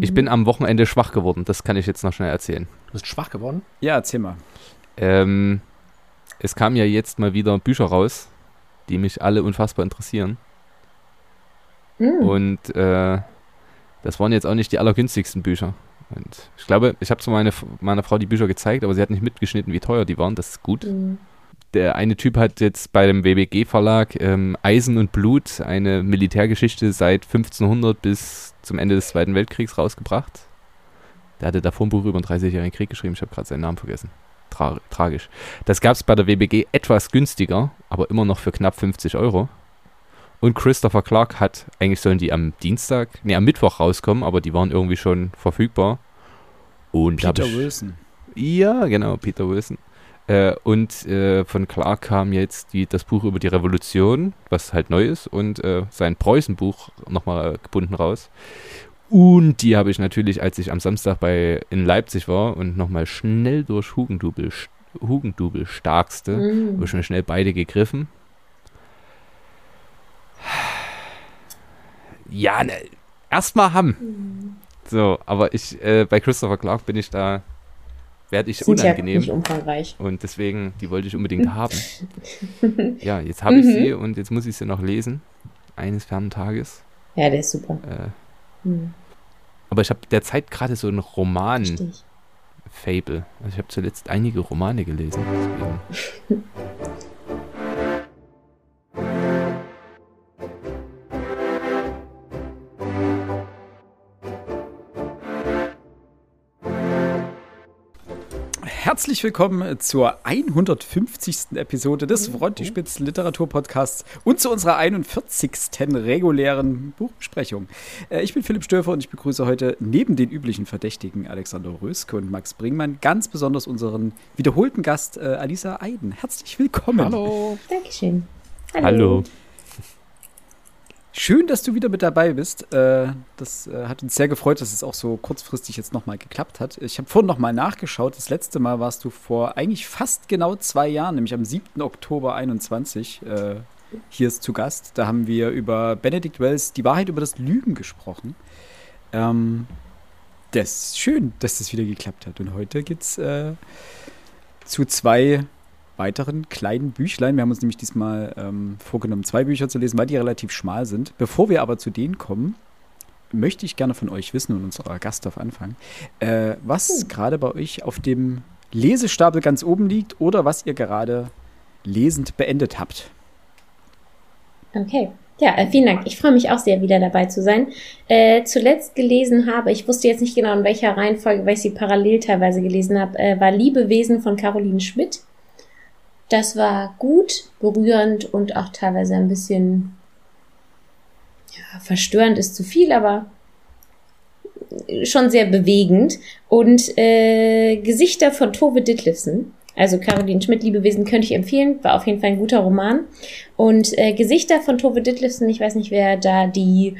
Ich bin am Wochenende schwach geworden, das kann ich jetzt noch schnell erzählen. Du bist schwach geworden? Ja, erzähl mal. Ähm, es kamen ja jetzt mal wieder Bücher raus, die mich alle unfassbar interessieren. Mhm. Und äh, das waren jetzt auch nicht die allergünstigsten Bücher. Und ich glaube, ich habe zu meine, meiner Frau die Bücher gezeigt, aber sie hat nicht mitgeschnitten, wie teuer die waren. Das ist gut. Mhm. Der eine Typ hat jetzt bei dem WBG-Verlag ähm, Eisen und Blut, eine Militärgeschichte seit 1500 bis zum Ende des Zweiten Weltkriegs rausgebracht. Der hatte davor ein Buch über den 30-jährigen Krieg geschrieben. Ich habe gerade seinen Namen vergessen. Tra tragisch. Das gab es bei der WBG etwas günstiger, aber immer noch für knapp 50 Euro. Und Christopher Clark hat, eigentlich sollen die am Dienstag, nee, am Mittwoch rauskommen, aber die waren irgendwie schon verfügbar. Und Peter ich, Wilson. Ja, genau, Peter Wilson. Äh, und äh, von Clark kam jetzt die, das Buch über die Revolution, was halt neu ist, und äh, sein Preußen-Buch nochmal gebunden raus. Und die habe ich natürlich, als ich am Samstag bei in Leipzig war und nochmal schnell durch Hugendubel, Hugendubel starkste, Mhm. habe ich mir schnell beide gegriffen. Ja, ne, erstmal haben. So, aber ich, äh, bei Christopher Clark bin ich da, werde ich Sind ja unangenehm. nicht umfangreich. Und deswegen, die wollte ich unbedingt haben. Ja, jetzt habe ich Mhm. sie und jetzt muss ich sie noch lesen. Eines fernen Tages. Ja, der ist super. Äh, Mhm. aber ich habe derzeit gerade so einen Roman-Fable. Also ich habe zuletzt einige Romane gelesen. Deswegen. Herzlich willkommen zur 150. Episode des Frontispitz Literaturpodcasts und zu unserer 41. regulären Buchbesprechung. Äh, Ich bin Philipp Stöfer und ich begrüße heute neben den üblichen Verdächtigen Alexander Röske und Max Bringmann ganz besonders unseren wiederholten Gast äh, Alisa Eiden. Herzlich willkommen. Hallo. Dankeschön. Hallo. Schön, dass du wieder mit dabei bist. Äh, Das äh, hat uns sehr gefreut, dass es auch so kurzfristig jetzt nochmal geklappt hat. Ich habe vorhin nochmal nachgeschaut. Das letzte Mal warst du vor eigentlich fast genau zwei Jahren, nämlich am 7. Oktober 21, äh, hier ist zu Gast. Da haben wir über Benedict Wells Die Wahrheit über das Lügen gesprochen. Ähm, das ist schön, dass das wieder geklappt hat. Und heute geht es zu zwei weiteren kleinen Büchlein. Wir haben uns nämlich diesmal ähm, vorgenommen, zwei Bücher zu lesen, weil die relativ schmal sind. Bevor wir aber zu denen kommen, möchte ich gerne von euch wissen und unserer Gasthof anfangen, äh, was gerade bei euch auf dem Lesestapel ganz oben liegt oder was ihr gerade lesend beendet habt. Okay. Ja, äh, vielen Dank. Ich freue mich auch sehr, wieder dabei zu sein. Äh, zuletzt gelesen habe, ich wusste jetzt nicht genau in welcher Reihenfolge, weil ich sie parallel teilweise gelesen habe, äh, war Liebewesen von Caroline Schmidt. Das war gut, berührend und auch teilweise ein bisschen ja, verstörend ist zu viel, aber schon sehr bewegend. Und äh, Gesichter von Tove Ditlevsen. Also Caroline Schmidt, Liebewesen, könnte ich empfehlen. War auf jeden Fall ein guter Roman. Und äh, Gesichter von Tove Ditlevsen, ich weiß nicht, wer da die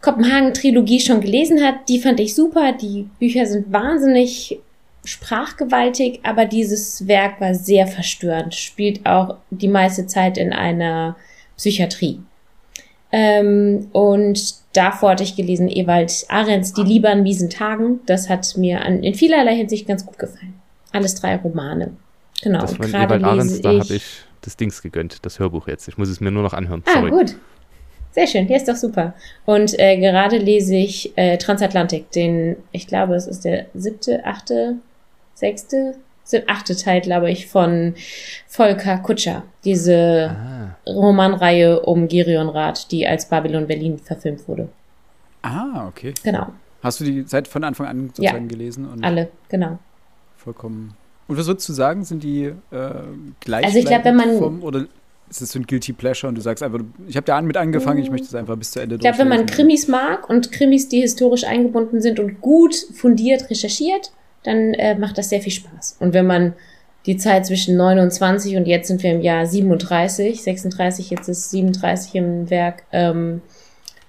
Kopenhagen-Trilogie schon gelesen hat, die fand ich super. Die Bücher sind wahnsinnig sprachgewaltig, aber dieses Werk war sehr verstörend. Spielt auch die meiste Zeit in einer Psychiatrie. Ähm, und davor hatte ich gelesen Ewald Ahrens Die Liebe an miesen Tagen. Das hat mir an, in vielerlei Hinsicht ganz gut gefallen. Alles drei Romane. Genau. Das und gerade Ewald Ahrens, da habe ich das Dings gegönnt, das Hörbuch jetzt. Ich muss es mir nur noch anhören. Ah, Sorry. gut. Sehr schön, ja, ist doch super. Und äh, gerade lese ich äh, Transatlantik, den, ich glaube, es ist der siebte, achte, sechste, sieb- achte Teil, glaube ich, von Volker Kutscher. Diese Ah, Romanreihe um Gerion Rath, die als Babylon Berlin verfilmt wurde. Ah, okay. Genau, Hast du die seit von Anfang an sozusagen gelesen? Und alle, genau. Vollkommen. Und was würdest du sagen, sind die äh, gleich? Also ich glaub, wenn man- vom, oder ist es so ein Guilty Pleasure und du sagst einfach, ich habe da an mit angefangen, ich möchte es einfach bis zu Ende Ich glaube, wenn man. Krimis mag und Krimis, die historisch eingebunden sind und gut fundiert recherchiert, dann äh, macht das sehr viel Spaß. Und wenn man die Zeit zwischen 29 und jetzt sind wir im Jahr 37, 36, jetzt ist 37 im Werk, ähm,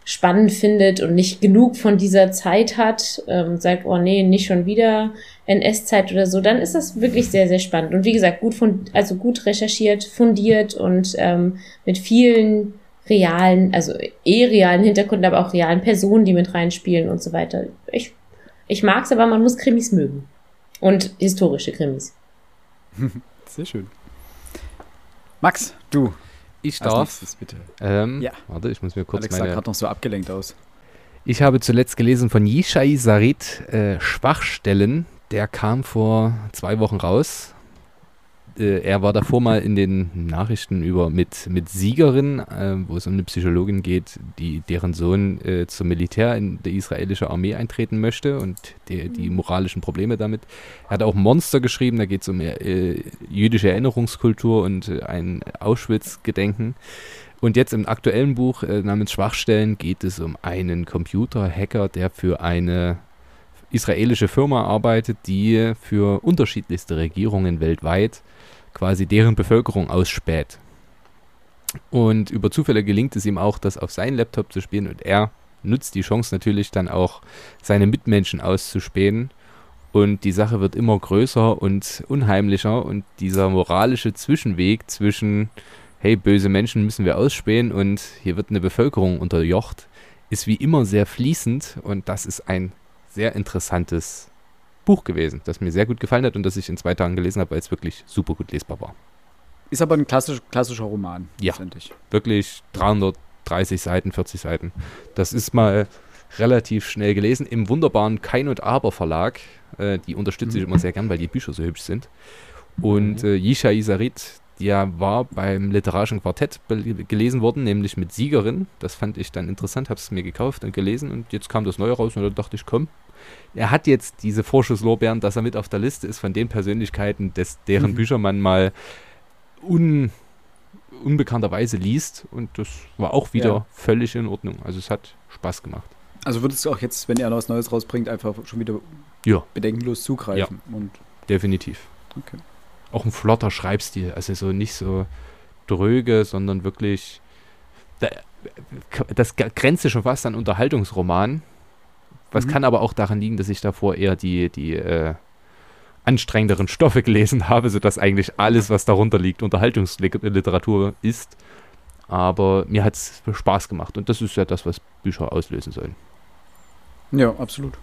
spannend findet und nicht genug von dieser Zeit hat, ähm, sagt, oh nee, nicht schon wieder NS-Zeit oder so, dann ist das wirklich sehr, sehr spannend. Und wie gesagt, gut fund also gut recherchiert, fundiert und ähm, mit vielen realen, also eh realen Hintergrund, aber auch realen Personen, die mit reinspielen und so weiter. Ich, ich mag's, aber man muss Krimis mögen. Und historische Krimis. Sehr schön. Max, du. Ich darf. Nächstes, bitte. Ähm, Ja. Warte, ich muss mir kurz Alex sah meine. gerade noch so abgelenkt aus. Ich habe zuletzt gelesen von Yishai Sarit äh, Schwachstellen. Der kam vor zwei Wochen raus. Äh, er war davor mal in den Nachrichten über mit, mit Siegerin, äh, wo es um eine Psychologin geht, die deren Sohn äh, zum Militär in die israelische Armee eintreten möchte und die, die moralischen Probleme damit. Er hat auch Monster geschrieben, da geht es um äh, jüdische Erinnerungskultur und äh, ein Auschwitz-Gedenken. Und jetzt im aktuellen Buch äh, namens Schwachstellen geht es um einen Computerhacker, der für eine israelische Firma arbeitet, die für unterschiedlichste Regierungen weltweit quasi deren Bevölkerung ausspäht. Und über Zufälle gelingt es ihm auch, das auf seinen Laptop zu spielen und er nutzt die Chance natürlich dann auch, seine Mitmenschen auszuspähen. Und die Sache wird immer größer und unheimlicher und dieser moralische Zwischenweg zwischen hey, böse Menschen müssen wir ausspähen und hier wird eine Bevölkerung unterjocht, ist wie immer sehr fließend und das ist ein sehr interessantes Buch gewesen, das mir sehr gut gefallen hat und das ich in zwei Tagen gelesen habe, weil es wirklich super gut lesbar war. Ist aber ein klassisch, klassischer Roman, Ja. Wirklich 330 Seiten, 40 Seiten. Das ist mal relativ schnell gelesen im wunderbaren Kein und Aber Verlag. Äh, die unterstütze ich immer sehr gern, weil die Bücher so hübsch sind. Und äh, Yisha Isarit, der war beim literarischen Quartett gelesen worden, nämlich mit Siegerin. Das fand ich dann interessant, habe es mir gekauft und gelesen und jetzt kam das Neue raus und da dachte ich, komm. Er hat jetzt diese Vorschusslorbeeren, dass er mit auf der Liste ist von den Persönlichkeiten, des, deren Mhm. Bücher man mal un, unbekannterweise liest und das war auch wieder Ja. völlig in Ordnung. Also es hat Spaß gemacht. Also würdest du auch jetzt, wenn er noch was Neues rausbringt, einfach schon wieder Ja. bedenkenlos zugreifen. Und Definitiv. okay. Auch ein flotter Schreibstil, also so nicht so dröge, sondern wirklich da- das grenzt schon fast an Unterhaltungsroman. Was Mhm. kann aber auch daran liegen, dass ich davor eher die, die äh, anstrengenderen Stoffe gelesen habe, sodass eigentlich alles, was darunter liegt, Unterhaltungsliteratur ist. Aber mir hat es Spaß gemacht und das ist ja das, was Bücher auslösen sollen. Ja, absolut.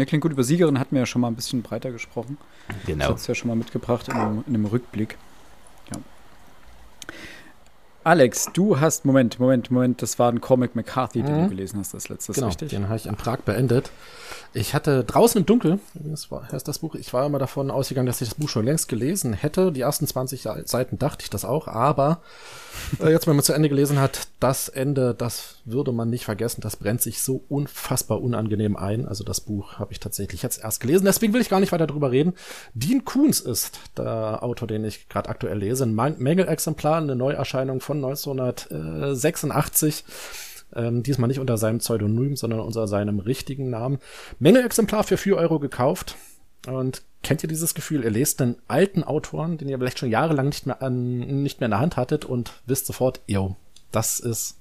Ja, klingt gut. Über Siegerin hatten wir ja schon mal ein bisschen breiter gesprochen. Ich Genau. hatte es ja schon mal mitgebracht in einem, in einem Rückblick. Ja. Alex, du hast, Moment, Moment, Moment, das war ein Comic McCarthy, den Mhm. du gelesen hast, das letzte, genau, richtig? den habe ich in Prag beendet. Ich hatte draußen im Dunkel, das war heißt das Buch, ich war immer davon ausgegangen, dass ich das Buch schon längst gelesen hätte. Die ersten 20 Seiten dachte ich das auch, aber äh, jetzt, wenn man zu Ende gelesen hat, das Ende, das würde man nicht vergessen, das brennt sich so unfassbar unangenehm ein. Also das Buch habe ich tatsächlich jetzt erst gelesen, deswegen will ich gar nicht weiter drüber reden. Dean Koons ist der Autor, den ich gerade aktuell lese. Ein Mängelexemplar, eine Neuerscheinung von 1986. Ähm, diesmal nicht unter seinem Pseudonym, sondern unter seinem richtigen Namen. Mängelexemplar für 4 Euro gekauft. Und kennt ihr dieses Gefühl? Ihr lest einen alten Autoren, den ihr vielleicht schon jahrelang nicht mehr, an, nicht mehr in der Hand hattet und wisst sofort, yo, das ist,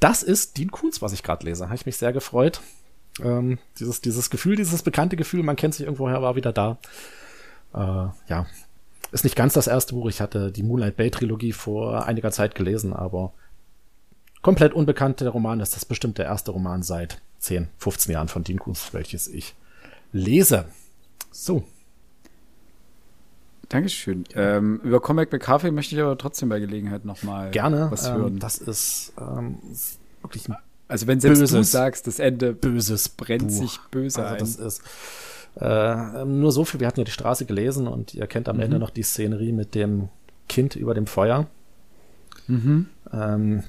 das ist Dean Kuhns, was ich gerade lese. Habe ich mich sehr gefreut. Ähm, dieses, dieses Gefühl, dieses bekannte Gefühl, man kennt sich irgendwoher, war wieder da. Äh, ja, ist nicht ganz das erste Buch. Ich hatte die Moonlight Bay Trilogie vor einiger Zeit gelesen, aber komplett unbekannter Roman ist das bestimmt der erste Roman seit 10, 15 Jahren von Dean Koontz, welches ich lese. So, Dankeschön. Ähm, über Comic McCarthy möchte ich aber trotzdem bei Gelegenheit nochmal gerne. was ähm, hören. das ist ähm, wirklich ein also wenn selbst du Böses. sagst, das Ende böses brennt Buch. sich böse Also ein. das ist äh, nur so viel. Wir hatten ja die Straße gelesen und ihr kennt am Mhm. Ende noch die Szenerie mit dem Kind über dem Feuer. mhm. Ähm,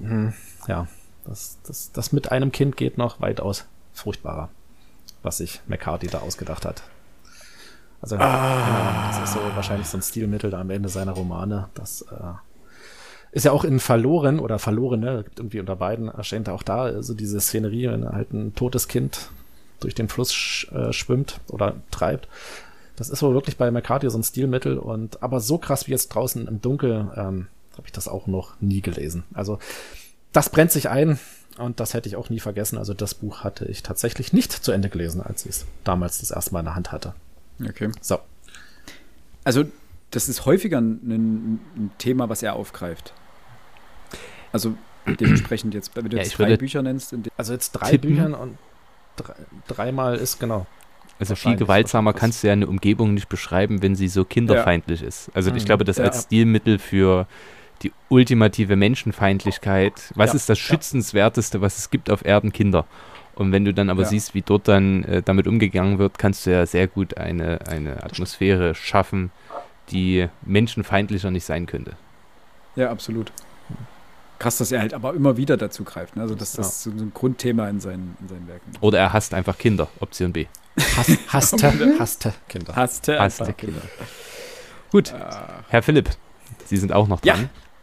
hm, ja, das, das, das mit einem Kind geht noch weitaus furchtbarer, was sich McCarthy da ausgedacht hat. Also, ja, das ist so wahrscheinlich so ein Stilmittel da am Ende seiner Romane. Das äh, ist ja auch in Verloren oder Verlorene, gibt irgendwie unter beiden erscheint auch da, also diese Szenerie, wenn halt ein totes Kind durch den Fluss sch äh, schwimmt oder treibt. Das ist wohl wirklich bei McCarthy so ein Stilmittel und aber so krass wie jetzt draußen im Dunkel ähm, habe ich das auch noch nie gelesen. Also das brennt sich ein und das hätte ich auch nie vergessen. Also das Buch hatte ich tatsächlich nicht zu Ende gelesen, als ich es damals das erste Mal in der Hand hatte. Okay. So. Also das ist häufiger ein, ein Thema, was er aufgreift. Also dementsprechend jetzt, wenn du Ja, jetzt drei Bücher nennst, Also jetzt drei Tippen. Büchern und drei, dreimal ist genau. Also viel gewaltsamer kannst du ja eine Umgebung nicht beschreiben, wenn sie so kinderfeindlich ist. Also ich Mhm. glaube, das Ja. als Stilmittel für die ultimative Menschenfeindlichkeit. Was Ja. ist das Ja. schützenswerteste, was es gibt auf Erden? Kinder. Und wenn du dann aber Ja. siehst, wie dort dann äh, damit umgegangen wird, kannst du ja sehr gut eine, eine Atmosphäre schaffen, die menschenfeindlicher nicht sein könnte. Ja, absolut. Krass, dass er halt aber immer wieder dazu greift. Ne? Also, dass das so ein Grundthema in seinen, in seinen Werken ist. Oder er hasst einfach Kinder, Option B. Hass, hasste, hasste Kinder. Hasste Hasste. Kinder. Gut, Äh, Herr Philipp, Sie sind auch noch Ja.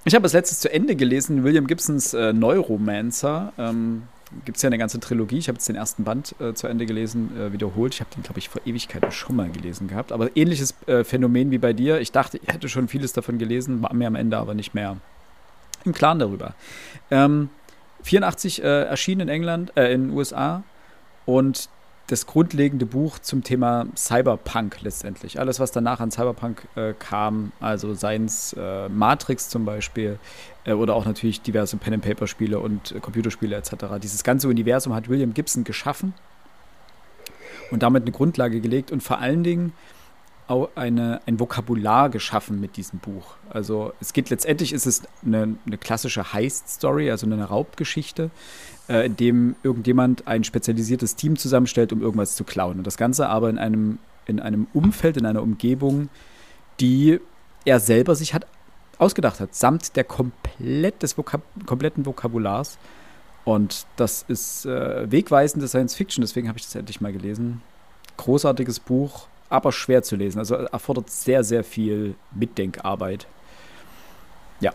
Ich habe als letztes zu Ende gelesen, William Gibsons äh, Neuromancer. Ähm, Gibt es ja eine ganze Trilogie. Ich habe jetzt den ersten Band äh, zu Ende gelesen, äh, wiederholt. Ich habe den, glaube ich, vor Ewigkeiten schon mal gelesen gehabt. Aber ähnliches äh, Phänomen wie bei dir. Ich dachte, ich hätte schon vieles davon gelesen, war mir am Ende aber nicht mehr im Klaren darüber. Ähm, 84 äh, erschien in England, äh, in den USA und das grundlegende Buch zum Thema Cyberpunk letztendlich. Alles, was danach an Cyberpunk äh, kam, also seins äh, Matrix zum Beispiel äh, oder auch natürlich diverse Pen-and-Paper-Spiele und äh, Computerspiele etc. Dieses ganze Universum hat William Gibson geschaffen und damit eine Grundlage gelegt und vor allen Dingen auch eine, ein Vokabular geschaffen mit diesem Buch. Also es geht letztendlich ist es eine, eine klassische Heist-Story, also eine Raubgeschichte, äh, in dem irgendjemand ein spezialisiertes Team zusammenstellt, um irgendwas zu klauen. Und das Ganze aber in einem, in einem Umfeld, in einer Umgebung, die er selber sich hat ausgedacht hat, samt der komplett des Vokab kompletten Vokabulars. Und das ist äh, wegweisende Science Fiction, deswegen habe ich das endlich mal gelesen. Großartiges Buch, aber schwer zu lesen. Also erfordert sehr, sehr viel Mitdenkarbeit. Ja.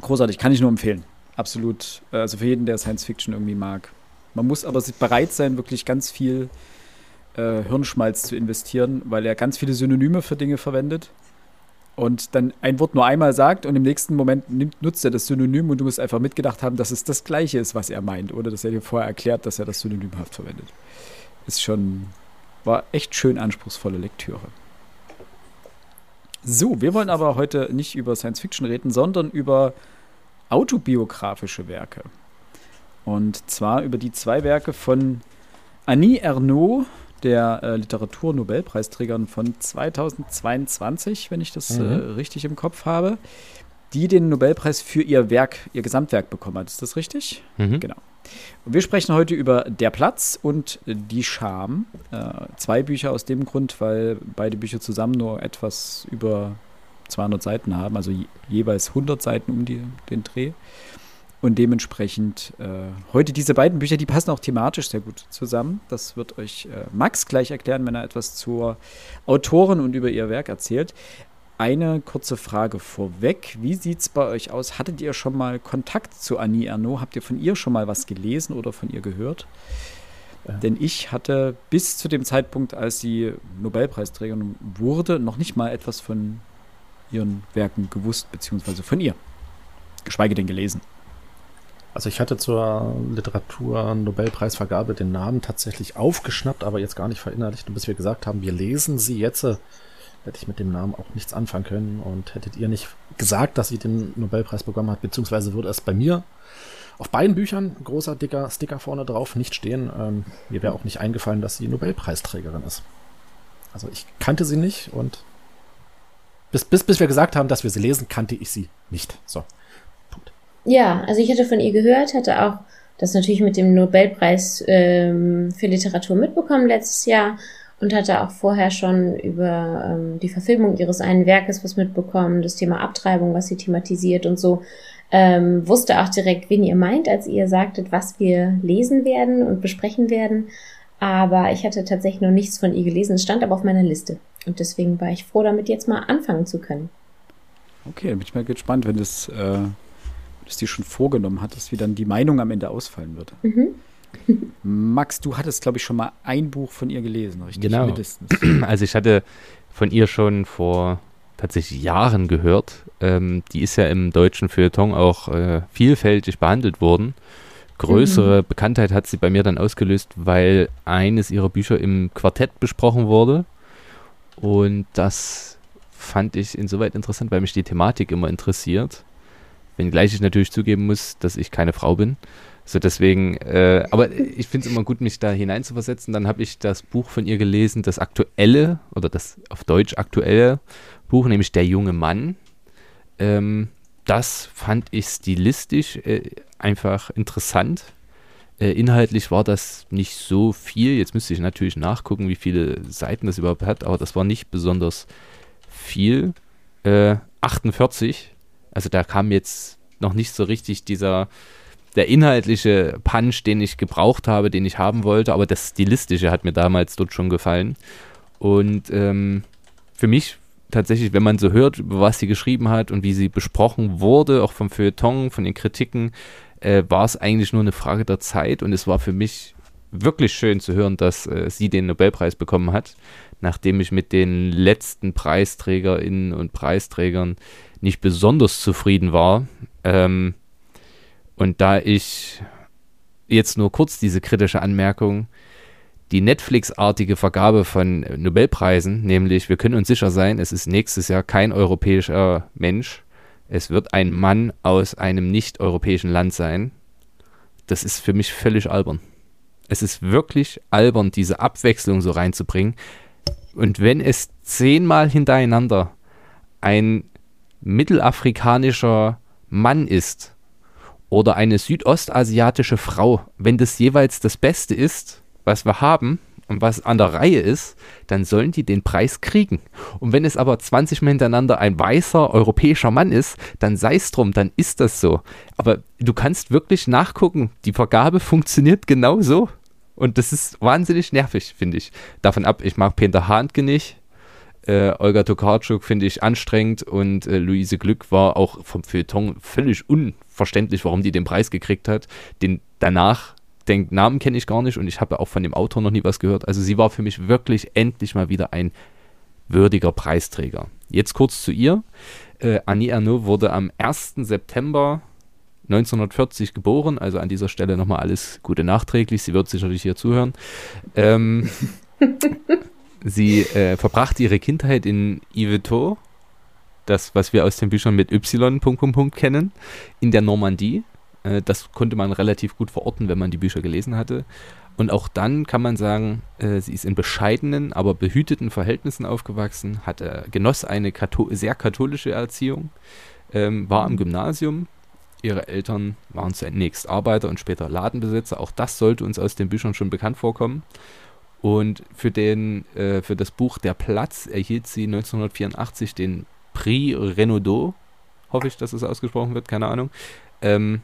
Großartig, kann ich nur empfehlen. Absolut. äh, Also für jeden, der Science Fiction irgendwie mag. Man muss aber bereit sein, wirklich ganz viel äh, Hirnschmalz zu investieren, weil er ganz viele Synonyme für Dinge verwendet und dann ein Wort nur einmal sagt und im nächsten Moment nimmt, nutzt er das Synonym und du musst einfach mitgedacht haben, dass es das Gleiche ist, was er meint, oder dass er dir vorher erklärt, dass er das synonymhaft verwendet. Ist schon, war echt schön anspruchsvolle Lektüre. So, wir wollen aber heute nicht über Science Fiction reden, sondern über autobiografische Werke. Und zwar über die zwei Werke von Annie Ernaux, der äh, Literaturnobelpreisträgerin von 2022, wenn ich das Mhm. äh, richtig im Kopf habe, die den Nobelpreis für ihr Werk, ihr Gesamtwerk bekommen hat. Ist das richtig? Mhm. Genau. Und wir sprechen heute über Der Platz und Die Scham. Äh, zwei Bücher aus dem Grund, weil beide Bücher zusammen nur etwas über 200 Seiten haben, also je, jeweils 100 Seiten um die, den Dreh. Und dementsprechend äh, heute diese beiden Bücher, die passen auch thematisch sehr gut zusammen. Das wird euch äh, Max gleich erklären, wenn er etwas zur Autorin und über ihr Werk erzählt. Eine kurze Frage vorweg. Wie sieht es bei euch aus? Hattet ihr schon mal Kontakt zu Annie Ernaux? Habt ihr von ihr schon mal was gelesen oder von ihr gehört? Ja. Denn ich hatte bis zu dem Zeitpunkt, als sie Nobelpreisträgerin wurde, noch nicht mal etwas von ihren Werken gewusst, beziehungsweise von ihr. Geschweige denn gelesen. Also ich hatte zur Literatur-Nobelpreisvergabe den Namen tatsächlich aufgeschnappt, aber jetzt gar nicht verinnerlicht. Und bis wir gesagt haben, wir lesen sie jetzt, äh, hätte ich mit dem Namen auch nichts anfangen können. Und hättet ihr nicht gesagt, dass sie den Nobelpreis bekommen hat, beziehungsweise würde es bei mir auf beiden Büchern, großer, dicker Sticker vorne drauf, nicht stehen. Ähm, mir wäre auch nicht eingefallen, dass sie Nobelpreisträgerin ist. Also ich kannte sie nicht und bis, bis, bis wir gesagt haben, dass wir sie lesen, kannte ich sie nicht. So. Ja, also ich hatte von ihr gehört, hatte auch das natürlich mit dem Nobelpreis ähm, für Literatur mitbekommen letztes Jahr und hatte auch vorher schon über ähm, die Verfilmung ihres einen Werkes was mitbekommen, das Thema Abtreibung, was sie thematisiert und so. Ähm, wusste auch direkt, wen ihr meint, als ihr sagtet, was wir lesen werden und besprechen werden. Aber ich hatte tatsächlich noch nichts von ihr gelesen. Es stand aber auf meiner Liste. Und deswegen war ich froh, damit jetzt mal anfangen zu können. Okay, dann bin ich mal gespannt, wenn das, äh, das dir schon vorgenommen hattest, wie dann die Meinung am Ende ausfallen wird. Mhm. Max, du hattest, glaube ich, schon mal ein Buch von ihr gelesen, richtig? Genau. Mindestens. Also ich hatte von ihr schon vor tatsächlich Jahren gehört. Ähm, die ist ja im deutschen Feuilleton auch äh, vielfältig behandelt worden. Größere Bekanntheit hat sie bei mir dann ausgelöst, weil eines ihrer Bücher im Quartett besprochen wurde. Und das fand ich insoweit interessant, weil mich die Thematik immer interessiert. Wenngleich ich natürlich zugeben muss, dass ich keine Frau bin. So deswegen, äh, aber ich finde es immer gut, mich da hineinzuversetzen. Dann habe ich das Buch von ihr gelesen, das aktuelle oder das auf Deutsch aktuelle Buch, nämlich Der junge Mann. Ähm, das fand ich stilistisch äh, einfach interessant. Äh, inhaltlich war das nicht so viel. Jetzt müsste ich natürlich nachgucken, wie viele Seiten das überhaupt hat, aber das war nicht besonders viel. Äh, 48. Also da kam jetzt noch nicht so richtig dieser der inhaltliche Punch, den ich gebraucht habe, den ich haben wollte, aber das Stilistische hat mir damals dort schon gefallen. Und ähm, für mich tatsächlich, wenn man so hört, was sie geschrieben hat und wie sie besprochen wurde, auch vom Feuilleton, von den Kritiken, äh, war es eigentlich nur eine Frage der Zeit und es war für mich wirklich schön zu hören, dass äh, sie den Nobelpreis bekommen hat, nachdem ich mit den letzten PreisträgerInnen und Preisträgern nicht besonders zufrieden war. Ähm, und da ich jetzt nur kurz diese kritische Anmerkung, die Netflix-artige Vergabe von Nobelpreisen, nämlich wir können uns sicher sein, es ist nächstes Jahr kein europäischer Mensch, es wird ein Mann aus einem nicht-europäischen Land sein, das ist für mich völlig albern. Es ist wirklich albern, diese Abwechslung so reinzubringen. Und wenn es zehnmal hintereinander ein mittelafrikanischer Mann ist, oder eine südostasiatische Frau, wenn das jeweils das Beste ist, was wir haben und was an der Reihe ist, dann sollen die den Preis kriegen. Und wenn es aber 20 Mal hintereinander ein weißer europäischer Mann ist, dann sei es drum, dann ist das so. Aber du kannst wirklich nachgucken, die Vergabe funktioniert genau so. Und das ist wahnsinnig nervig, finde ich. Davon ab, ich mag Peter Handke nicht. Äh, Olga Tokarczuk finde ich anstrengend und äh, Luise Glück war auch vom Feuilleton völlig unverständlich, warum die den Preis gekriegt hat. Den danach, den Namen kenne ich gar nicht und ich habe auch von dem Autor noch nie was gehört. Also sie war für mich wirklich endlich mal wieder ein würdiger Preisträger. Jetzt kurz zu ihr. Äh, Annie Ernaux wurde am 1. September 1940 geboren, also an dieser Stelle nochmal alles Gute nachträglich. Sie wird sicherlich hier zuhören. Ähm, Sie äh, verbrachte ihre Kindheit in Yvetot, das, was wir aus den Büchern mit Y. Kennen, in der Normandie. Äh, das konnte man relativ gut verorten, wenn man die Bücher gelesen hatte. Und auch dann kann man sagen, äh, sie ist in bescheidenen, aber behüteten Verhältnissen aufgewachsen, hatte, genoss eine Kathol sehr katholische Erziehung, ähm, war am Gymnasium. Ihre Eltern waren zunächst Arbeiter und später Ladenbesitzer. Auch das sollte uns aus den Büchern schon bekannt vorkommen. Und für, den, äh, für das Buch Der Platz erhielt sie 1984 den Prix Renaudot. Hoffe ich, dass es ausgesprochen wird, keine Ahnung. Ähm,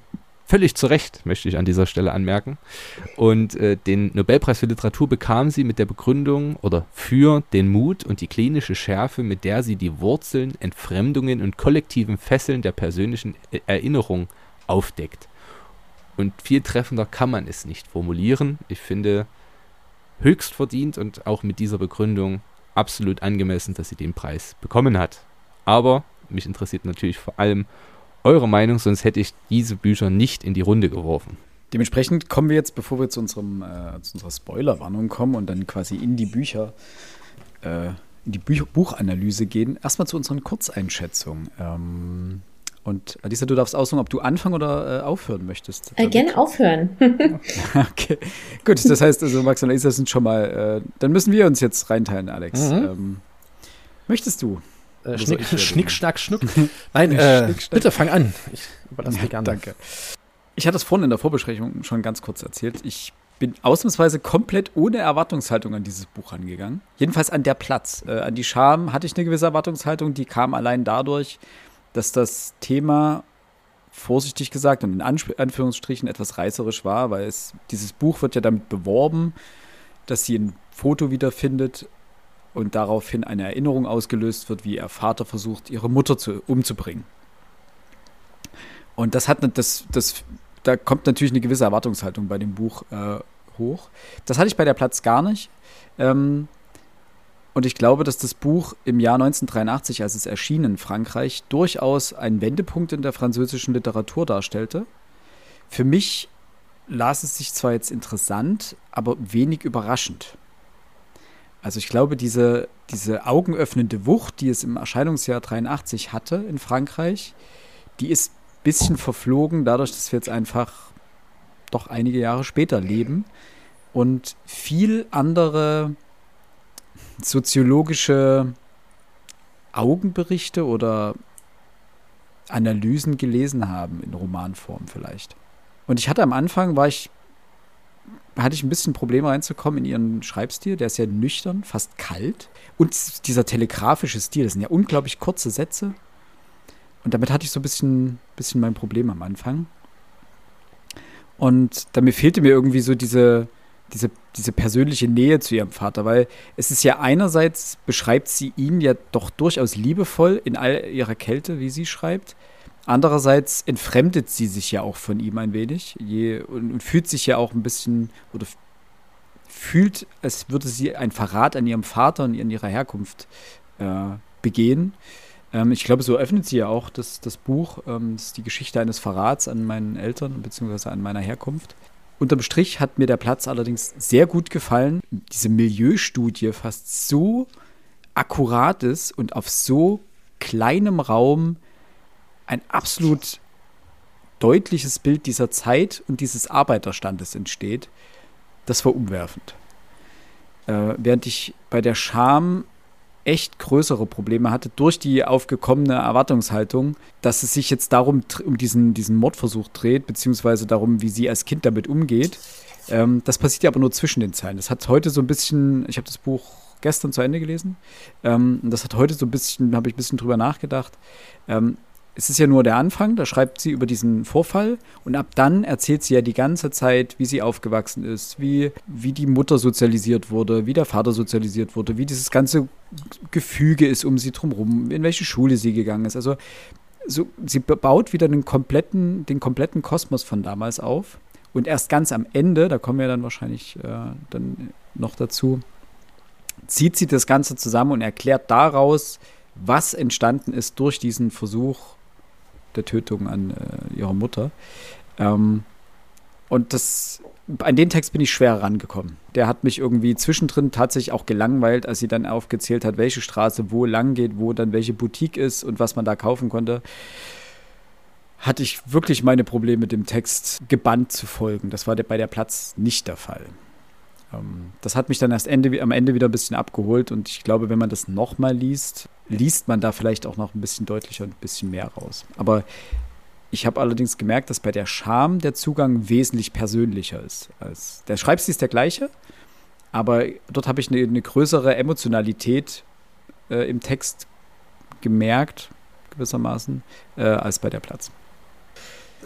völlig zu Recht, möchte ich an dieser Stelle anmerken. Und äh, den Nobelpreis für Literatur bekam sie mit der Begründung oder für den Mut und die klinische Schärfe, mit der sie die Wurzeln, Entfremdungen und kollektiven Fesseln der persönlichen e-, Erinnerung aufdeckt. Und viel treffender kann man es nicht formulieren. Ich finde, höchst verdient und auch mit dieser Begründung absolut angemessen, dass sie den Preis bekommen hat. Aber mich interessiert natürlich vor allem eure Meinung, sonst hätte ich diese Bücher nicht in die Runde geworfen. Dementsprechend kommen wir jetzt, bevor wir zu, unserem, äh, zu unserer Spoilerwarnung kommen und dann quasi in die Bücher, äh, in die Büch Buchanalyse gehen, erstmal zu unseren Kurzeinschätzungen. Ähm, und Alisa, du darfst aussuchen, ob du anfangen oder äh, aufhören möchtest. Äh, gerne aufhören. okay. Gut, das heißt also, Max und Alisa sind schon mal, äh, dann müssen wir uns jetzt reinteilen, Alex. Mhm. Ähm, möchtest du? Äh, schnick, schnick, schnack, schnuck. Nein, äh, schnick, bitte fang an. Ich überlasse dir gerne. Danke. Ich hatte es vorhin in der Vorbesprechung schon ganz kurz erzählt. Ich bin ausnahmsweise komplett ohne Erwartungshaltung an dieses Buch angegangen. Jedenfalls an der Platz. Äh, an die Scham hatte ich eine gewisse Erwartungshaltung, die kam allein dadurch, dass das Thema vorsichtig gesagt und in Anführungsstrichen etwas reißerisch war, weil es, dieses Buch wird ja damit beworben, dass sie ein Foto wiederfindet und daraufhin eine Erinnerung ausgelöst wird, wie ihr Vater versucht, ihre Mutter zu, umzubringen. Und das hat das, das, da kommt natürlich eine gewisse Erwartungshaltung bei dem Buch äh, hoch. Das hatte ich bei der Platz gar nicht. Ähm, und ich glaube, dass das Buch im Jahr 1983, als es erschien in Frankreich, durchaus einen Wendepunkt in der französischen Literatur darstellte. Für mich las es sich zwar jetzt interessant, aber wenig überraschend. Also ich glaube, diese, diese augenöffnende Wucht, die es im Erscheinungsjahr 83 hatte in Frankreich, die ist bisschen verflogen, dadurch, dass wir jetzt einfach doch einige Jahre später leben und viel andere soziologische Augenberichte oder Analysen gelesen haben in Romanform vielleicht. Und ich hatte am Anfang, war ich, hatte ich ein bisschen Probleme reinzukommen in ihren Schreibstil. Der ist ja nüchtern, fast kalt. Und dieser telegrafische Stil, das sind ja unglaublich kurze Sätze. Und damit hatte ich so ein bisschen, bisschen mein Problem am Anfang. Und damit fehlte mir irgendwie so diese, diese, diese persönliche Nähe zu ihrem Vater, weil es ist ja einerseits beschreibt sie ihn ja doch durchaus liebevoll in all ihrer Kälte, wie sie schreibt. Andererseits entfremdet sie sich ja auch von ihm ein wenig je, und, und, fühlt sich ja auch ein bisschen oder fühlt, als würde sie einen Verrat an ihrem Vater und an ihrer Herkunft äh, begehen. Ähm, ich glaube, so öffnet sie ja auch das, das Buch. Ähm, das ist die Geschichte eines Verrats an meinen Eltern bzw. an meiner Herkunft. Unterm Strich hat mir der Platz allerdings sehr gut gefallen. Diese Milieustudie fast so akkurat ist und auf so kleinem Raum ein absolut deutliches Bild dieser Zeit und dieses Arbeiterstandes entsteht, das war umwerfend. Äh, während ich bei der Scham echt größere Probleme hatte durch die aufgekommene Erwartungshaltung, dass es sich jetzt darum um diesen, diesen Mordversuch dreht, beziehungsweise darum, wie sie als Kind damit umgeht. Ähm, das passiert ja aber nur zwischen den Zeilen. Das hat heute so ein bisschen, ich habe das Buch gestern zu Ende gelesen, ähm, das hat heute so ein bisschen, habe ich ein bisschen drüber nachgedacht. Ähm, es ist ja nur der Anfang, da schreibt sie über diesen Vorfall und ab dann erzählt sie ja die ganze Zeit, wie sie aufgewachsen ist, wie, wie die Mutter sozialisiert wurde, wie der Vater sozialisiert wurde, wie dieses ganze Gefüge ist um sie drumherum, in welche Schule sie gegangen ist. Also so, sie baut wieder den kompletten, den kompletten Kosmos von damals auf. Und erst ganz am Ende, da kommen wir dann wahrscheinlich äh, dann noch dazu, zieht sie das Ganze zusammen und erklärt daraus, was entstanden ist durch diesen Versuch, der Tötung an äh, ihrer Mutter. Ähm, und das, an den Text bin ich schwer rangekommen. Der hat mich irgendwie zwischendrin tatsächlich auch gelangweilt, als sie dann aufgezählt hat, welche Straße wo lang geht, wo dann welche Boutique ist und was man da kaufen konnte. Hatte ich wirklich meine Probleme mit dem Text gebannt zu folgen. Das war bei der Platz nicht der Fall. Ähm, das hat mich dann erst Ende, am Ende wieder ein bisschen abgeholt und ich glaube, wenn man das nochmal liest, liest man da vielleicht auch noch ein bisschen deutlicher und ein bisschen mehr raus. Aber ich habe allerdings gemerkt, dass bei der Scham der Zugang wesentlich persönlicher ist. Als der Schreibstil ist der gleiche, aber dort habe ich eine, eine, größere Emotionalität äh, im Text gemerkt, gewissermaßen, äh, als bei der Platz.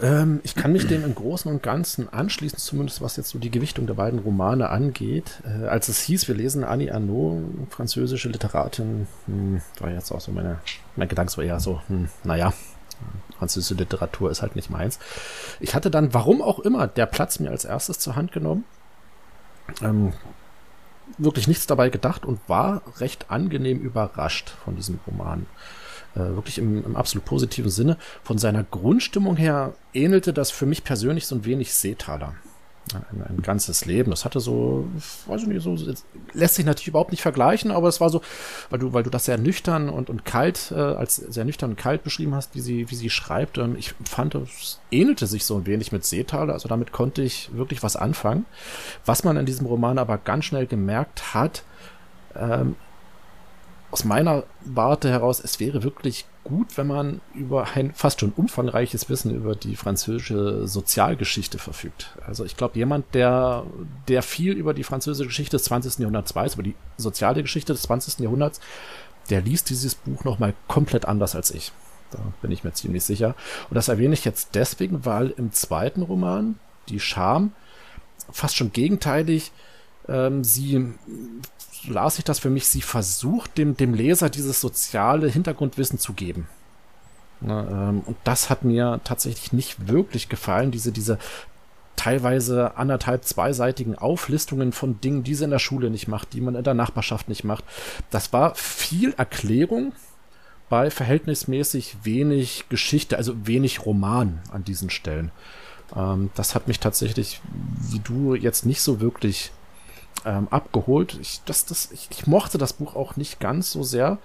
Ähm, ich kann mich dem im Großen und Ganzen anschließen, zumindest was jetzt so die Gewichtung der beiden Romane angeht. Äh, als es hieß, wir lesen Annie Arnaud, französische Literatin, hm, war jetzt auch so meine, mein Gedanke war eher so, hm, naja, französische Literatur ist halt nicht meins. Ich hatte dann, warum auch immer, der Platz mir als erstes zur Hand genommen. Ähm, wirklich nichts dabei gedacht und war recht angenehm überrascht von diesem Roman. Äh, wirklich im, im, absolut positiven Sinne. Von seiner Grundstimmung her ähnelte das für mich persönlich so ein wenig Seetaler. Ein, ein, ganzes Leben. Das hatte so, weiß ich nicht, so, lässt sich natürlich überhaupt nicht vergleichen, aber es war so, weil du, weil du das sehr nüchtern und, und kalt, äh, als sehr nüchtern und kalt beschrieben hast, wie sie, wie sie schreibt. Ähm, ich fand, es ähnelte sich so ein wenig mit Seetaler, also damit konnte ich wirklich was anfangen. Was man in diesem Roman aber ganz schnell gemerkt hat, ähm, aus meiner Warte heraus, es wäre wirklich gut, wenn man über ein fast schon umfangreiches Wissen über die französische Sozialgeschichte verfügt. Also ich glaube, jemand, der, der viel über die französische Geschichte des 20. Jahrhunderts weiß, über die soziale Geschichte des 20. Jahrhunderts, der liest dieses Buch nochmal komplett anders als ich. Da bin ich mir ziemlich sicher. Und das erwähne ich jetzt deswegen, weil im zweiten Roman, Die Scham, fast schon gegenteilig, ähm, sie las ich das für mich, sie versucht, dem, dem Leser dieses soziale Hintergrundwissen zu geben. Ja, ähm, und das hat mir tatsächlich nicht wirklich gefallen, diese, diese teilweise anderthalb, zweiseitigen Auflistungen von Dingen, die sie in der Schule nicht macht, die man in der Nachbarschaft nicht macht. Das war viel Erklärung bei verhältnismäßig wenig Geschichte, also wenig Roman an diesen Stellen. Ähm, das hat mich tatsächlich, wie du, jetzt nicht so wirklich ähm, abgeholt. Ich, das, das, ich, ich, mochte das Buch auch nicht ganz so sehr.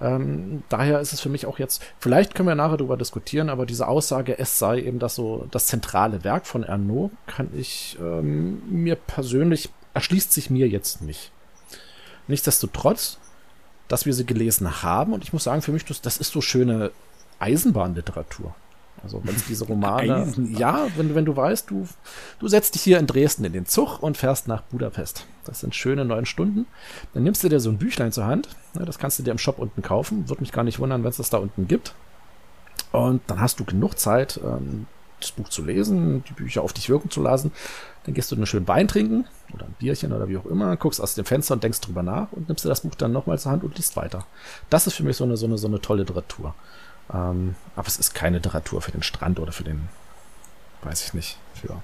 Ähm, daher ist es für mich auch jetzt, vielleicht können wir nachher darüber diskutieren, aber diese Aussage, es sei eben das so das zentrale Werk von Ernaud, kann ich ähm, mir persönlich, erschließt sich mir jetzt nicht. Nichtsdestotrotz, dass wir sie gelesen haben, und ich muss sagen, für mich, das, das ist so schöne Eisenbahnliteratur. Also wenn es diese Romane, ja, wenn, wenn du weißt, du, du setzt dich hier in Dresden in den Zug und fährst nach Budapest. Das sind schöne neun Stunden. Dann nimmst du dir so ein Büchlein zur Hand. Das kannst du dir im Shop unten kaufen. Würde mich gar nicht wundern, wenn es das da unten gibt. Und dann hast du genug Zeit, ähm, das Buch zu lesen, die Bücher auf dich wirken zu lassen. Dann gehst du einen schönen Wein trinken oder ein Bierchen oder wie auch immer, guckst aus dem Fenster und denkst drüber nach und nimmst dir das Buch dann nochmal zur Hand und liest weiter. Das ist für mich so eine, so eine, so eine tolle Literatur. Ähm, aber es ist keine Literatur für den Strand oder für den, weiß ich nicht, für,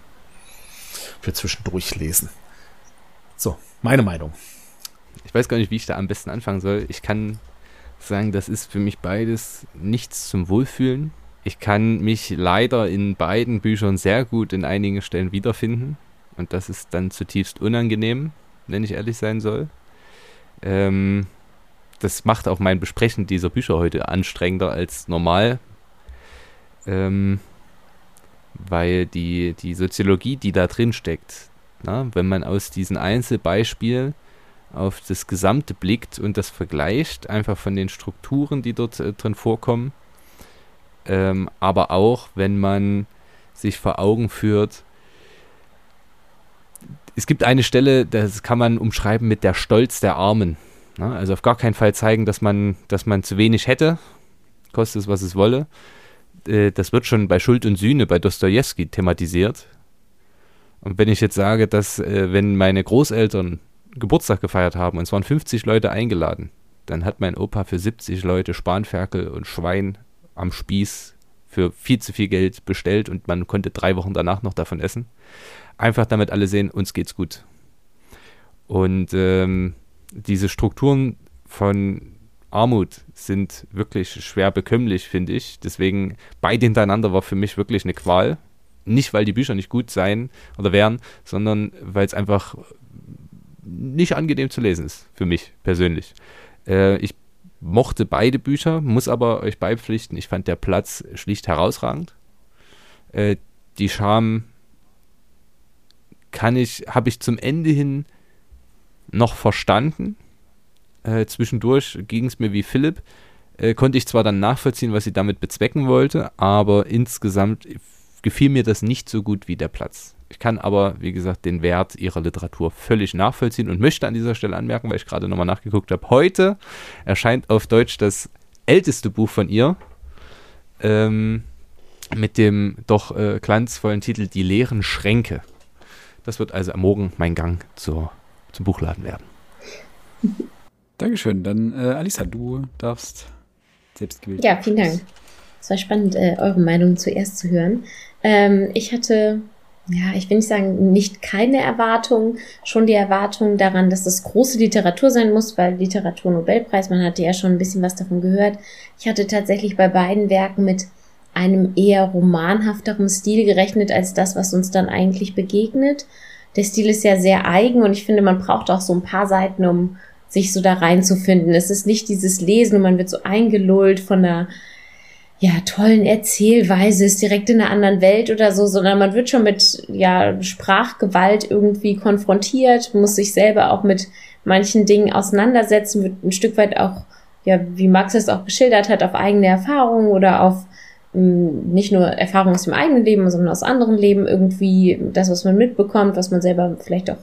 für zwischendurch lesen. So, meine Meinung. Ich weiß gar nicht, wie ich da am besten anfangen soll. Ich kann sagen, das ist für mich beides nichts zum Wohlfühlen. Ich kann mich leider in beiden Büchern sehr gut in einigen Stellen wiederfinden. Und das ist dann zutiefst unangenehm, wenn ich ehrlich sein soll. Ähm, das macht auch mein Besprechen dieser Bücher heute anstrengender als normal. Ähm, weil die, die Soziologie, die da drin steckt, na, wenn man aus diesen Einzelbeispielen auf das Gesamte blickt und das vergleicht, einfach von den Strukturen, die dort äh, drin vorkommen, ähm, aber auch, wenn man sich vor Augen führt, es gibt eine Stelle, das kann man umschreiben mit der Stolz der Armen. Ne? Also auf gar keinen Fall zeigen, dass man, dass man zu wenig hätte, koste es, was es wolle. Äh, das wird schon bei Schuld und Sühne bei Dostoevsky thematisiert. Und wenn ich jetzt sage, dass äh, wenn meine Großeltern Geburtstag gefeiert haben und es waren 50 Leute eingeladen, dann hat mein Opa für 70 Leute Spanferkel und Schwein am Spieß für viel zu viel Geld bestellt und man konnte drei Wochen danach noch davon essen. Einfach damit alle sehen, uns geht's gut. Und ähm, diese Strukturen von Armut sind wirklich schwer bekömmlich, finde ich. Deswegen beide hintereinander war für mich wirklich eine Qual. Nicht, weil die Bücher nicht gut seien oder wären, sondern weil es einfach nicht angenehm zu lesen ist, für mich persönlich. Äh, ich mochte beide Bücher, muss aber euch beipflichten, ich fand der Platz schlicht herausragend. Äh, die Scham kann ich, habe ich zum Ende hin noch verstanden. Äh, zwischendurch ging es mir wie Philipp. Äh, konnte ich zwar dann nachvollziehen, was sie damit bezwecken wollte, aber insgesamt gefiel mir das nicht so gut wie der Platz. Ich kann aber, wie gesagt, den Wert ihrer Literatur völlig nachvollziehen und möchte an dieser Stelle anmerken, weil ich gerade nochmal nachgeguckt habe. Heute erscheint auf Deutsch das älteste Buch von ihr ähm, mit dem doch äh, glanzvollen Titel Die leeren Schränke. Das wird also am Morgen mein Gang zur zum Buchladen werden. Dankeschön. Dann, äh, Alisa, du darfst selbst gewählt. Ja, vielen Dank. Es war spannend, äh, eure Meinung zuerst zu hören. Ähm, ich hatte, ja, ich will nicht sagen, nicht keine Erwartung, schon die Erwartung daran, dass das große Literatur sein muss, weil Literatur-Nobelpreis, man hatte ja schon ein bisschen was davon gehört. Ich hatte tatsächlich bei beiden Werken mit einem eher romanhafteren Stil gerechnet als das, was uns dann eigentlich begegnet der Stil ist ja sehr eigen und ich finde, man braucht auch so ein paar Seiten, um sich so da reinzufinden. Es ist nicht dieses Lesen und man wird so eingelullt von einer ja, tollen Erzählweise, ist direkt in einer anderen Welt oder so, sondern man wird schon mit ja, Sprachgewalt irgendwie konfrontiert, muss sich selber auch mit manchen Dingen auseinandersetzen, wird ein Stück weit auch, ja, wie Max es auch geschildert hat, auf eigene Erfahrungen oder auf nicht nur Erfahrungen aus dem eigenen Leben, sondern aus anderen Leben irgendwie das, was man mitbekommt, was man selber vielleicht auch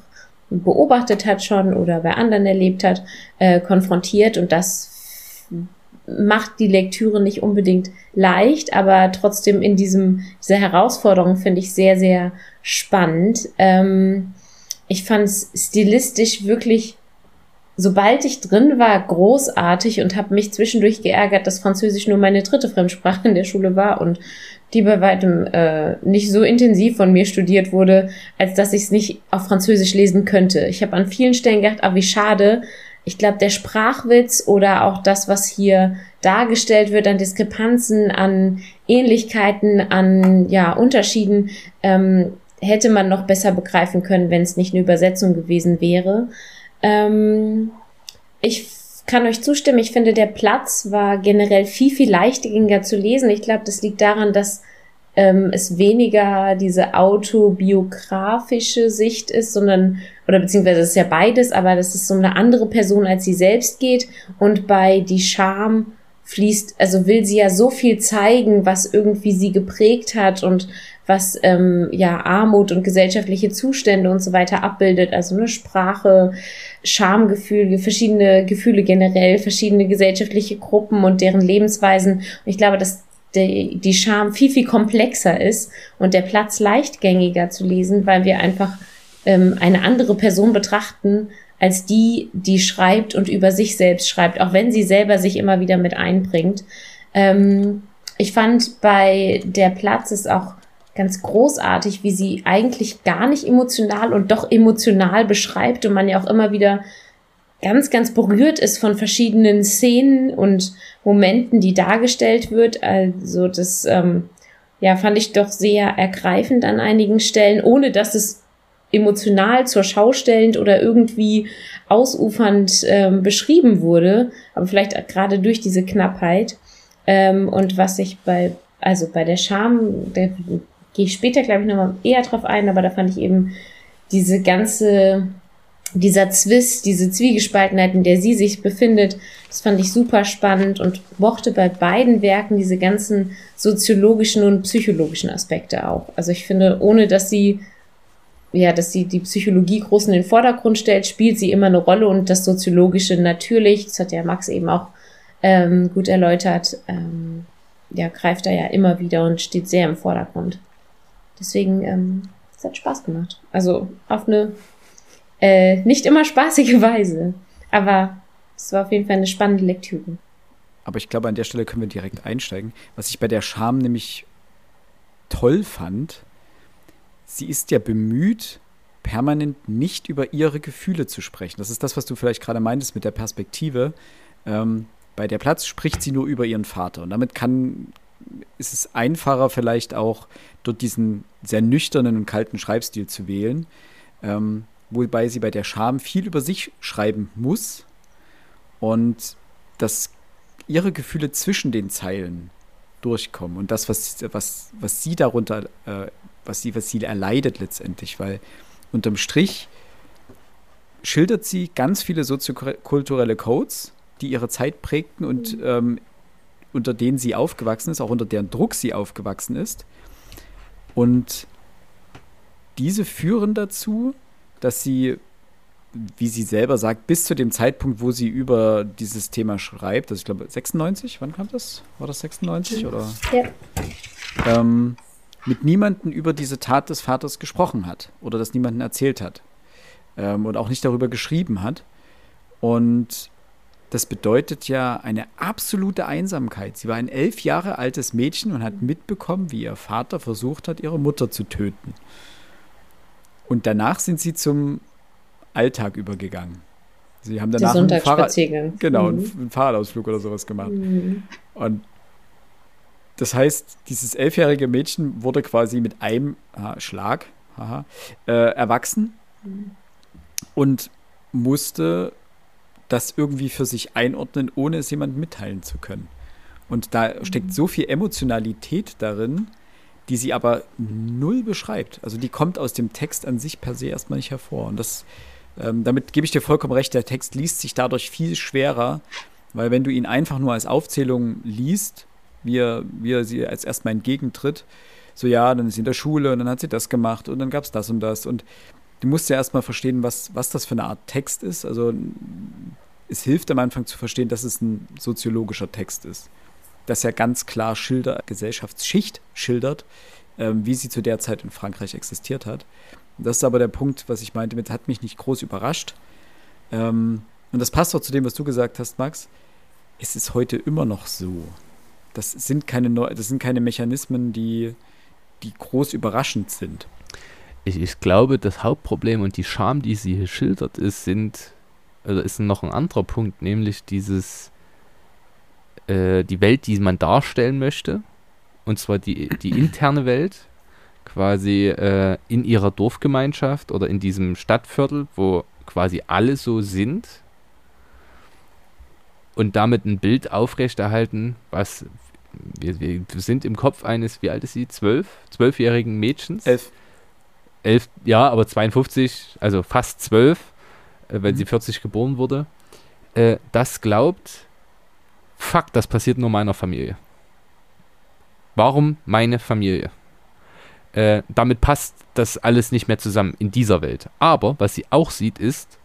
beobachtet hat schon oder bei anderen erlebt hat, äh, konfrontiert und das macht die Lektüre nicht unbedingt leicht, aber trotzdem in diesem dieser Herausforderung finde ich sehr sehr spannend. Ähm, ich fand es stilistisch wirklich sobald ich drin war, großartig und habe mich zwischendurch geärgert, dass Französisch nur meine dritte Fremdsprache in der Schule war und die bei weitem äh, nicht so intensiv von mir studiert wurde, als dass ich es nicht auf Französisch lesen könnte. Ich habe an vielen Stellen gedacht, ah, wie schade. Ich glaube, der Sprachwitz oder auch das, was hier dargestellt wird an Diskrepanzen, an Ähnlichkeiten, an ja Unterschieden, ähm, hätte man noch besser begreifen können, wenn es nicht eine Übersetzung gewesen wäre. Ähm, ich kann euch zustimmen, ich finde, der Platz war generell viel, viel leichtgängiger zu lesen. Ich glaube, das liegt daran, dass ähm, es weniger diese autobiografische Sicht ist, sondern, oder beziehungsweise es ist ja beides, aber dass es um eine andere Person als sie selbst geht und bei die Scham fließt, also will sie ja so viel zeigen, was irgendwie sie geprägt hat und was ähm, ja Armut und gesellschaftliche Zustände und so weiter abbildet, also eine Sprache, Schamgefühle, verschiedene Gefühle generell, verschiedene gesellschaftliche Gruppen und deren Lebensweisen. Und ich glaube, dass die, die Scham viel, viel komplexer ist und der Platz leichtgängiger zu lesen, weil wir einfach ähm, eine andere Person betrachten, als die, die schreibt und über sich selbst schreibt, auch wenn sie selber sich immer wieder mit einbringt. Ähm, ich fand bei der Platz ist auch ganz großartig, wie sie eigentlich gar nicht emotional und doch emotional beschreibt und man ja auch immer wieder ganz, ganz berührt ist von verschiedenen Szenen und Momenten, die dargestellt wird. Also das ähm, ja, fand ich doch sehr ergreifend an einigen Stellen, ohne dass es emotional zur Schau stellend oder irgendwie ausufernd ähm, beschrieben wurde, aber vielleicht gerade durch diese Knappheit. Ähm, und was ich bei, also bei der Scham, da gehe ich später, glaube ich, nochmal eher drauf ein, aber da fand ich eben diese ganze dieser Zwist, diese Zwiegespaltenheit, in der sie sich befindet, das fand ich super spannend und mochte bei beiden Werken diese ganzen soziologischen und psychologischen Aspekte auch. Also ich finde, ohne dass sie, ja, dass sie die Psychologie groß in den Vordergrund stellt, spielt sie immer eine Rolle und das Soziologische natürlich, das hat ja Max eben auch ähm, gut erläutert, ähm, ja, greift da ja immer wieder und steht sehr im Vordergrund. Deswegen, ähm, es hat Spaß gemacht. Also auf eine äh, nicht immer spaßige Weise. Aber es war auf jeden Fall eine spannende Lektüre. Aber ich glaube, an der Stelle können wir direkt einsteigen. Was ich bei der Scham nämlich toll fand, sie ist ja bemüht, permanent nicht über ihre Gefühle zu sprechen. Das ist das, was du vielleicht gerade meintest mit der Perspektive. Ähm, bei der Platz spricht sie nur über ihren Vater. Und damit kann, ist es einfacher, vielleicht auch dort diesen sehr nüchternen und kalten Schreibstil zu wählen. Ähm, wobei sie bei der Scham viel über sich schreiben muss und dass ihre Gefühle zwischen den Zeilen durchkommen und das, was, was, was sie darunter, äh, was sie, was sie erleidet letztendlich, weil unterm Strich schildert sie ganz viele soziokulturelle Codes, die ihre Zeit prägten und mhm. ähm, unter denen sie aufgewachsen ist, auch unter deren Druck sie aufgewachsen ist. Und diese führen dazu, dass sie, wie sie selber sagt, bis zu dem Zeitpunkt, wo sie über dieses Thema schreibt, also ich glaube 96, wann kam das? War das 96 oder? Ja. Ähm, mit niemandem über diese Tat des Vaters gesprochen hat oder das niemandem erzählt hat ähm, und auch nicht darüber geschrieben hat. Und das bedeutet ja eine absolute Einsamkeit. Sie war ein elf Jahre altes Mädchen und hat mitbekommen, wie ihr Vater versucht hat, ihre Mutter zu töten. Und danach sind sie zum Alltag übergegangen. Sie haben danach einen, Fahrrad, genau, mhm. einen Fahrradausflug oder sowas gemacht. Mhm. Und das heißt, dieses elfjährige Mädchen wurde quasi mit einem aha, Schlag aha, äh, erwachsen mhm. und musste das irgendwie für sich einordnen, ohne es jemandem mitteilen zu können. Und da steckt mhm. so viel Emotionalität darin, die sie aber null beschreibt. Also die kommt aus dem Text an sich per se erstmal nicht hervor. Und das, ähm, damit gebe ich dir vollkommen recht, der Text liest sich dadurch viel schwerer, weil wenn du ihn einfach nur als Aufzählung liest, wie er, wie er sie als erstmal entgegentritt, so ja, dann ist sie in der Schule und dann hat sie das gemacht und dann gab es das und das. Und du musst ja erstmal verstehen, was, was das für eine Art Text ist. Also es hilft am Anfang zu verstehen, dass es ein soziologischer Text ist das ja ganz klar Schilder, Gesellschaftsschicht schildert, ähm, wie sie zu der Zeit in Frankreich existiert hat. Das ist aber der Punkt, was ich meinte, mit hat mich nicht groß überrascht. Ähm, und das passt auch zu dem, was du gesagt hast, Max. Es ist heute immer noch so. Das sind keine, Neu das sind keine Mechanismen, die, die groß überraschend sind. Ich, ich glaube, das Hauptproblem und die Scham, die sie hier schildert, ist, sind, oder ist noch ein anderer Punkt, nämlich dieses, äh, die Welt, die man darstellen möchte, und zwar die, die interne Welt, quasi äh, in ihrer Dorfgemeinschaft oder in diesem Stadtviertel, wo quasi alle so sind und damit ein Bild aufrechterhalten, was wir, wir sind im Kopf eines, wie alt ist sie? Zwölf? Zwölfjährigen Mädchens? Elf. Elf, ja, aber 52, also fast zwölf, äh, wenn Mhm. sie 40 geboren wurde, äh, das glaubt, fuck, das passiert nur meiner Familie. Warum meine Familie? Äh, damit passt das alles nicht mehr zusammen in dieser Welt. Aber was sie auch sieht, ist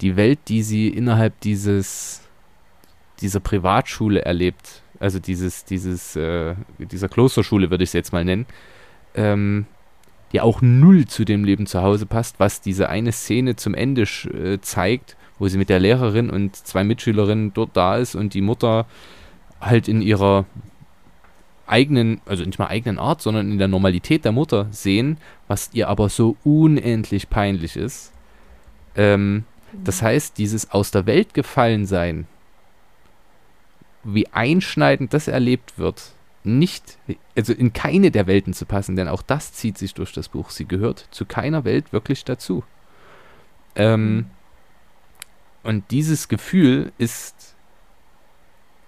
die Welt, die sie innerhalb dieses dieser Privatschule erlebt. Also dieses, dieses, äh, dieser Klosterschule würde ich es jetzt mal nennen. Ähm, die auch null zu dem Leben zu Hause passt, was diese eine Szene zum Ende äh, zeigt, wo sie mit der Lehrerin und zwei Mitschülerinnen dort da ist und die Mutter halt in ihrer eigenen, also nicht mal eigenen Art, sondern in der Normalität der Mutter sehen, was ihr aber so unendlich peinlich ist. Ähm, das heißt, dieses aus der Welt gefallen sein, wie einschneidend das erlebt wird, nicht, also in keine der Welten zu passen, denn auch das zieht sich durch das Buch. Sie gehört zu keiner Welt wirklich dazu. Ähm, und dieses Gefühl ist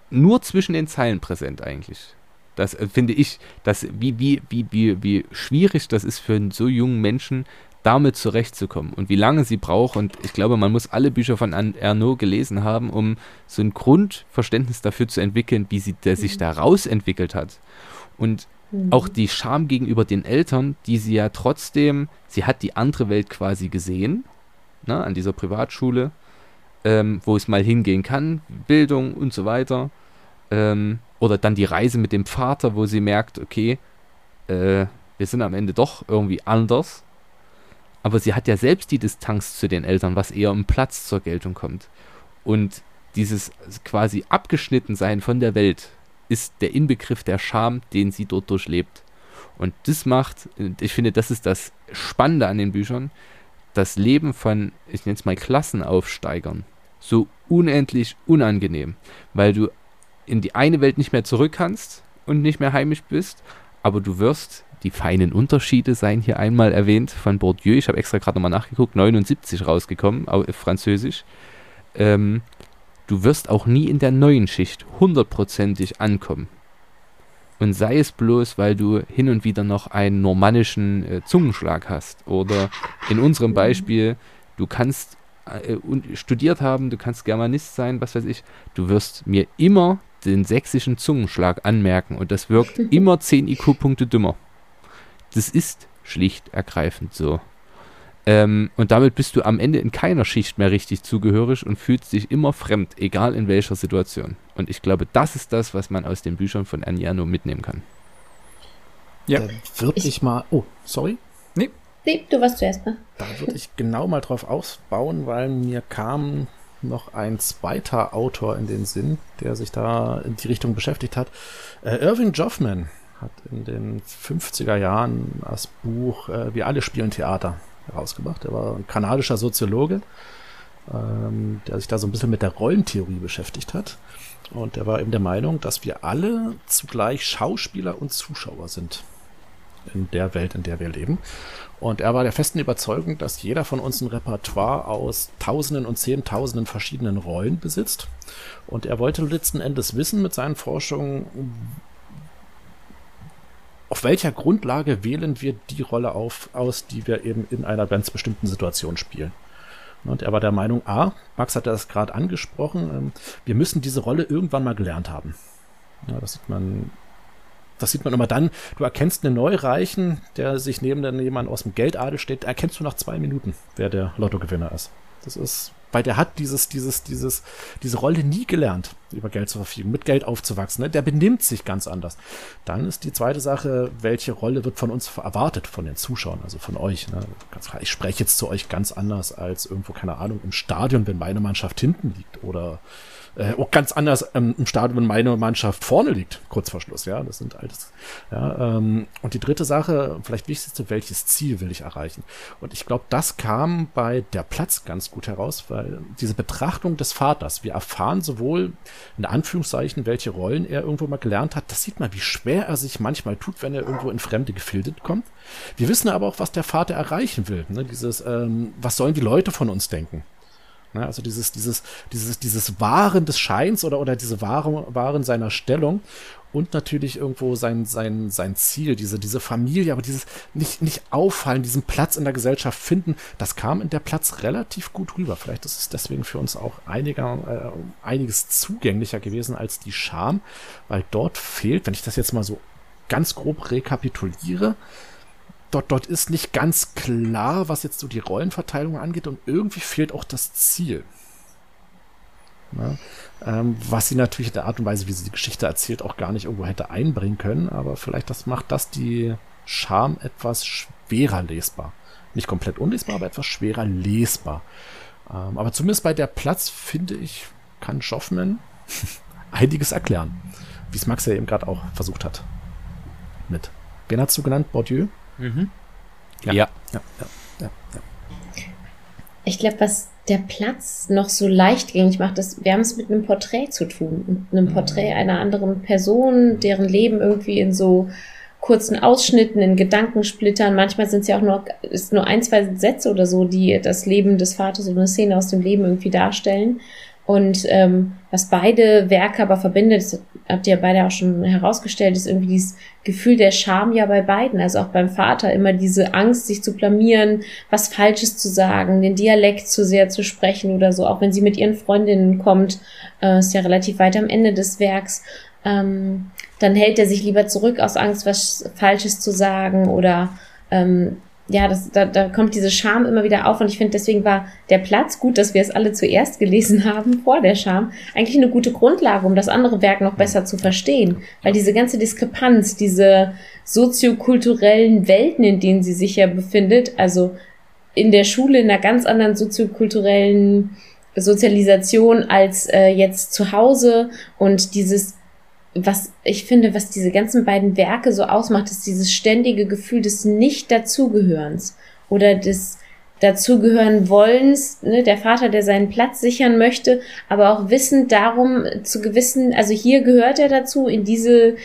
nur zwischen den Zeilen präsent eigentlich. Das äh, finde ich, dass wie, wie, wie, wie, wie schwierig das ist für einen so jungen Menschen, damit zurechtzukommen und wie lange sie braucht. Und ich glaube, man muss alle Bücher von Ernaud gelesen haben, um so ein Grundverständnis dafür zu entwickeln, wie sie der sich Mhm. da rausentwickelt hat. Und Mhm. auch die Scham gegenüber den Eltern, die sie ja trotzdem, sie hat die andere Welt quasi gesehen, ne, an dieser Privatschule, ähm, wo es mal hingehen kann, Bildung und so weiter. Ähm, oder dann die Reise mit dem Vater, wo sie merkt, okay, äh, wir sind am Ende doch irgendwie anders. Aber sie hat ja selbst die Distanz zu den Eltern, was eher im Platz zur Geltung kommt. Und dieses quasi abgeschnitten sein von der Welt ist der Inbegriff der Scham, den sie dort durchlebt. Und das macht, ich finde, das ist das Spannende an den Büchern, das Leben von, ich nenne es mal Klassenaufsteigern, so unendlich unangenehm, weil du in die eine Welt nicht mehr zurück kannst und nicht mehr heimisch bist, aber du wirst, die feinen Unterschiede seien hier einmal erwähnt von Bourdieu, ich habe extra gerade nochmal nachgeguckt, 79 rausgekommen, auf Französisch, ähm, du wirst auch nie in der neuen Schicht hundertprozentig ankommen. Und sei es bloß, weil du hin und wieder noch einen normannischen äh, Zungenschlag hast. Oder in unserem Beispiel, du kannst äh, un- studiert haben, du kannst Germanist sein, was weiß ich. Du wirst mir immer den sächsischen Zungenschlag anmerken und das wirkt immer 10 IQ-Punkte dümmer. Das ist schlicht ergreifend so. Ähm, und damit bist du am Ende in keiner Schicht mehr richtig zugehörig und fühlst dich immer fremd, egal in welcher Situation. Und ich glaube, das ist das, was man aus den Büchern von Anjano mitnehmen kann. Ja. Da würde ich mal. Oh, sorry. Nee, du warst zuerst mal. Da würde ich genau mal drauf ausbauen, weil mir kam noch ein zweiter Autor in den Sinn, der sich da in die Richtung beschäftigt hat. Äh, Irving Joffman hat in den 50er Jahren das Buch äh, Wir alle spielen Theater herausgebracht. Er war ein kanadischer Soziologe, ähm, der sich da so ein bisschen mit der Rollentheorie beschäftigt hat. Und er war eben der Meinung, dass wir alle zugleich Schauspieler und Zuschauer sind in der Welt, in der wir leben. Und er war der festen Überzeugung, dass jeder von uns ein Repertoire aus Tausenden und Zehntausenden verschiedenen Rollen besitzt. Und er wollte letzten Endes wissen mit seinen Forschungen, auf welcher Grundlage wählen wir die Rolle auf, aus, die wir eben in einer ganz bestimmten Situation spielen. Und er war der Meinung, A, Max hat das gerade angesprochen, ähm, wir müssen diese Rolle irgendwann mal gelernt haben. Ja, das sieht man das sieht man immer dann, du erkennst einen Neureichen, der sich neben jemand aus dem Geldadel steht, erkennst du nach zwei Minuten, wer der Lottogewinner ist. Das ist, weil der hat dieses, dieses, dieses, diese Rolle nie gelernt, über Geld zu verfügen, mit Geld aufzuwachsen. Ne? Der benimmt sich ganz anders. Dann ist die zweite Sache, welche Rolle wird von uns erwartet, von den Zuschauern, also von euch. Ne? Ganz klar, ich spreche jetzt zu euch ganz anders als irgendwo, keine Ahnung, im Stadion, wenn meine Mannschaft hinten liegt oder äh, auch ganz anders ähm, im Stadion, meine Mannschaft vorne liegt, kurz vor Schluss, ja, das sind alles, ja, ähm, und die dritte Sache, vielleicht wichtigste, welches Ziel will ich erreichen? Und ich glaube, das kam bei der Platz ganz gut heraus, weil diese Betrachtung des Vaters, wir erfahren sowohl in Anführungszeichen, welche Rollen er irgendwo mal gelernt hat. Das sieht man, wie schwer er sich manchmal tut, wenn er irgendwo in fremde Gefilde kommt. Wir wissen aber auch, was der Vater erreichen will. Ne? Dieses, ähm, was sollen die Leute von uns denken? Ne? Also dieses, dieses, dieses, dieses Wahren des Scheins oder, oder diese Wahren, Wahren seiner Stellung und natürlich irgendwo sein, sein, sein Ziel, diese, diese Familie, aber dieses nicht, nicht auffallen, diesen Platz in der Gesellschaft finden, das kam in der Platz relativ gut rüber. Vielleicht ist es deswegen für uns auch einiger, äh, einiges zugänglicher gewesen als die Scham, weil dort fehlt, wenn ich das jetzt mal so ganz grob rekapituliere, dort, dort ist nicht ganz klar, was jetzt so die Rollenverteilung angeht und irgendwie fehlt auch das Ziel. Ne? Ähm, was sie natürlich in der Art und Weise, wie sie die Geschichte erzählt, auch gar nicht irgendwo hätte einbringen können, aber vielleicht das macht das die Charme etwas schwerer lesbar. Nicht komplett unlesbar, aber etwas schwerer lesbar. Ähm, aber zumindest bei der Platz, finde ich, kann Schoffman einiges erklären. Wie es Max ja eben gerade auch versucht hat. Mit. Wen hast du genannt? Bourdieu? Mhm. Ja. Ja, ja, ja, ja, ja. Ich glaube, was der Platz noch so leichtgängig macht, ist, wir haben es mit einem Porträt zu tun. Mit einem Porträt einer anderen Person, deren Leben irgendwie in so kurzen Ausschnitten, in Gedankensplittern. Manchmal sind es ja auch nur, ist nur ein, zwei Sätze oder so, die das Leben des Vaters oder eine Szene aus dem Leben irgendwie darstellen. Und ähm, was beide Werke aber verbindet, das habt ihr beide auch schon herausgestellt, ist irgendwie dieses Gefühl der Scham ja bei beiden. Also auch beim Vater immer diese Angst, sich zu blamieren, was Falsches zu sagen, den Dialekt zu sehr zu sprechen oder so. Auch wenn sie mit ihren Freundinnen kommt, äh, ist ja relativ weit am Ende des Werks. Ähm, dann hält er sich lieber zurück aus Angst, was Falsches zu sagen oder ähm, ja, das, da, da kommt diese Scham immer wieder auf und ich finde, deswegen war der Platz gut, dass wir es alle zuerst gelesen haben, vor der Scham, eigentlich eine gute Grundlage, um das andere Werk noch besser zu verstehen. Weil diese ganze Diskrepanz, diese soziokulturellen Welten, in denen sie sich ja befindet, also in der Schule in einer ganz anderen soziokulturellen Sozialisation als äh, jetzt zu Hause und dieses was ich finde, was diese ganzen beiden Werke so ausmacht, ist dieses ständige Gefühl des Nicht-Dazugehörens oder des Dazugehören wollens, ne, der Vater, der seinen Platz sichern möchte, aber auch wissend darum zu gewissen, also hier gehört er dazu, in diese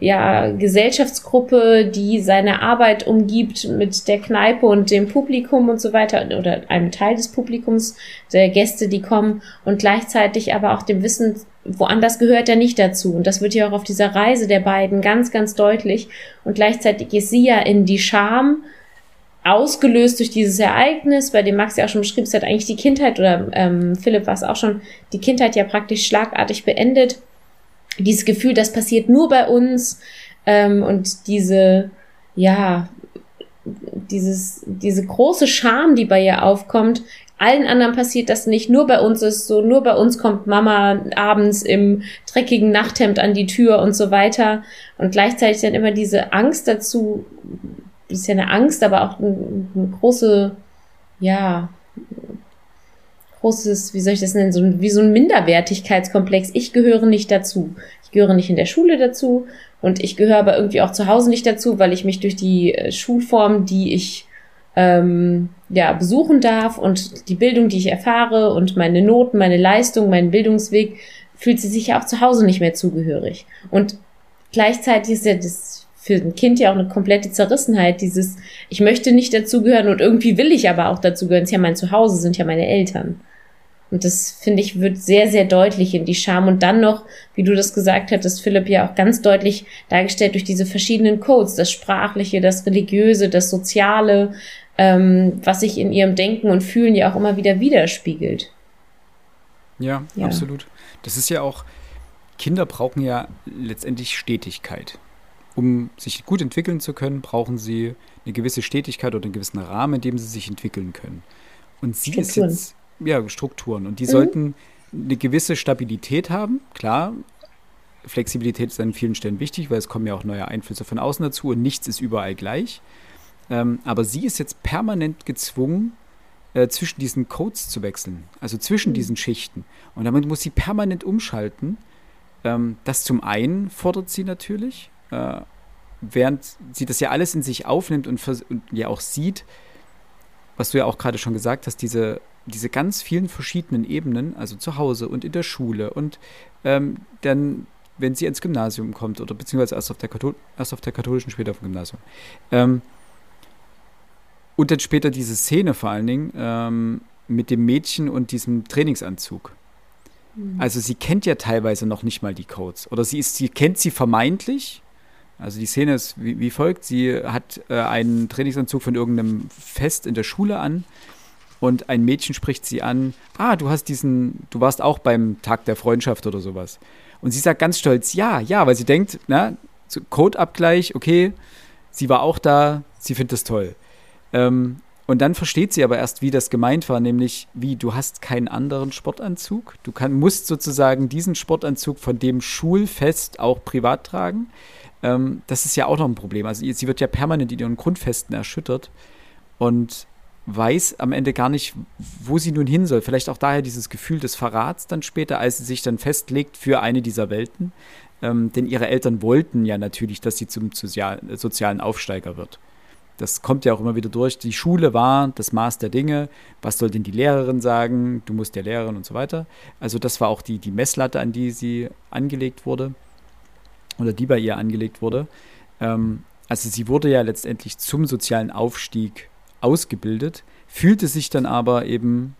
ja, Gesellschaftsgruppe, die seine Arbeit umgibt mit der Kneipe und dem Publikum und so weiter oder einem Teil des Publikums, der Gäste, die kommen und gleichzeitig aber auch dem Wissen, woanders gehört er nicht dazu. Und das wird ja auch auf dieser Reise der beiden ganz, ganz deutlich. Und gleichzeitig ist sie ja in die Scham ausgelöst durch dieses Ereignis, bei dem Max ja auch schon beschrieben hat, eigentlich die Kindheit oder ähm, Philipp war es auch schon, die Kindheit ja praktisch schlagartig beendet dieses Gefühl, das passiert nur bei uns ähm, und diese, ja, dieses, diese große Scham, die bei ihr aufkommt, allen anderen passiert das nicht, nur bei uns ist so, nur bei uns kommt Mama abends im dreckigen Nachthemd an die Tür und so weiter. Und gleichzeitig dann immer diese Angst dazu, das ist ja eine Angst, aber auch eine, eine große, ja, großes, wie soll ich das nennen, so wie so ein Minderwertigkeitskomplex. Ich gehöre nicht dazu. Ich gehöre nicht in der Schule dazu und ich gehöre aber irgendwie auch zu Hause nicht dazu, weil ich mich durch die äh, Schulform, die ich ähm, ja besuchen darf und die Bildung, die ich erfahre und meine Noten, meine Leistung, meinen Bildungsweg, fühlt sie sich ja auch zu Hause nicht mehr zugehörig. Und gleichzeitig ist ja das für ein Kind ja auch eine komplette Zerrissenheit, dieses, ich möchte nicht dazugehören und irgendwie will ich aber auch dazugehören. Ist ja mein Zuhause, sind ja meine Eltern. Und das, finde ich, wird sehr, sehr deutlich in die Scham. Und dann noch, wie du das gesagt hattest, Philipp, ja auch ganz deutlich dargestellt durch diese verschiedenen Codes, das Sprachliche, das Religiöse, das Soziale, ähm, was sich in ihrem Denken und Fühlen ja auch immer wieder widerspiegelt. Ja, ja, absolut. Das ist ja auch, Kinder brauchen ja letztendlich Stetigkeit. Um sich gut entwickeln zu können, brauchen sie eine gewisse Stetigkeit oder einen gewissen Rahmen, in dem sie sich entwickeln können. Und sie Strukturen. ist jetzt ja, Strukturen. Und die mhm. sollten eine gewisse Stabilität haben. Klar, Flexibilität ist an vielen Stellen wichtig, weil es kommen ja auch neue Einflüsse von außen dazu und nichts ist überall gleich. Ähm, aber sie ist jetzt permanent gezwungen, äh, zwischen diesen Codes zu wechseln, also zwischen mhm. diesen Schichten. Und damit muss sie permanent umschalten. Ähm, das zum einen fordert sie natürlich, äh, während sie das ja alles in sich aufnimmt und, und ja auch sieht, was du ja auch gerade schon gesagt hast, diese diese ganz vielen verschiedenen Ebenen, also zu Hause und in der Schule und ähm, dann, wenn sie ins Gymnasium kommt oder beziehungsweise erst auf der, Kathol erst auf der katholischen, später auf dem Gymnasium. Ähm, und dann später diese Szene vor allen Dingen ähm, mit dem Mädchen und diesem Trainingsanzug. Mhm. Also sie kennt ja teilweise noch nicht mal die Codes. Oder sie ist, sie kennt sie vermeintlich. Also die Szene ist wie, wie folgt: Sie hat äh, einen Trainingsanzug von irgendeinem Fest in der Schule an und ein Mädchen spricht sie an, ah, du hast diesen, du warst auch beim Tag der Freundschaft oder sowas. Und sie sagt ganz stolz, ja, ja, weil sie denkt, na, Codeabgleich, okay, sie war auch da, sie findet das toll. Ähm, und dann versteht sie aber erst, wie das gemeint war, nämlich wie du hast keinen anderen Sportanzug. Du kann, musst sozusagen diesen Sportanzug von dem Schulfest auch privat tragen. Ähm, das ist ja auch noch ein Problem. Also sie wird ja permanent in ihren Grundfesten erschüttert und weiß am Ende gar nicht, wo sie nun hin soll. Vielleicht auch daher dieses Gefühl des Verrats dann später, als sie sich dann festlegt für eine dieser Welten. Ähm, denn ihre Eltern wollten ja natürlich, dass sie zum sozial, sozialen Aufsteiger wird. Das kommt ja auch immer wieder durch. Die Schule war das Maß der Dinge. Was soll denn die Lehrerin sagen? Du musst der Lehrerin und so weiter. Also das war auch die, die Messlatte, an die sie angelegt wurde. Oder die bei ihr angelegt wurde. Ähm, also sie wurde ja letztendlich zum sozialen Aufstieg ausgebildet, fühlte sich dann aber eben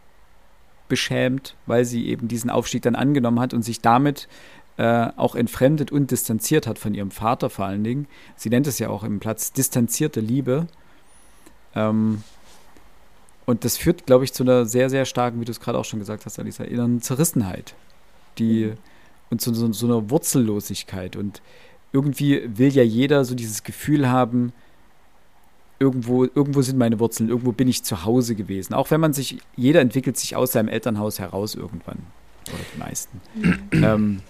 beschämt, weil sie eben diesen Aufstieg dann angenommen hat und sich damit äh, auch entfremdet und distanziert hat von ihrem Vater vor allen Dingen. Sie nennt es ja auch im Platz distanzierte Liebe. Ähm, und das führt, glaube ich, zu einer sehr, sehr starken, wie du es gerade auch schon gesagt hast, Alisa, inneren Zerrissenheit. Die, mhm. und zu so, so einer Wurzellosigkeit. Und irgendwie will ja jeder so dieses Gefühl haben, irgendwo, irgendwo sind meine Wurzeln, irgendwo bin ich zu Hause gewesen. Auch wenn man sich, jeder entwickelt sich aus seinem Elternhaus heraus irgendwann. Oder die meisten. Mhm. ähm,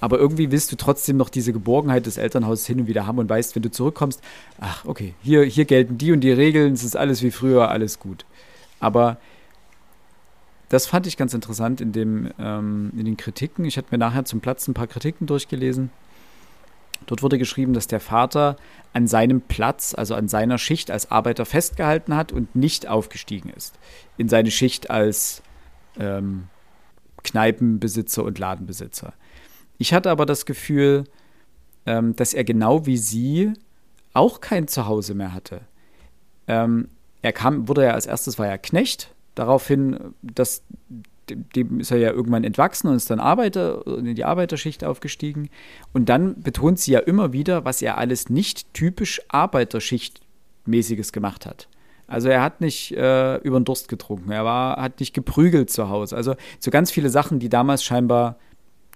aber irgendwie willst du trotzdem noch diese Geborgenheit des Elternhauses hin und wieder haben und weißt, wenn du zurückkommst, ach, okay, hier, hier gelten die und die Regeln, es ist alles wie früher, alles gut. Aber das fand ich ganz interessant in, dem, ähm, in den Kritiken. Ich hatte mir nachher zum Platz ein paar Kritiken durchgelesen. Dort wurde geschrieben, dass der Vater an seinem Platz, also an seiner Schicht als Arbeiter festgehalten hat und nicht aufgestiegen ist. In seine Schicht als ähm, Kneipenbesitzer und Ladenbesitzer. Ich hatte aber das Gefühl, ähm, dass er genau wie sie auch kein Zuhause mehr hatte. Ähm, er kam, wurde ja als erstes war er Knecht, daraufhin, dass dem ist er ja irgendwann entwachsen und ist dann Arbeiter in die Arbeiterschicht aufgestiegen. Und dann betont sie ja immer wieder, was er alles nicht typisch Arbeiterschichtmäßiges gemacht hat. Also er hat nicht äh, über den Durst getrunken, er war, hat nicht geprügelt zu Hause. Also so ganz viele Sachen, die damals scheinbar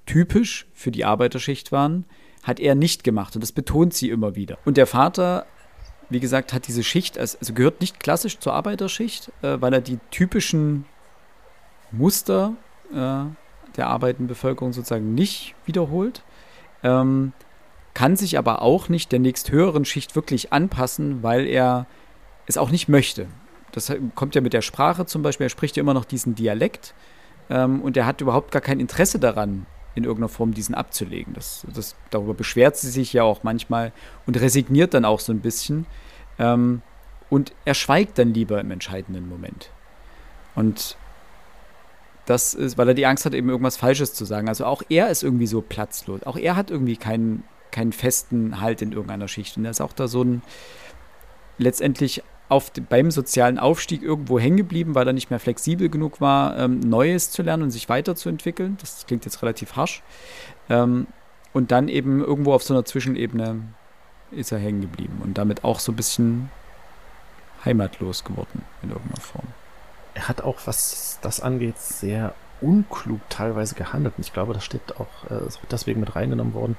typisch für die Arbeiterschicht waren, hat er nicht gemacht. Und das betont sie immer wieder. Und der Vater, wie gesagt, hat diese Schicht, also gehört nicht klassisch zur Arbeiterschicht, äh, weil er die typischen Muster äh, der arbeitenden Bevölkerung sozusagen nicht wiederholt. Ähm, kann sich aber auch nicht der nächsthöheren Schicht wirklich anpassen, weil er es auch nicht möchte. Das kommt ja mit der Sprache zum Beispiel. Er spricht ja immer noch diesen Dialekt ähm, und er hat überhaupt gar kein Interesse daran, in irgendeiner Form diesen abzulegen. Das, das, darüber beschwert sie sich ja auch manchmal und resigniert dann auch so ein bisschen. Ähm, und er schweigt dann lieber im entscheidenden Moment. Und das ist, weil er die Angst hat, eben irgendwas Falsches zu sagen. Also auch er ist irgendwie so platzlos. Auch er hat irgendwie keinen, keinen festen Halt in irgendeiner Schicht. Und er ist auch da so ein letztendlich auf, beim sozialen Aufstieg irgendwo hängen geblieben, weil er nicht mehr flexibel genug war, ähm, Neues zu lernen und sich weiterzuentwickeln. Das klingt jetzt relativ harsch. Ähm, und dann eben irgendwo auf so einer Zwischenebene ist er hängen geblieben und damit auch so ein bisschen heimatlos geworden in irgendeiner Form. Er hat auch, was das angeht, sehr unklug teilweise gehandelt. Und ich glaube, das steht auch, äh, deswegen mit reingenommen worden.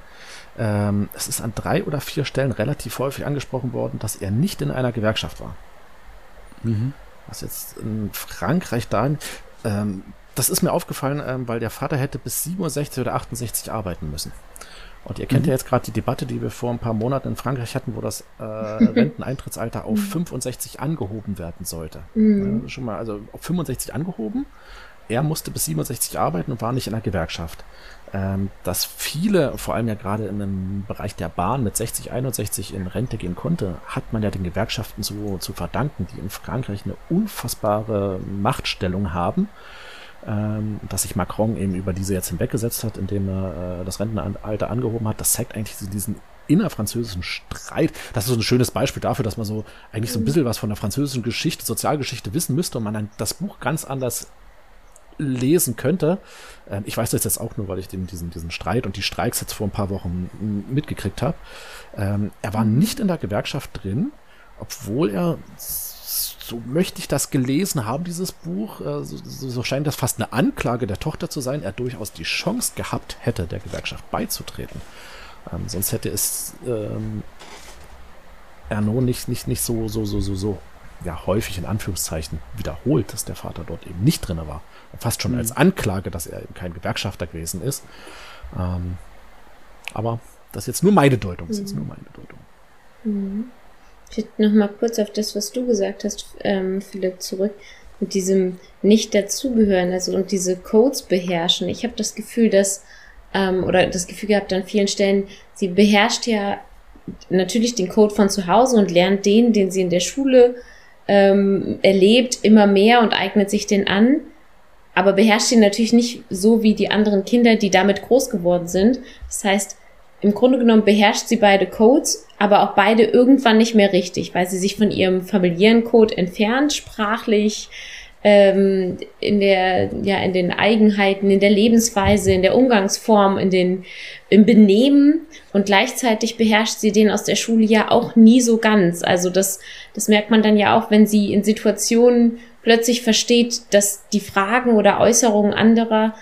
Ähm, es ist an drei oder vier Stellen relativ häufig angesprochen worden, dass er nicht in einer Gewerkschaft war. Mhm. Was jetzt in Frankreich da, ähm, das ist mir aufgefallen, ähm, weil der Vater hätte bis 67 oder 68 arbeiten müssen. Und ihr kennt mhm. ja jetzt gerade die Debatte, die wir vor ein paar Monaten in Frankreich hatten, wo das äh, Renteneintrittsalter auf 65 mhm. angehoben werden sollte. Mhm. Ja, schon mal, also auf 65 angehoben er musste bis 67 arbeiten und war nicht in der Gewerkschaft. Ähm, dass viele, vor allem ja gerade in dem Bereich der Bahn mit 60, 61 in Rente gehen konnte, hat man ja den Gewerkschaften so zu verdanken, die in Frankreich eine unfassbare Machtstellung haben. Ähm, dass sich Macron eben über diese jetzt hinweggesetzt hat, indem er äh, das Rentenalter angehoben hat, das zeigt eigentlich diesen innerfranzösischen Streit. Das ist so ein schönes Beispiel dafür, dass man so eigentlich so ein bisschen was von der französischen Geschichte, Sozialgeschichte wissen müsste und man dann das Buch ganz anders lesen könnte. Ähm, ich weiß das jetzt auch nur, weil ich den, diesen, diesen Streit und die Streiks jetzt vor ein paar Wochen mitgekriegt habe. Ähm, er war nicht in der Gewerkschaft drin, obwohl er so möchte ich das gelesen haben, dieses Buch. Äh, so, so, scheint das fast eine Anklage der Tochter zu sein, er durchaus die Chance gehabt hätte, der Gewerkschaft beizutreten. Ähm, sonst hätte es ähm, Ernaud nicht, nicht, nicht so, so, so, so, so ja, häufig in Anführungszeichen wiederholt, dass der Vater dort eben nicht drin war. Fast schon mhm. als Anklage, dass er eben kein Gewerkschafter gewesen ist. Ähm, aber das ist jetzt nur meine Deutung. Das ist jetzt nur meine Deutung. Mhm. Ich noch mal kurz auf das, was du gesagt hast, ähm, Philipp, zurück. Mit diesem nicht dazugehören, also und diese Codes beherrschen. Ich habe das Gefühl, dass, ähm, oder das Gefühl gehabt an vielen Stellen, sie beherrscht ja natürlich den Code von zu Hause und lernt den, den sie in der Schule ähm, erlebt, immer mehr und eignet sich den an, aber beherrscht ihn natürlich nicht so wie die anderen Kinder, die damit groß geworden sind. Das heißt, im Grunde genommen beherrscht sie beide Codes, aber auch beide irgendwann nicht mehr richtig, weil sie sich von ihrem familiären Code entfernt, sprachlich, ähm, in der, ja, in den Eigenheiten, in der Lebensweise, in der Umgangsform, in den, im Benehmen und gleichzeitig beherrscht sie den aus der Schule ja auch nie so ganz. Also das, das merkt man dann ja auch, wenn sie in Situationen plötzlich versteht, dass die Fragen oder Äußerungen anderer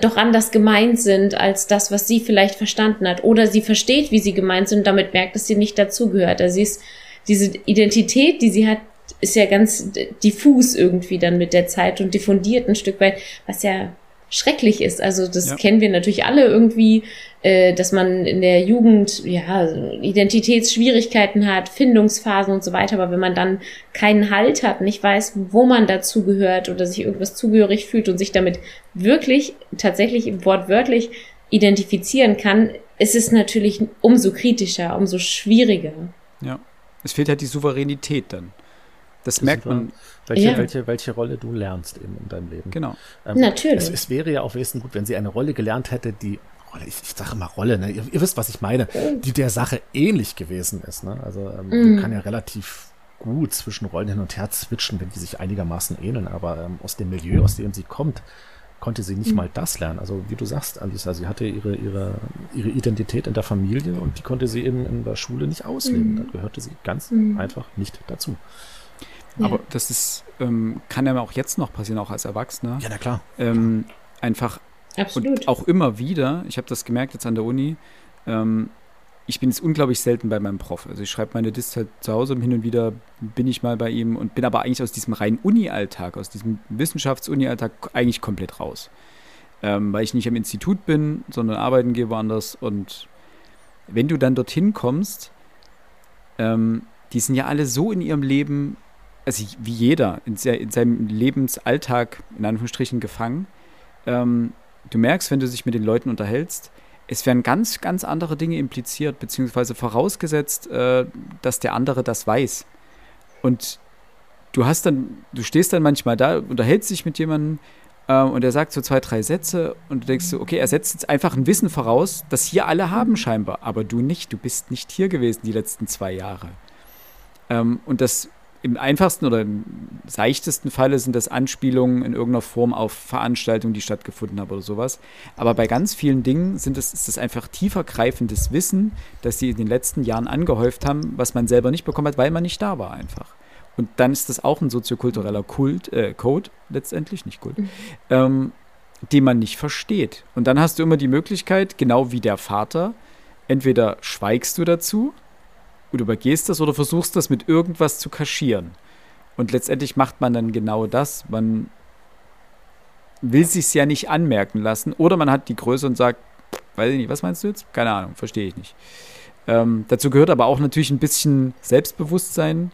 doch anders gemeint sind als das, was sie vielleicht verstanden hat. Oder sie versteht, wie sie gemeint sind und damit merkt, dass sie nicht dazugehört. Also sie ist, diese Identität, die sie hat, ist ja ganz diffus irgendwie dann mit der Zeit und diffundiert ein Stück weit, was ja schrecklich ist. Also das ja. kennen wir natürlich alle irgendwie, äh, dass man in der Jugend ja Identitätsschwierigkeiten hat, Findungsphasen und so weiter. Aber wenn man dann keinen Halt hat, nicht weiß, wo man dazugehört oder sich irgendwas zugehörig fühlt und sich damit wirklich tatsächlich im Wort wörtlich identifizieren kann, ist es natürlich umso kritischer, umso schwieriger. Ja, es fehlt halt die Souveränität dann. Das, das merkt man. Welche, ja. welche, welche Rolle du lernst eben in deinem Leben. Genau. Ähm, Natürlich. Es, es, wäre ja auch wesentlich gut, wenn sie eine Rolle gelernt hätte, die Rolle, ich, ich sage immer Rolle, ne? ihr, ihr, wisst, was ich meine, die der Sache ähnlich gewesen ist. Ne? Also ähm, mhm. kann ja relativ gut zwischen Rollen hin und her switchen, wenn die sich einigermaßen ähneln, aber ähm, aus dem Milieu, aus dem sie kommt, konnte sie nicht mhm. mal das lernen. Also wie du sagst, Alisa, sie hatte ihre, ihre, ihre Identität in der Familie und die konnte sie eben in der Schule nicht ausleben. Mhm. Da gehörte sie ganz mhm. einfach nicht dazu. Ja. Aber das ist, ähm, kann ja auch jetzt noch passieren, auch als Erwachsener. Ja, na klar. Ähm, einfach Absolut. und auch immer wieder, ich habe das gemerkt jetzt an der Uni, ähm, ich bin jetzt unglaublich selten bei meinem Prof. Also ich schreibe meine Dist halt zu Hause und hin und wieder bin ich mal bei ihm und bin aber eigentlich aus diesem reinen Uni-Alltag, aus diesem Wissenschafts-Uni-Alltag eigentlich komplett raus. Ähm, weil ich nicht am Institut bin, sondern arbeiten gehe woanders. Und wenn du dann dorthin kommst, ähm, die sind ja alle so in ihrem Leben also wie jeder, in, in, seinem Lebensalltag in Anführungsstrichen gefangen. Ähm, du merkst, wenn du dich mit den Leuten unterhältst, es werden ganz, ganz andere Dinge impliziert, beziehungsweise vorausgesetzt, äh, dass der andere das weiß. Und du hast dann, du stehst dann manchmal da, unterhältst dich mit jemandem äh, und er sagt so zwei, drei Sätze und du denkst so, okay, er setzt jetzt einfach ein Wissen voraus, das hier alle haben scheinbar, aber du nicht, du bist nicht hier gewesen die letzten zwei Jahre. Ähm, und das im einfachsten oder im seichtesten Falle sind das Anspielungen in irgendeiner Form auf Veranstaltungen, die stattgefunden haben oder sowas. Aber bei ganz vielen Dingen sind es, ist es einfach tiefergreifendes Wissen, das sie in den letzten Jahren angehäuft haben, was man selber nicht bekommen hat, weil man nicht da war einfach. Und dann ist das auch ein soziokultureller Kult, äh, Code letztendlich, nicht Kult, mhm. ähm, den man nicht versteht. Und dann hast du immer die Möglichkeit, genau wie der Vater, entweder schweigst du dazu und übergehst das oder versuchst das mit irgendwas zu kaschieren. Und letztendlich macht man dann genau das. Man will sich ja nicht anmerken lassen. Oder man hat die Größe und sagt, weiß ich nicht, was meinst du jetzt? Keine Ahnung, verstehe ich nicht. Ähm, dazu gehört aber auch natürlich ein bisschen Selbstbewusstsein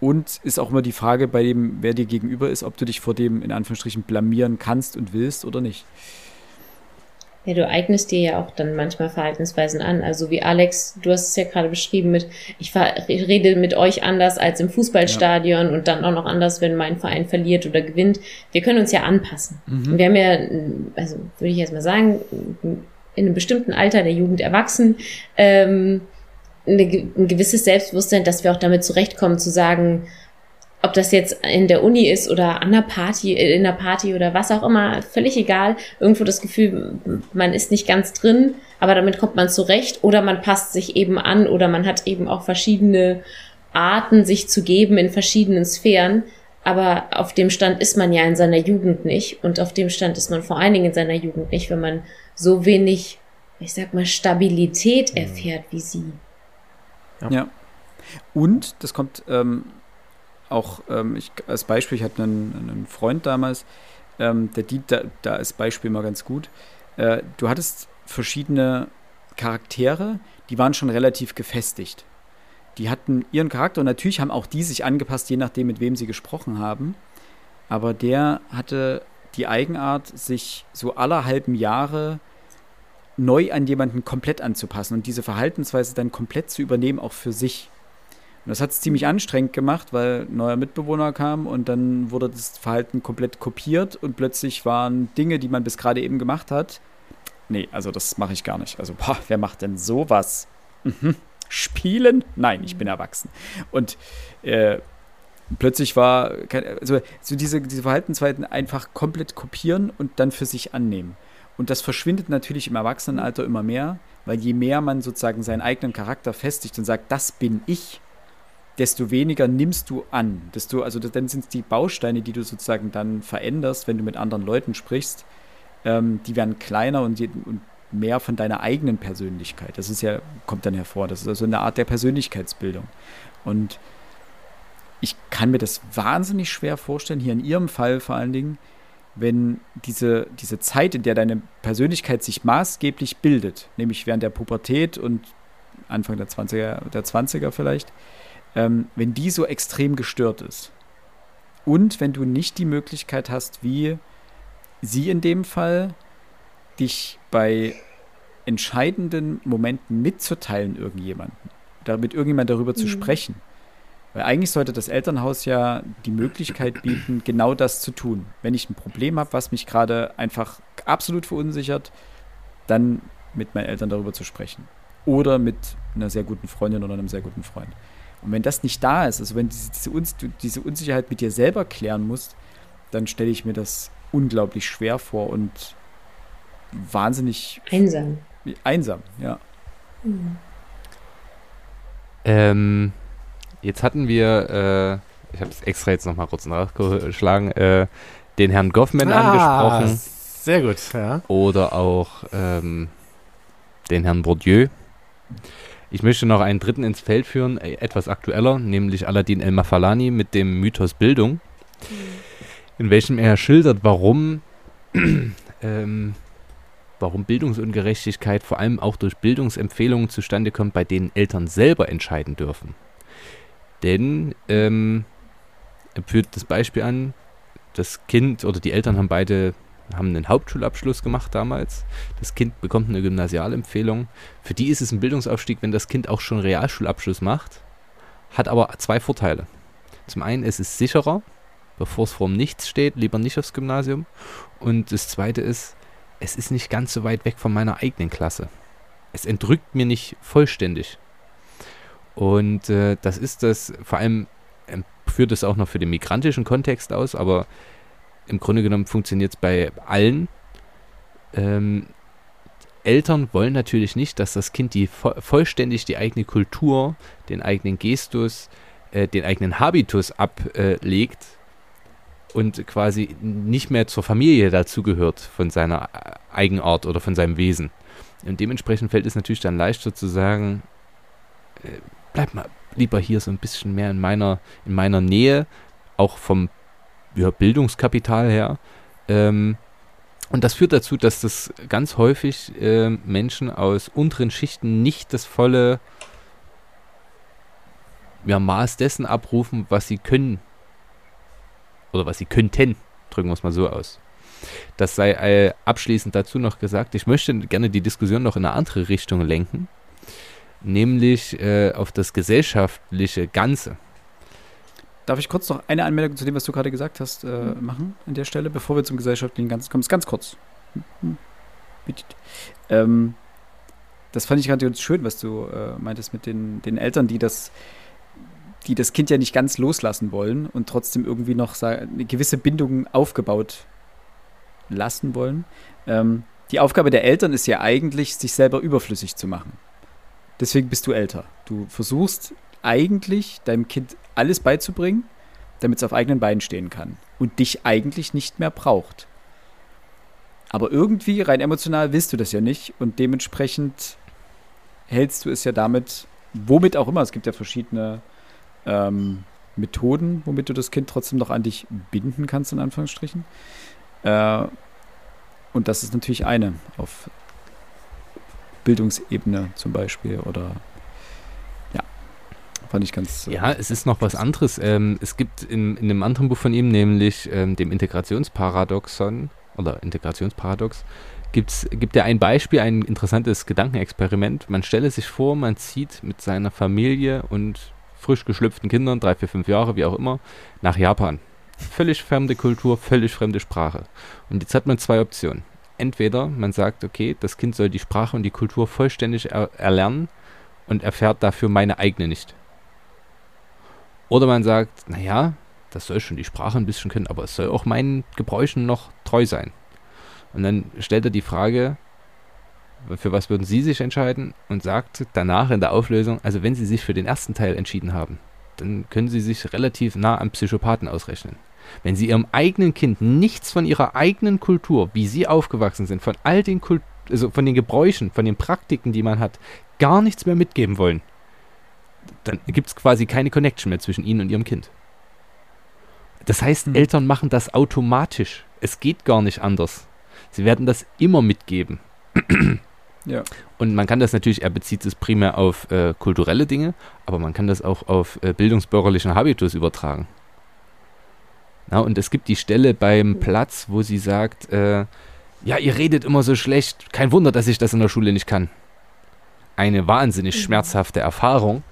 Und ist auch immer die Frage bei dem, wer dir gegenüber ist, ob du dich vor dem in Anführungsstrichen blamieren kannst und willst oder nicht. Ja, du eignest dir ja auch dann manchmal Verhaltensweisen an. Also wie Alex, du hast es ja gerade beschrieben mit, ich rede mit euch anders als im Fußballstadion ja. und dann auch noch anders, wenn mein Verein verliert oder gewinnt. Wir können uns ja anpassen. Mhm. Wir haben ja, also würde ich jetzt mal sagen, in einem bestimmten Alter der Jugend erwachsen, ähm, eine, ein gewisses Selbstbewusstsein, dass wir auch damit zurechtkommen, zu sagen, ob das jetzt in der Uni ist oder an der Party, äh, in der Party oder was auch immer, völlig egal. Irgendwo das Gefühl, man ist nicht ganz drin, aber damit kommt man zurecht oder man passt sich eben an oder man hat eben auch verschiedene Arten, sich zu geben in verschiedenen Sphären. Aber auf dem Stand ist man ja in seiner Jugend nicht und auf dem Stand ist man vor allen Dingen in seiner Jugend nicht, wenn man so wenig, ich sag mal, Stabilität erfährt wie sie. Ja. ja. Und das kommt ähm, auch ähm, ich, als Beispiel, ich hatte einen, einen Freund damals, ähm, der dient da, da als Beispiel mal ganz gut. Äh, du hattest verschiedene Charaktere, die waren schon relativ gefestigt. Die hatten ihren Charakter und natürlich haben auch die sich angepasst, je nachdem, mit wem sie gesprochen haben. Aber der hatte die Eigenart, sich so aller halben Jahre neu an jemanden komplett anzupassen und diese Verhaltensweise dann komplett zu übernehmen, auch für sich. Und das hat es ziemlich anstrengend gemacht, weil ein neuer Mitbewohner kam und dann wurde das Verhalten komplett kopiert und plötzlich waren Dinge, die man bis gerade eben gemacht hat. Nee, also das mache ich gar nicht. Also, boah, wer macht denn sowas? Mhm. Spielen? Nein, ich bin erwachsen. Und äh, plötzlich war, also so diese, diese Verhaltensweisen einfach komplett kopieren und dann für sich annehmen. Und das verschwindet natürlich im Erwachsenenalter immer mehr, weil je mehr man sozusagen seinen eigenen Charakter festigt und sagt, das bin ich, desto weniger nimmst du an. Desto, also dann sind es die Bausteine, die du sozusagen dann veränderst, wenn du mit anderen Leuten sprichst, ähm, die werden kleiner und, und, mehr von deiner eigenen Persönlichkeit. Das ist ja, kommt dann hervor. Das ist also eine Art der Persönlichkeitsbildung. Und ich kann mir das wahnsinnig schwer vorstellen, hier in Ihrem Fall vor allen Dingen, wenn diese, diese Zeit, in der deine Persönlichkeit sich maßgeblich bildet, nämlich während der Pubertät und Anfang der 20er, der 20er vielleicht, ähm, wenn die so extrem gestört ist. Und wenn du nicht die Möglichkeit hast, wie sie in dem Fall, dich bei entscheidenden Momenten mitzuteilen, irgendjemanden, damit irgendjemand darüber mhm. zu sprechen. Weil eigentlich sollte das Elternhaus ja die Möglichkeit bieten, genau das zu tun. Wenn ich ein Problem habe, was mich gerade einfach absolut verunsichert, dann mit meinen Eltern darüber zu sprechen. Oder mit einer sehr guten Freundin oder einem sehr guten Freund. Und wenn das nicht da ist, also wenn diese, diese, diese Unsicherheit mit dir selber klären musst, dann stelle ich mir das unglaublich schwer vor und wahnsinnig einsam. Einsam, ja. Mhm. Ähm, jetzt hatten wir, äh, ich habe es extra jetzt nochmal kurz nachgeschlagen, äh, den Herrn Goffman ah, angesprochen. Sehr gut, ja. Oder auch ähm, den Herrn Bourdieu. Ich möchte noch einen dritten ins Feld führen, äh, etwas aktueller, nämlich Aladdin El-Mafalani mit dem Mythos Bildung, in welchem er schildert, warum, ähm, warum Bildungsungerechtigkeit vor allem auch durch Bildungsempfehlungen zustande kommt, bei denen Eltern selber entscheiden dürfen. Denn ähm, er führt das Beispiel an, das Kind oder die Eltern haben beide haben einen Hauptschulabschluss gemacht damals. Das Kind bekommt eine Gymnasialempfehlung. Für die ist es ein Bildungsaufstieg, wenn das Kind auch schon Realschulabschluss macht. Hat aber zwei Vorteile. Zum einen ist es sicherer, bevor es vor dem Nichts steht, lieber nicht aufs Gymnasium. Und das zweite ist, es ist nicht ganz so weit weg von meiner eigenen Klasse. Es entrückt mir nicht vollständig. Und äh, das ist das, vor allem äh, führt es auch noch für den migrantischen Kontext aus, aber im Grunde genommen funktioniert es bei allen. Ähm, Eltern wollen natürlich nicht, dass das Kind die vollständig die eigene Kultur, den eigenen Gestus, äh, den eigenen Habitus ablegt und quasi nicht mehr zur Familie dazugehört von seiner Eigenart oder von seinem Wesen. Und dementsprechend fällt es natürlich dann leichter zu sagen, äh, bleib mal lieber hier so ein bisschen mehr in meiner, in meiner Nähe, auch vom ja, Bildungskapital her. Ähm, und das führt dazu, dass das ganz häufig äh, Menschen aus unteren Schichten nicht das volle mir Maß dessen abrufen, was sie können. Oder was sie könnten, drücken wir es mal so aus. Das sei äh, abschließend dazu noch gesagt. Ich möchte gerne die Diskussion noch in eine andere Richtung lenken, nämlich äh, auf das gesellschaftliche Ganze. Darf ich kurz noch eine Anmerkung zu dem, was du gerade gesagt hast, äh, machen an der Stelle, bevor wir zum gesellschaftlichen Ganzen kommen? Ganz kurz. Hm, Bitte. Ähm, das fand ich gerade ganz schön, was du äh, meintest mit den, den Eltern, die das, die das Kind ja nicht ganz loslassen wollen und trotzdem irgendwie noch eine gewisse Bindung aufgebaut lassen wollen. Ähm, die Aufgabe der Eltern ist ja eigentlich, sich selber überflüssig zu machen. Deswegen bist du älter. Du versuchst eigentlich deinem Kind alles beizubringen, damit es auf eigenen Beinen stehen kann und dich eigentlich nicht mehr braucht. Aber irgendwie, rein emotional, willst du das ja nicht und dementsprechend hältst du es ja damit, womit auch immer, es gibt ja verschiedene ähm, Methoden, womit du das Kind trotzdem noch an dich binden kannst, in Anführungsstrichen. Äh, und das ist natürlich eine auf Bildungsebene zum Beispiel oder fand ich ganz. Äh, ja, es ist noch was anderes. Ähm, es gibt in, in einem anderen Buch von ihm, nämlich ähm, dem Integrationsparadoxon oder Integrationsparadox, gibt's, gibt er ein Beispiel, ein interessantes Gedankenexperiment. Man stelle sich vor, man zieht mit seiner Familie und frisch geschlüpften Kindern, drei, vier, fünf Jahre, wie auch immer, nach Japan. Völlig fremde Kultur, völlig fremde Sprache. Und jetzt hat man zwei Optionen. Entweder man sagt, okay, das Kind soll die Sprache und die Kultur vollständig er erlernen und erfährt dafür meine eigene nicht. Oder man sagt, naja, das soll schon die Sprache ein bisschen können, aber es soll auch meinen Gebräuchen noch treu sein. Und dann stellt er die Frage, für was würden Sie sich entscheiden? Und sagt danach in der Auflösung, also wenn Sie sich für den ersten Teil entschieden haben, dann können Sie sich relativ nah am Psychopathen ausrechnen. Wenn Sie Ihrem eigenen Kind nichts von Ihrer eigenen Kultur, wie Sie aufgewachsen sind, von all den Kult also von den Gebräuchen, von den Praktiken, die man hat, gar nichts mehr mitgeben wollen, dann gibt es quasi keine Connection mehr zwischen Ihnen und Ihrem Kind. Das heißt, hm. Eltern machen das automatisch. Es geht gar nicht anders. Sie werden das immer mitgeben. Ja. Und man kann das natürlich, er bezieht es primär auf äh, kulturelle Dinge, aber man kann das auch auf äh, bildungsbürgerlichen Habitus übertragen. Na, und es gibt die Stelle beim Platz, wo sie sagt, äh, ja, ihr redet immer so schlecht, kein Wunder, dass ich das in der Schule nicht kann. Eine wahnsinnig mhm. schmerzhafte Erfahrung,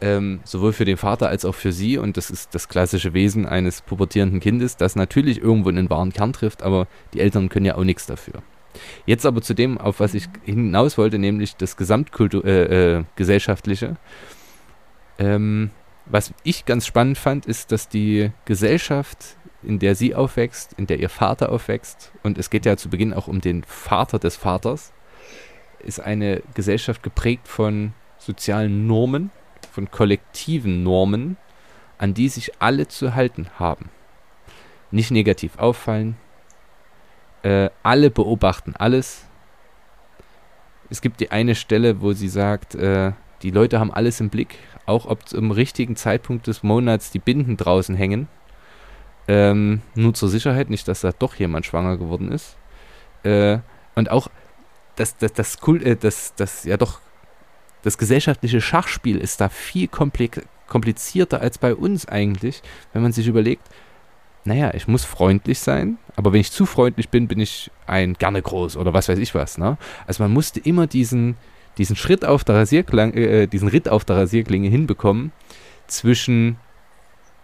ähm, sowohl für den Vater als auch für sie. Und das ist das klassische Wesen eines pubertierenden Kindes, das natürlich irgendwo in den wahren Kern trifft, aber die Eltern können ja auch nichts dafür. Jetzt aber zu dem, auf was ich hinaus wollte, nämlich das gesamtgesellschaftliche. Äh, äh, ähm, was ich ganz spannend fand, ist, dass die Gesellschaft, in der sie aufwächst, in der ihr Vater aufwächst, und es geht ja zu Beginn auch um den Vater des Vaters, ist eine Gesellschaft geprägt von sozialen Normen, von kollektiven Normen, an die sich alle zu halten haben. Nicht negativ auffallen, äh, alle beobachten alles. Es gibt die eine Stelle, wo sie sagt, äh, die Leute haben alles im Blick, auch ob zum richtigen Zeitpunkt des Monats die Binden draußen hängen. Ähm, nur zur Sicherheit, nicht, dass da doch jemand schwanger geworden ist. Äh, und auch das, das, das, das, äh, das, das, ja doch das gesellschaftliche Schachspiel ist da viel komplizierter als bei uns eigentlich, wenn man sich überlegt, naja, ich muss freundlich sein, aber wenn ich zu freundlich bin, bin ich ein gerne groß oder was weiß ich was. Ne? Also man musste immer diesen, diesen Schritt auf der Rasierklinge, äh, diesen Ritt auf der Rasierklinge hinbekommen zwischen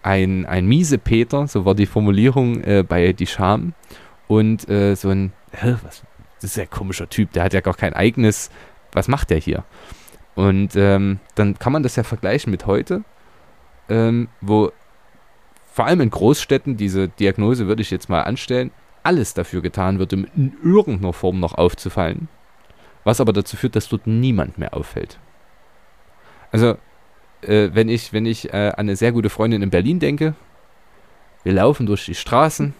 ein, ein miese Peter, so war die Formulierung äh, bei Die Scham, und äh, so ein, was, das ist ja ein komischer Typ, der hat ja gar kein eigenes, was macht der hier? Und ähm, dann kann man das ja vergleichen mit heute, ähm, wo vor allem in Großstädten, diese Diagnose würde ich jetzt mal anstellen, alles dafür getan wird, um in irgendeiner Form noch aufzufallen, was aber dazu führt, dass dort niemand mehr auffällt. Also, äh, wenn ich, wenn ich äh, an eine sehr gute Freundin in Berlin denke, wir laufen durch die Straßen,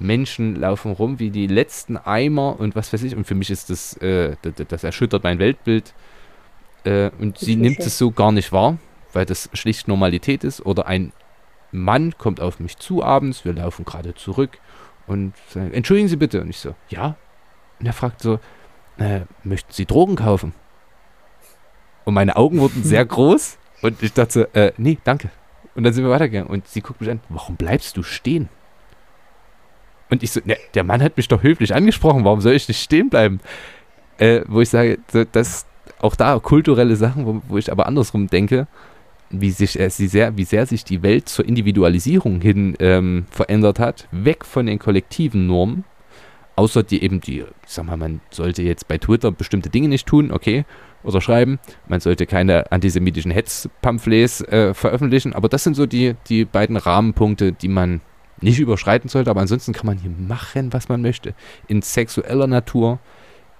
Menschen laufen rum wie die letzten Eimer und was weiß ich, und für mich ist das, äh, das, das, erschüttert mein Weltbild. Äh, und sie nimmt es so gar nicht wahr, weil das schlicht Normalität ist oder ein Mann kommt auf mich zu abends, wir laufen gerade zurück und sagt, entschuldigen Sie bitte. Und ich so, ja. Und er fragt so, äh, möchten Sie Drogen kaufen? Und meine Augen wurden sehr groß Und ich dachte, so, äh, nee, danke. Und dann sind wir weitergegangen. Und sie guckt mich an, warum bleibst du stehen? Und ich so, ne, der Mann hat mich doch höflich angesprochen, warum soll ich nicht stehen bleiben? Äh, wo ich sage, so, das auch da kulturelle Sachen, wo, wo ich aber andersrum denke, wie, sich, äh, wie, sehr, wie sehr sich die Welt zur Individualisierung hin ähm, verändert hat, weg von den kollektiven Normen, außer die eben die, ich sag mal, man sollte jetzt bei Twitter bestimmte Dinge nicht tun, okay, oder schreiben, man sollte keine antisemitischen Hetzpamphlets äh, veröffentlichen, aber das sind so die, die beiden Rahmenpunkte, die man nicht überschreiten sollte, aber ansonsten kann man hier machen, was man möchte. In sexueller Natur,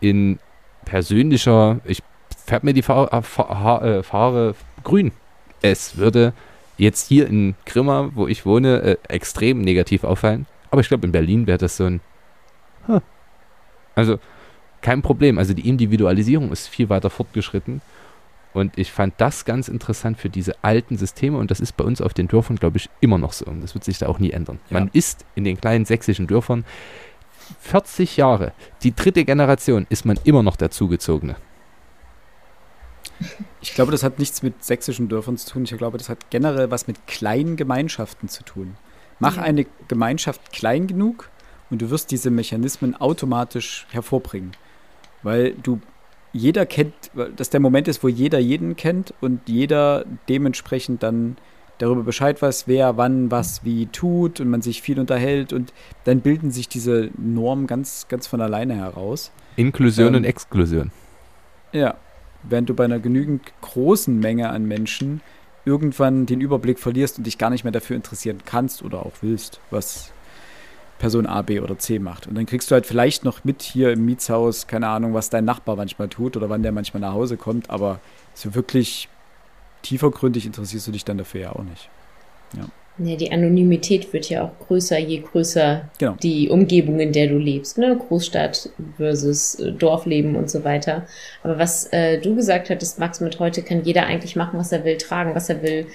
in persönlicher, ich färbe mir die Fa äh, äh, Farbe grün. Es würde jetzt hier in Grimma, wo ich wohne, äh, extrem negativ auffallen. Aber ich glaube, in Berlin wäre das so ein. Huh. Also, kein Problem. Also, die Individualisierung ist viel weiter fortgeschritten. Und ich fand das ganz interessant für diese alten Systeme und das ist bei uns auf den Dörfern, glaube ich, immer noch so. Und das wird sich da auch nie ändern. Ja. Man ist in den kleinen sächsischen Dörfern 40 Jahre, die dritte Generation, ist man immer noch der Zugezogene. Ich glaube, das hat nichts mit sächsischen Dörfern zu tun. Ich glaube, das hat generell was mit kleinen Gemeinschaften zu tun. Mach ja. eine Gemeinschaft klein genug und du wirst diese Mechanismen automatisch hervorbringen. Weil du jeder kennt, dass der Moment ist, wo jeder jeden kennt und jeder dementsprechend dann darüber Bescheid weiß, wer wann was wie tut und man sich viel unterhält und dann bilden sich diese Normen ganz, ganz von alleine heraus. Inklusion ähm, und Exklusion. Ja, während du bei einer genügend großen Menge an Menschen irgendwann den Überblick verlierst und dich gar nicht mehr dafür interessieren kannst oder auch willst, was Person A, B oder C macht. Und dann kriegst du halt vielleicht noch mit hier im Mietshaus, keine Ahnung, was dein Nachbar manchmal tut oder wann der manchmal nach Hause kommt, aber so wirklich tiefergründig interessierst du dich dann dafür ja auch nicht. Ja. Ja, die Anonymität wird ja auch größer, je größer genau. die Umgebung, in der du lebst. Ne? Großstadt versus äh, Dorfleben und so weiter. Aber was äh, du gesagt hattest, Max, mit heute kann jeder eigentlich machen, was er will, tragen, was er will,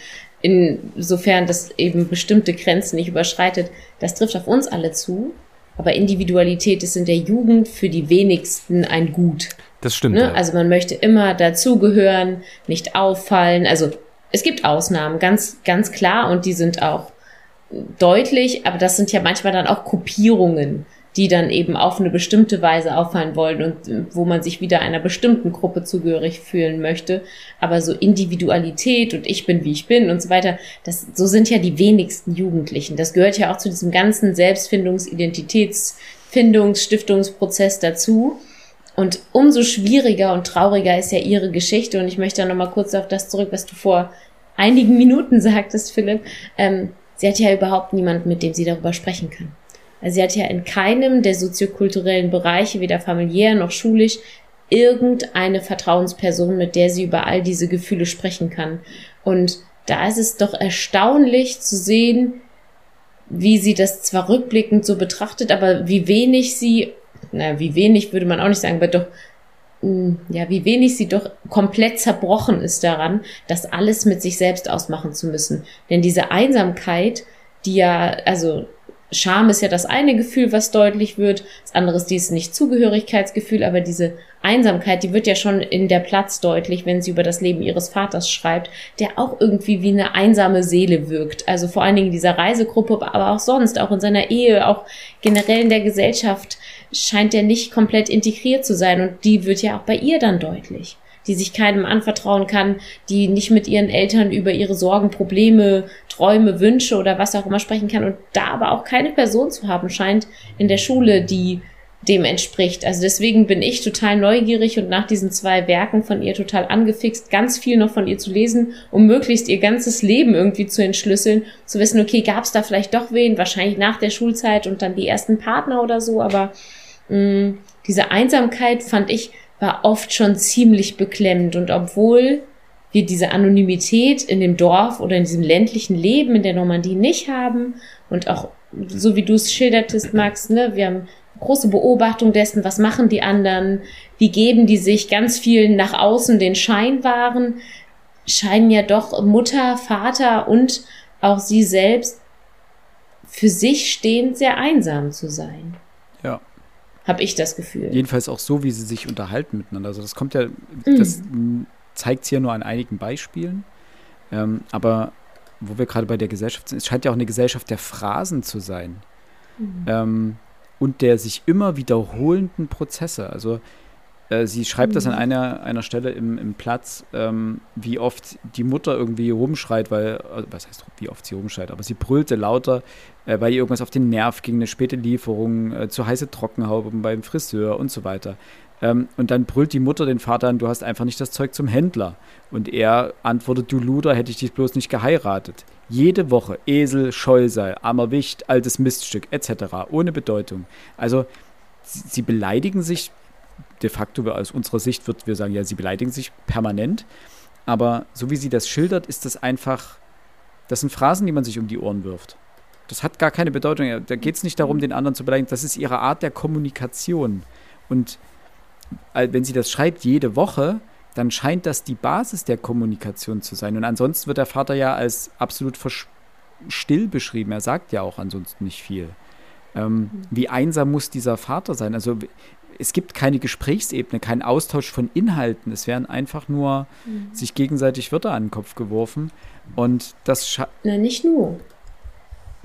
insofern das eben bestimmte Grenzen nicht überschreitet, das trifft auf uns alle zu. Aber Individualität ist in der Jugend für die wenigsten ein Gut. Das stimmt. Ne? Ja. Also man möchte immer dazugehören, nicht auffallen. Also es gibt Ausnahmen, ganz, ganz klar, und die sind auch deutlich, aber das sind ja manchmal dann auch Kopierungen die dann eben auf eine bestimmte Weise auffallen wollen und äh, wo man sich wieder einer bestimmten Gruppe zugehörig fühlen möchte. Aber so Individualität und ich bin wie ich bin und so weiter, das, so sind ja die wenigsten Jugendlichen. Das gehört ja auch zu diesem ganzen Selbstfindungs-, Identitätsfindungs-, Stiftungsprozess dazu. Und umso schwieriger und trauriger ist ja ihre Geschichte. Und ich möchte da nochmal kurz auf das zurück, was du vor einigen Minuten sagtest, Philipp. Ähm, sie hat ja überhaupt niemanden, mit dem sie darüber sprechen kann. Also sie hat ja in keinem der soziokulturellen Bereiche, weder familiär noch schulisch, irgendeine Vertrauensperson, mit der sie über all diese Gefühle sprechen kann. Und da ist es doch erstaunlich zu sehen, wie sie das zwar rückblickend so betrachtet, aber wie wenig sie, na, wie wenig würde man auch nicht sagen, aber doch, hm, ja, wie wenig sie doch komplett zerbrochen ist daran, das alles mit sich selbst ausmachen zu müssen. Denn diese Einsamkeit, die ja, also Scham ist ja das eine Gefühl, was deutlich wird. Das andere ist dieses Nicht-Zugehörigkeitsgefühl, aber diese Einsamkeit, die wird ja schon in der Platz deutlich, wenn sie über das Leben ihres Vaters schreibt, der auch irgendwie wie eine einsame Seele wirkt. Also vor allen Dingen in dieser Reisegruppe, aber auch sonst, auch in seiner Ehe, auch generell in der Gesellschaft scheint er nicht komplett integriert zu sein und die wird ja auch bei ihr dann deutlich die sich keinem anvertrauen kann, die nicht mit ihren Eltern über ihre Sorgen, Probleme, Träume, Wünsche oder was auch immer sprechen kann und da aber auch keine Person zu haben scheint in der Schule, die dem entspricht. Also deswegen bin ich total neugierig und nach diesen zwei Werken von ihr total angefixt, ganz viel noch von ihr zu lesen, um möglichst ihr ganzes Leben irgendwie zu entschlüsseln, zu wissen, okay, gab es da vielleicht doch wen, wahrscheinlich nach der Schulzeit und dann die ersten Partner oder so, aber mh, mm, diese Einsamkeit fand ich war oft schon ziemlich beklemmend. Und obwohl wir diese Anonymität in dem Dorf oder in diesem ländlichen Leben in der Normandie nicht haben und auch so wie du es schildertest, Max, ne, wir haben große Beobachtung dessen, was machen die anderen, wie geben die sich ganz viel nach außen den Schein wahren, scheinen ja doch Mutter, Vater und auch sie selbst für sich stehend sehr einsam zu sein. Ja habe ich das Gefühl. Jedenfalls auch so, wie sie sich unterhalten miteinander. Also das kommt ja, mhm. das zeigt es ja nur an einigen Beispielen. Ähm, aber wo wir gerade bei der Gesellschaft sind, es scheint ja auch eine Gesellschaft der Phrasen zu sein. Mhm. Ähm, und der sich immer wiederholenden Prozesse. Also äh, sie schreibt mhm. das an mhm. einer, einer Stelle im, im Platz, ähm, wie oft die Mutter irgendwie rumschreit, weil, also, was heißt, wie oft sie rumschreit, aber sie brüllte lauter, äh, weil ihr irgendwas auf den Nerv ging, eine späte Lieferung, äh, zu heiße Trockenhaube beim Friseur und so weiter. Ähm, und dann brüllt die Mutter den Vater an, du hast einfach nicht das Zeug zum Händler. Und er antwortet, du Luder, hätte ich dich bloß nicht geheiratet. Jede Woche Esel, Scheusal, armer Wicht, altes Miststück etc. ohne Bedeutung. Also sie, sie beleidigen sich de facto aus unserer Sicht wird wir sagen, ja, sie beleidigen sich permanent. Aber so wie sie das schildert, ist das einfach, das sind Phrasen, die man sich um die Ohren wirft. Das hat gar keine Bedeutung. Da geht es nicht darum, den anderen zu beleidigen. Das ist ihre Art der Kommunikation. Und wenn sie das schreibt jede Woche, dann scheint das die Basis der Kommunikation zu sein. Und ansonsten wird der Vater ja als absolut still beschrieben. Er sagt ja auch ansonsten nicht viel. Ähm, mhm. Wie einsam muss dieser Vater sein? Also es gibt keine Gesprächsebene, keinen Austausch von Inhalten. Es werden einfach nur mhm. sich gegenseitig Wörter an den Kopf geworfen. Und das. Na, nicht nur.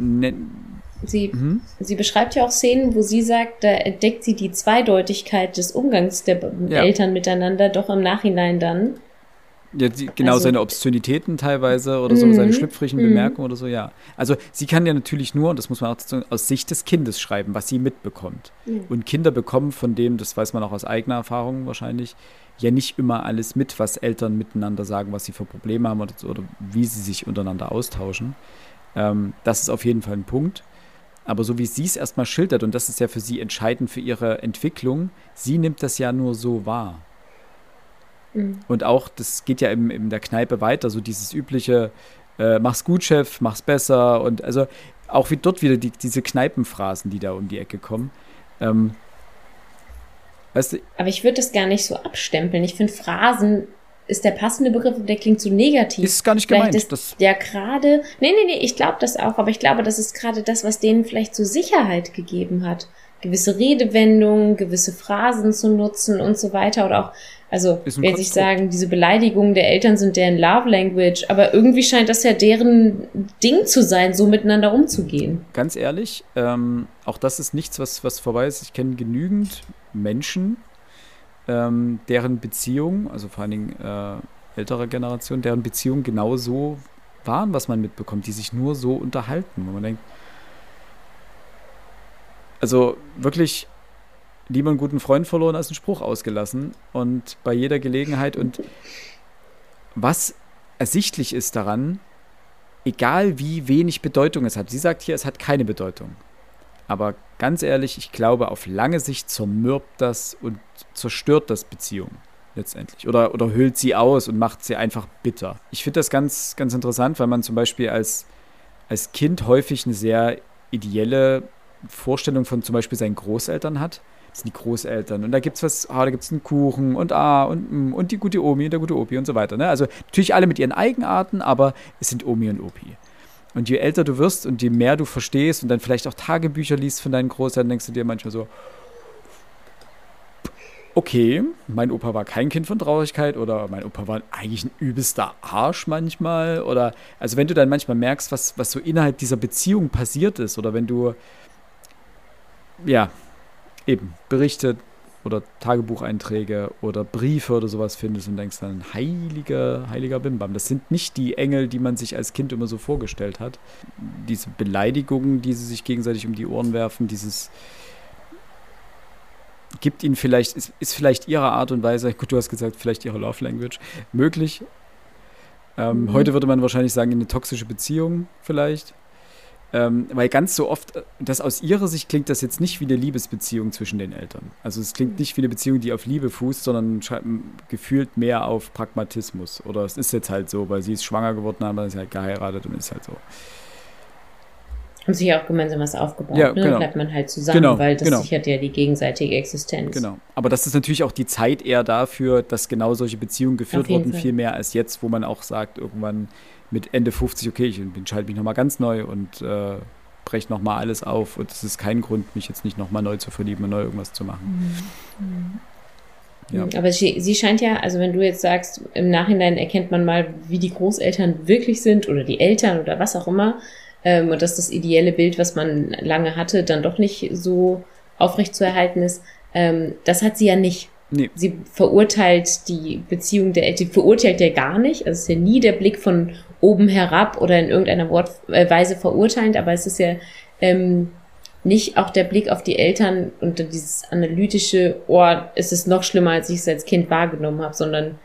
Ne sie, mhm. sie beschreibt ja auch Szenen, wo sie sagt, da entdeckt sie die Zweideutigkeit des Umgangs der ja. Eltern miteinander doch im Nachhinein dann. Ja, die, genau also, seine Obszönitäten teilweise oder so, mm, seine schlüpfrigen mm. Bemerkungen oder so, ja. Also sie kann ja natürlich nur, und das muss man auch aus Sicht des Kindes schreiben, was sie mitbekommt. Mm. Und Kinder bekommen von dem, das weiß man auch aus eigener Erfahrung wahrscheinlich, ja nicht immer alles mit, was Eltern miteinander sagen, was sie für Probleme haben oder, oder wie sie sich untereinander austauschen. Ähm, das ist auf jeden Fall ein Punkt. Aber so wie sie es erstmal schildert, und das ist ja für sie entscheidend für ihre Entwicklung, sie nimmt das ja nur so wahr. Mhm. Und auch, das geht ja in, in der Kneipe weiter, so dieses übliche, äh, mach's gut, Chef, mach's besser. Und also auch wie dort wieder die, diese Kneipenphrasen, die da um die Ecke kommen. Ähm, weißt du, Aber ich würde das gar nicht so abstempeln. Ich finde, Phrasen ist der passende Begriff der klingt so negativ. Ist gar nicht vielleicht gemeint. Ist ja gerade, nee, nee, nee, ich glaube das auch, aber ich glaube, das ist gerade das, was denen vielleicht so Sicherheit gegeben hat. Gewisse Redewendungen, gewisse Phrasen zu nutzen und so weiter oder auch also, wenn sich sagen, diese Beleidigungen der Eltern sind deren Love Language, aber irgendwie scheint das ja deren Ding zu sein, so miteinander umzugehen. Ganz ehrlich, ähm, auch das ist nichts, was, was vorbei ist. Ich kenne genügend Menschen, ähm, deren Beziehung, also vor allen Dingen äh, älterer Generation, deren Beziehung genau so waren, was man mitbekommt, die sich nur so unterhalten, wo man denkt, also wirklich lieber einen guten Freund verloren als einen Spruch ausgelassen. Und bei jeder Gelegenheit. Und was ersichtlich ist daran, egal wie wenig Bedeutung es hat. Sie sagt hier, es hat keine Bedeutung. Aber ganz ehrlich, ich glaube, auf lange Sicht zermürbt das und zerstört das Beziehungen letztendlich. Oder, oder hüllt sie aus und macht sie einfach bitter. Ich finde das ganz, ganz interessant, weil man zum Beispiel als, als Kind häufig eine sehr ideelle Vorstellung von zum Beispiel seinen Großeltern hat das sind die Großeltern. Und da gibt es was, ah, da gibt es einen Kuchen und ah, und, und die gute Omi und der gute Opi und so weiter. Ne? Also natürlich alle mit ihren Eigenarten, aber es sind Omi und Opi. Und je älter du wirst und je mehr du verstehst und dann vielleicht auch Tagebücher liest von deinen Großeltern, denkst du dir manchmal so, okay, mein Opa war kein Kind von Traurigkeit oder mein Opa war eigentlich ein übelster Arsch manchmal. Oder also wenn du dann manchmal merkst, was, was so innerhalb dieser Beziehung passiert ist, oder wenn du ja, eben Berichte oder Tagebucheinträge oder Briefe oder sowas findest und denkst dann, heiliger, heiliger Bimbam. Das sind nicht die Engel, die man sich als Kind immer so vorgestellt hat. Diese Beleidigungen, die sie sich gegenseitig um die Ohren werfen, dieses gibt ihnen vielleicht, ist, ist vielleicht ihre Art und Weise, gut, du hast gesagt, vielleicht ihre Love Language, möglich. Ähm, mhm. Heute würde man wahrscheinlich sagen, eine toxische Beziehung vielleicht. Ähm, weil ganz so oft, äh, das aus ihrer Sicht klingt das jetzt nicht wie eine Liebesbeziehung zwischen den Eltern. Also es klingt nicht wie eine Beziehung, die auf Liebe fußt, sondern gefühlt mehr auf Pragmatismus. Oder es ist jetzt halt so, weil sie ist schwanger geworden, aber sie halt geheiratet und ist halt so. Haben sich auch gemeinsam was aufgebaut. Ja, ne? genau. bleibt man halt zusammen, genau, weil das genau. sichert ja die gegenseitige Existenz. Genau. Aber das ist natürlich auch die Zeit eher dafür, dass genau solche Beziehungen geführt wurden, Fall. viel mehr als jetzt, wo man auch sagt, irgendwann mit Ende 50, okay, ich entscheide mich nochmal ganz neu und äh, breche nochmal alles auf. Und es ist kein Grund, mich jetzt nicht nochmal neu zu verlieben und neu irgendwas zu machen. Mhm. Ja. Aber sie, sie scheint ja, also wenn du jetzt sagst, im Nachhinein erkennt man mal, wie die Großeltern wirklich sind oder die Eltern oder was auch immer, ähm, und dass das ideelle Bild, was man lange hatte, dann doch nicht so aufrecht zu erhalten ist. Ähm, das hat sie ja nicht. Nee. Sie verurteilt die Beziehung der Eltern, verurteilt ja gar nicht. Also es ist ja nie der Blick von oben herab oder in irgendeiner Wort, äh, Weise verurteilend, aber es ist ja ähm, nicht auch der Blick auf die Eltern und dieses analytische, oh, es ist noch schlimmer, als ich es als Kind wahrgenommen habe, sondern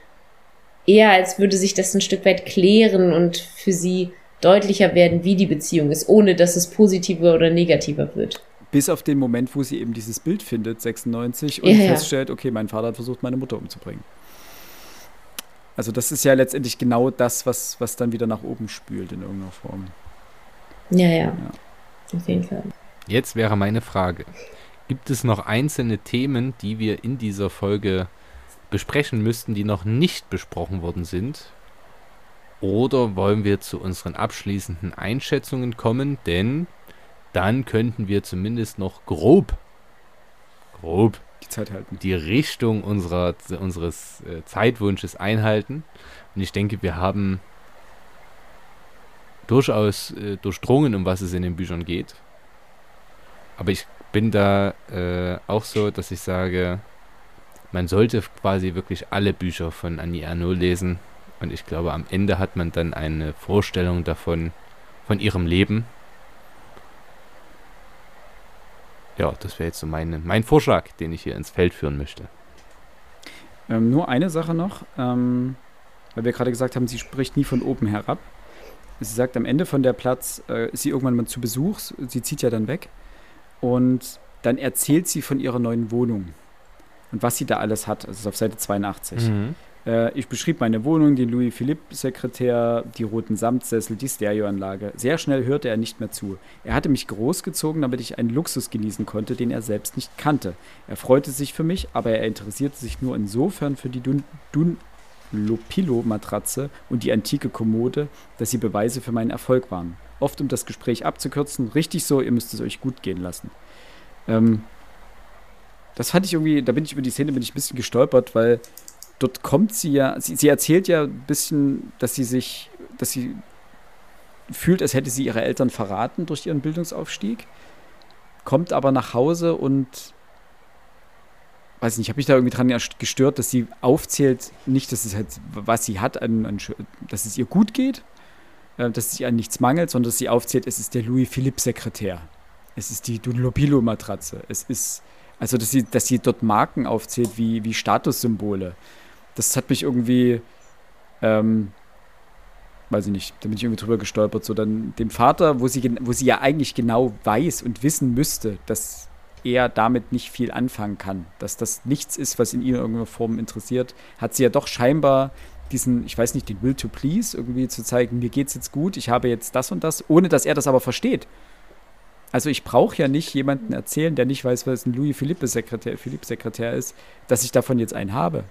eher als würde sich das ein Stück weit klären und für sie deutlicher werden, wie die Beziehung ist, ohne dass es positiver oder negativer wird. Bis auf den Moment, wo sie eben dieses Bild findet, 96, und Ja, feststellt, okay, mein Vater hat versucht, meine Mutter umzubringen. Also das ist ja letztendlich genau das, was, was dann wieder nach oben spült in irgendeiner Form. Ja, ja. Auf jeden Fall. Jetzt wäre meine Frage. Gibt es noch einzelne Themen, die wir in dieser Folge besprechen müssten, die noch nicht besprochen worden sind? Oder wollen wir zu unseren abschließenden Einschätzungen kommen? Denn dann könnten wir zumindest noch grob, grob Die Zeit halten. die Richtung unserer, unseres äh, Zeitwunsches einhalten. Und ich denke, wir haben durchaus äh, durchdrungen, um was es in den Büchern geht. Aber ich bin da äh, auch so, dass ich sage, man sollte quasi wirklich alle Bücher von Annie Ernaux lesen. Und ich glaube, am Ende hat man dann eine Vorstellung davon, von ihrem Leben. Ja, das wäre jetzt so meine, mein Vorschlag, den ich hier ins Feld führen möchte. Ähm, nur eine Sache noch, ähm, weil wir gerade gesagt haben, sie spricht nie von oben herab. Sie sagt am Ende von der Platz, äh, ist sie irgendwann mal zu Besuch, sie zieht ja dann weg und dann erzählt sie von ihrer neuen Wohnung und was sie da alles hat. Das ist auf Seite 82. Äh, ich beschrieb meine Wohnung, den Louis-Philippe-Sekretär, die roten Samtsessel, die Stereoanlage. Sehr schnell hörte er nicht mehr zu. Er hatte mich großgezogen, damit ich einen Luxus genießen konnte, den er selbst nicht kannte. Er freute sich für mich, aber er interessierte sich nur insofern für die Dun Dunlopillo-Matratze und die antike Kommode, dass sie Beweise für meinen Erfolg waren. Oft, um das Gespräch abzukürzen, richtig so, ihr müsst es euch gut gehen lassen. Ähm, das fand ich irgendwie, da bin ich über die Szene bin ich ein bisschen gestolpert, weil dort kommt sie ja, sie, sie erzählt ja ein bisschen, dass sie sich, dass sie fühlt, als hätte sie ihre Eltern verraten durch ihren Bildungsaufstieg, kommt aber nach Hause und weiß nicht, habe mich da irgendwie dran gestört, dass sie aufzählt, nicht, dass es halt, was sie hat, an, an, dass es ihr gut geht, äh, dass es ihr an nichts mangelt, sondern dass sie aufzählt, es ist der Louis-Philippe-Sekretär. Es ist die Dunlopillo-Matratze. Es ist, also dass sie, dass sie dort Marken aufzählt wie, wie Statussymbole. Das hat mich irgendwie, ähm, weiß ich nicht, da bin ich irgendwie drüber gestolpert. So dann dem Vater, wo sie, wo sie ja eigentlich genau weiß und wissen müsste, dass er damit nicht viel anfangen kann, dass das nichts ist, was ihn in irgendeiner Form interessiert, hat sie ja doch scheinbar diesen, ich weiß nicht, den Will to Please irgendwie zu zeigen, mir geht's jetzt gut, ich habe jetzt das und das, ohne dass er das aber versteht. Also ich brauche ja nicht jemanden erzählen, der nicht weiß, was ein Louis Philippe Sekretär, Philippe Sekretär ist, dass ich davon jetzt einen habe.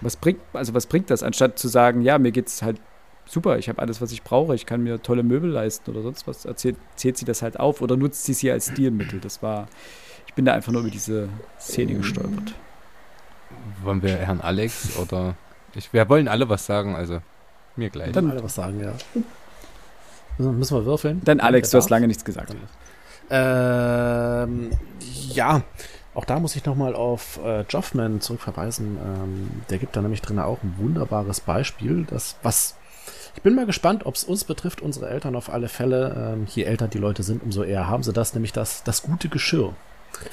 Was bringt, also was bringt das, anstatt zu sagen, ja, mir geht's halt super, ich habe alles, was ich brauche, ich kann mir tolle Möbel leisten oder sonst was, erzählt, zählt sie das halt auf oder nutzt sie sie als Stilmittel. Das war, ich bin da einfach nur über diese Szene gestolpert. Wollen wir Herrn Alex oder ich, wir wollen alle was sagen, also mir gleich. Dann- alle was sagen, ja. Müssen müssen wir würfeln? Dann Alex, du hast lange nichts gesagt. Ähm, ja, auch da muss ich nochmal auf äh, Joffman zurückverweisen. Ähm, der gibt da nämlich drin auch ein wunderbares Beispiel, das was ich bin mal gespannt, ob es uns betrifft, unsere Eltern auf alle Fälle. Ähm, je älter die Leute sind, umso eher haben sie das, nämlich das, das gute Geschirr.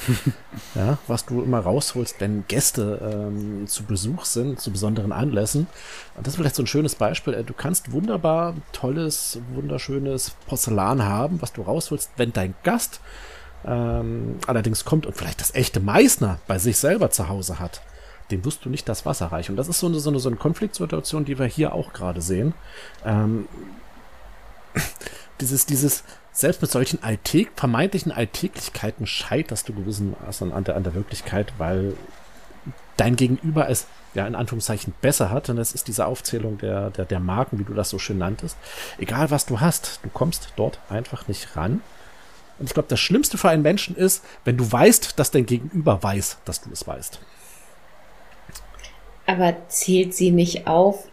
ja, was du immer rausholst, wenn Gäste ähm, zu Besuch sind, zu besonderen Anlässen. Und das ist vielleicht so ein schönes Beispiel. Äh, Du kannst wunderbar tolles, wunderschönes Porzellan haben, was du rausholst, wenn dein Gast ähm, allerdings kommt und vielleicht das echte Meißner bei sich selber zu Hause hat. Dem wirst du nicht das Wasser reichen. Und das ist so eine, so eine, so eine Konfliktsituation, die wir hier auch gerade sehen. Ähm, dieses, dieses, selbst mit solchen Alltäg, vermeintlichen Alltäglichkeiten scheiterst du gewissermaßen an der, an der Wirklichkeit, weil dein Gegenüber es ja in Anführungszeichen besser hat. Und das ist diese Aufzählung der, der, der Marken, wie du das so schön nanntest. Egal was du hast, du kommst dort einfach nicht ran. Und ich glaube, das Schlimmste für einen Menschen ist, wenn du weißt, dass dein Gegenüber weiß, dass du es weißt. Aber zählt sie nicht auf,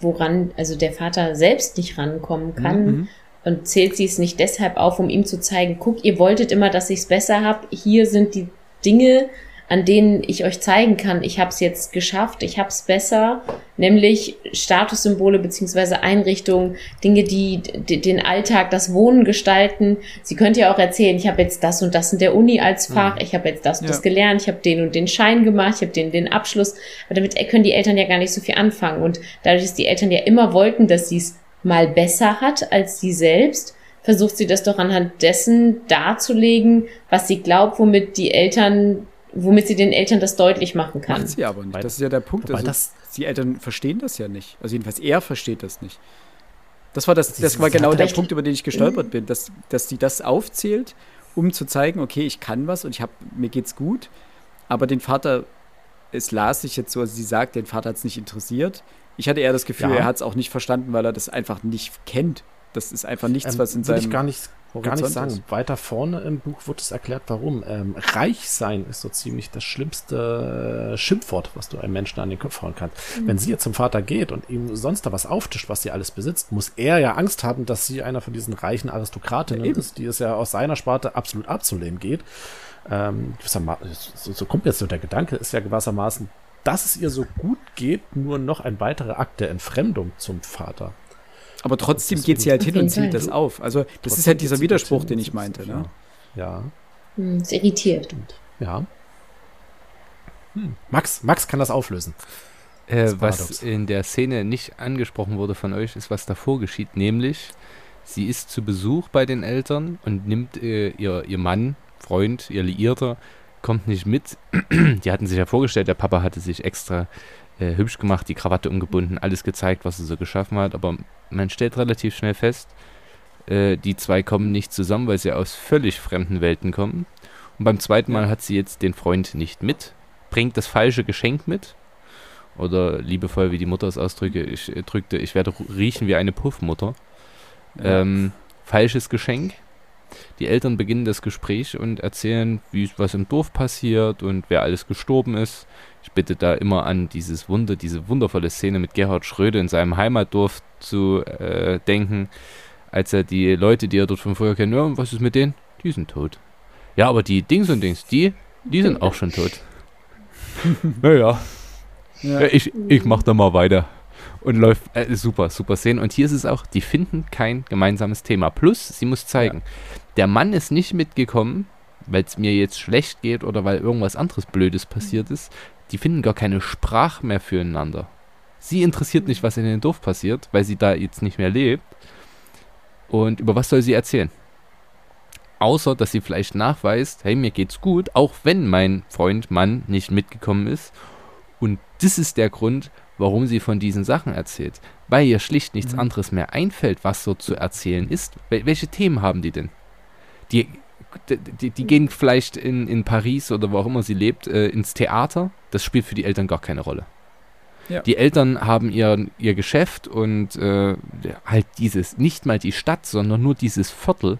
woran also der Vater selbst nicht rankommen kann? Mhm. Und zählt sie es nicht deshalb auf, um ihm zu zeigen, guck, ihr wolltet immer, dass ich es besser hab. Hier sind die Dinge, an denen ich euch zeigen kann, ich habe es jetzt geschafft, ich habe es besser, nämlich Statussymbole beziehungsweise Einrichtungen, Dinge, die, die den Alltag, das Wohnen gestalten. Sie könnte ja auch erzählen, ich habe jetzt das und das in der Uni als Fach, ich habe jetzt das und Ja. das gelernt, ich habe den und den Schein gemacht, ich habe den den Abschluss. Aber damit können die Eltern ja gar nicht so viel anfangen. Und dadurch, dass die Eltern ja immer wollten, dass sie es mal besser hat als sie selbst, versucht sie das doch anhand dessen darzulegen, was sie glaubt, womit die Eltern, womit sie den Eltern das deutlich machen kann. Macht sie aber nicht. Das ist ja der Punkt. Also, das- die Eltern verstehen das ja nicht. Also jedenfalls er versteht das nicht. Das war, das, das war genau der. Punkt, über den ich gestolpert bin, dass, dass sie das aufzählt, um zu zeigen, okay, ich kann was und ich hab, mir geht's gut, aber den Vater, es las sich jetzt so, also sie sagt, den Vater hat es nicht interessiert. Ich hatte eher das Gefühl, Ja. er hat es auch nicht verstanden, weil er das einfach nicht kennt. Das ist einfach nichts, Ähm, was in will ich seinem gar nicht, gar nicht Horizont sagen. ist. Weiter vorne im Buch wird es erklärt, warum. Ähm, reich sein ist so ziemlich das schlimmste äh, Schimpfwort, was du einem Menschen an den Kopf hauen kannst. Wenn sie jetzt zum Vater geht und ihm sonst da was auftischt, was sie alles besitzt, muss er ja Angst haben, dass sie einer von diesen reichen Aristokratinnen Ja, ist, die es ja aus seiner Sparte absolut abzulehnen geht. Ähm, so, so kommt jetzt so der Gedanke, ist ja gewissermaßen, dass es ihr so gut geht, nur noch ein weiterer Akt der Entfremdung zum Vater. Aber trotzdem geht sie halt hin und Fall. das auf. Also das Trotzdem ist halt dieser Widerspruch, den ich meinte. Ne? Ja. Hm, ist irritiert. Ja. Hm. Max, Max kann das auflösen. Äh, Das was in der Szene nicht angesprochen wurde von euch, ist, was davor geschieht. Nämlich, sie ist zu Besuch bei den Eltern und nimmt äh, ihr, ihr Mann, Freund, ihr Liierter, kommt nicht mit. die hatten sich ja vorgestellt, der Papa hatte sich extra äh, hübsch gemacht, die Krawatte umgebunden, alles gezeigt, was er so geschaffen hat. Aber man stellt relativ schnell fest, äh, die zwei kommen nicht zusammen, weil sie aus völlig fremden Welten kommen. Und beim zweiten Mal hat sie jetzt den Freund nicht mit, bringt das falsche Geschenk mit. Oder liebevoll, wie die Mutter es ausdrücke, ich, äh, drückte, ich werde riechen wie eine Puffmutter. Ja. Ähm, falsches Geschenk. Die Eltern beginnen das Gespräch und erzählen, wie was im Dorf passiert und wer alles gestorben ist. Ich bitte da immer an dieses Wunder, diese wundervolle Szene mit Gerhard Schröder in seinem Heimatdorf zu äh, denken, als er die Leute, die er dort von früher kennt, ja, was ist mit denen? Die sind tot. Ja, aber die Dings und Dings, die, die sind auch schon tot. naja, Ja. ja, ich, ich mach da mal weiter. Und läuft, äh, super, super Szene. Und hier ist es auch, die finden kein gemeinsames Thema. Plus, sie muss zeigen, der Mann ist nicht mitgekommen, weil es mir jetzt schlecht geht oder weil irgendwas anderes Blödes passiert ist. Die finden gar keine Sprache mehr füreinander. Sie interessiert nicht, was in dem Dorf passiert, weil sie da jetzt nicht mehr lebt. Und über was soll sie erzählen? Außer, dass sie vielleicht nachweist, hey, mir geht's gut, auch wenn mein Freund, Mann nicht mitgekommen ist. Und das ist der Grund, warum sie von diesen Sachen erzählt. Weil ihr schlicht nichts Mhm. anderes mehr einfällt, was so zu erzählen ist. Wel welche Themen haben die denn? Die, die, die, gehen vielleicht in, in Paris oder wo auch immer sie lebt, äh, ins Theater. Das spielt für die Eltern gar keine Rolle. Ja. Die Eltern haben ihr, ihr Geschäft und äh, halt dieses, nicht mal die Stadt, sondern nur dieses Viertel,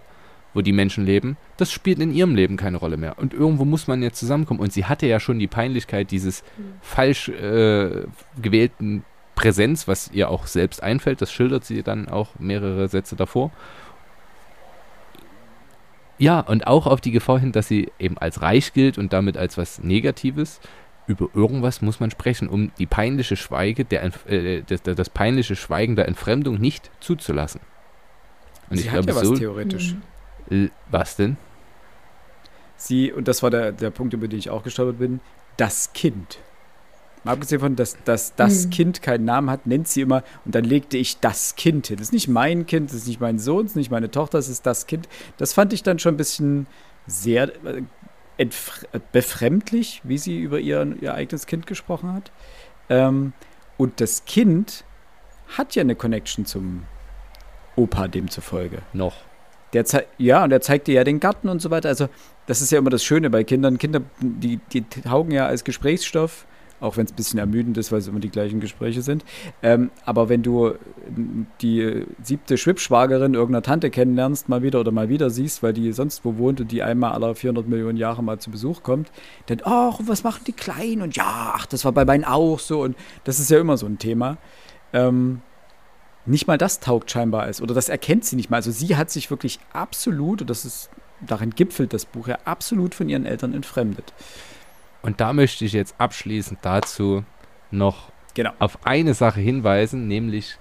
wo die Menschen leben, das spielt in ihrem Leben keine Rolle mehr. Und irgendwo muss man jetzt zusammenkommen. Und sie hatte ja schon die Peinlichkeit dieses falsch äh, gewählten Präsenz, was ihr auch selbst einfällt. Das schildert sie dann auch mehrere Sätze davor. Ja, und auch auf die Gefahr hin, dass sie eben als reich gilt und damit als was Negatives. Über irgendwas muss man sprechen, um die peinliche Schweige der, äh, das, das, peinliche Schweigen der Entfremdung nicht zuzulassen. Und sie ich hat glaube, ja was so. theoretisch. L- Was denn? Sie, und das war der, der Punkt, über den ich auch gestolpert bin, das Kind. Mal abgesehen von, dass, dass das Mhm. Kind keinen Namen hat, nennt sie immer, und dann legte ich das Kind hin. Das ist nicht mein Kind, das ist nicht mein Sohn, das ist nicht meine Tochter, das ist das Kind. Das fand ich dann schon ein bisschen sehr äh, äh, befremdlich, wie sie über ihr, ihr eigenes Kind gesprochen hat. Ähm, und das Kind hat ja eine Connection zum Opa demzufolge. Noch. Der ja, und er zeigt dir ja den Garten und so weiter. Also, das ist ja immer das Schöne bei Kindern. Kinder, die, die taugen ja als Gesprächsstoff auch wenn es ein bisschen ermüdend ist, weil es immer die gleichen Gespräche sind. Ähm, aber wenn du die siebte Schwibschwagerin irgendeiner Tante kennenlernst, mal wieder oder mal wieder siehst, weil die sonst wo wohnt und die einmal alle 400 Millionen Jahre mal zu Besuch kommt, dann, ach, was machen die Kleinen? Und ja, ach, das war bei meinen auch so. Und das ist ja immer so ein Thema. Ähm, nicht mal das taugt scheinbar als, oder das erkennt sie nicht mal. Also sie hat sich wirklich absolut, und das ist, darin gipfelt das Buch ja, absolut von ihren Eltern entfremdet. Und da möchte ich jetzt abschließend dazu noch Genau. auf eine Sache hinweisen, nämlich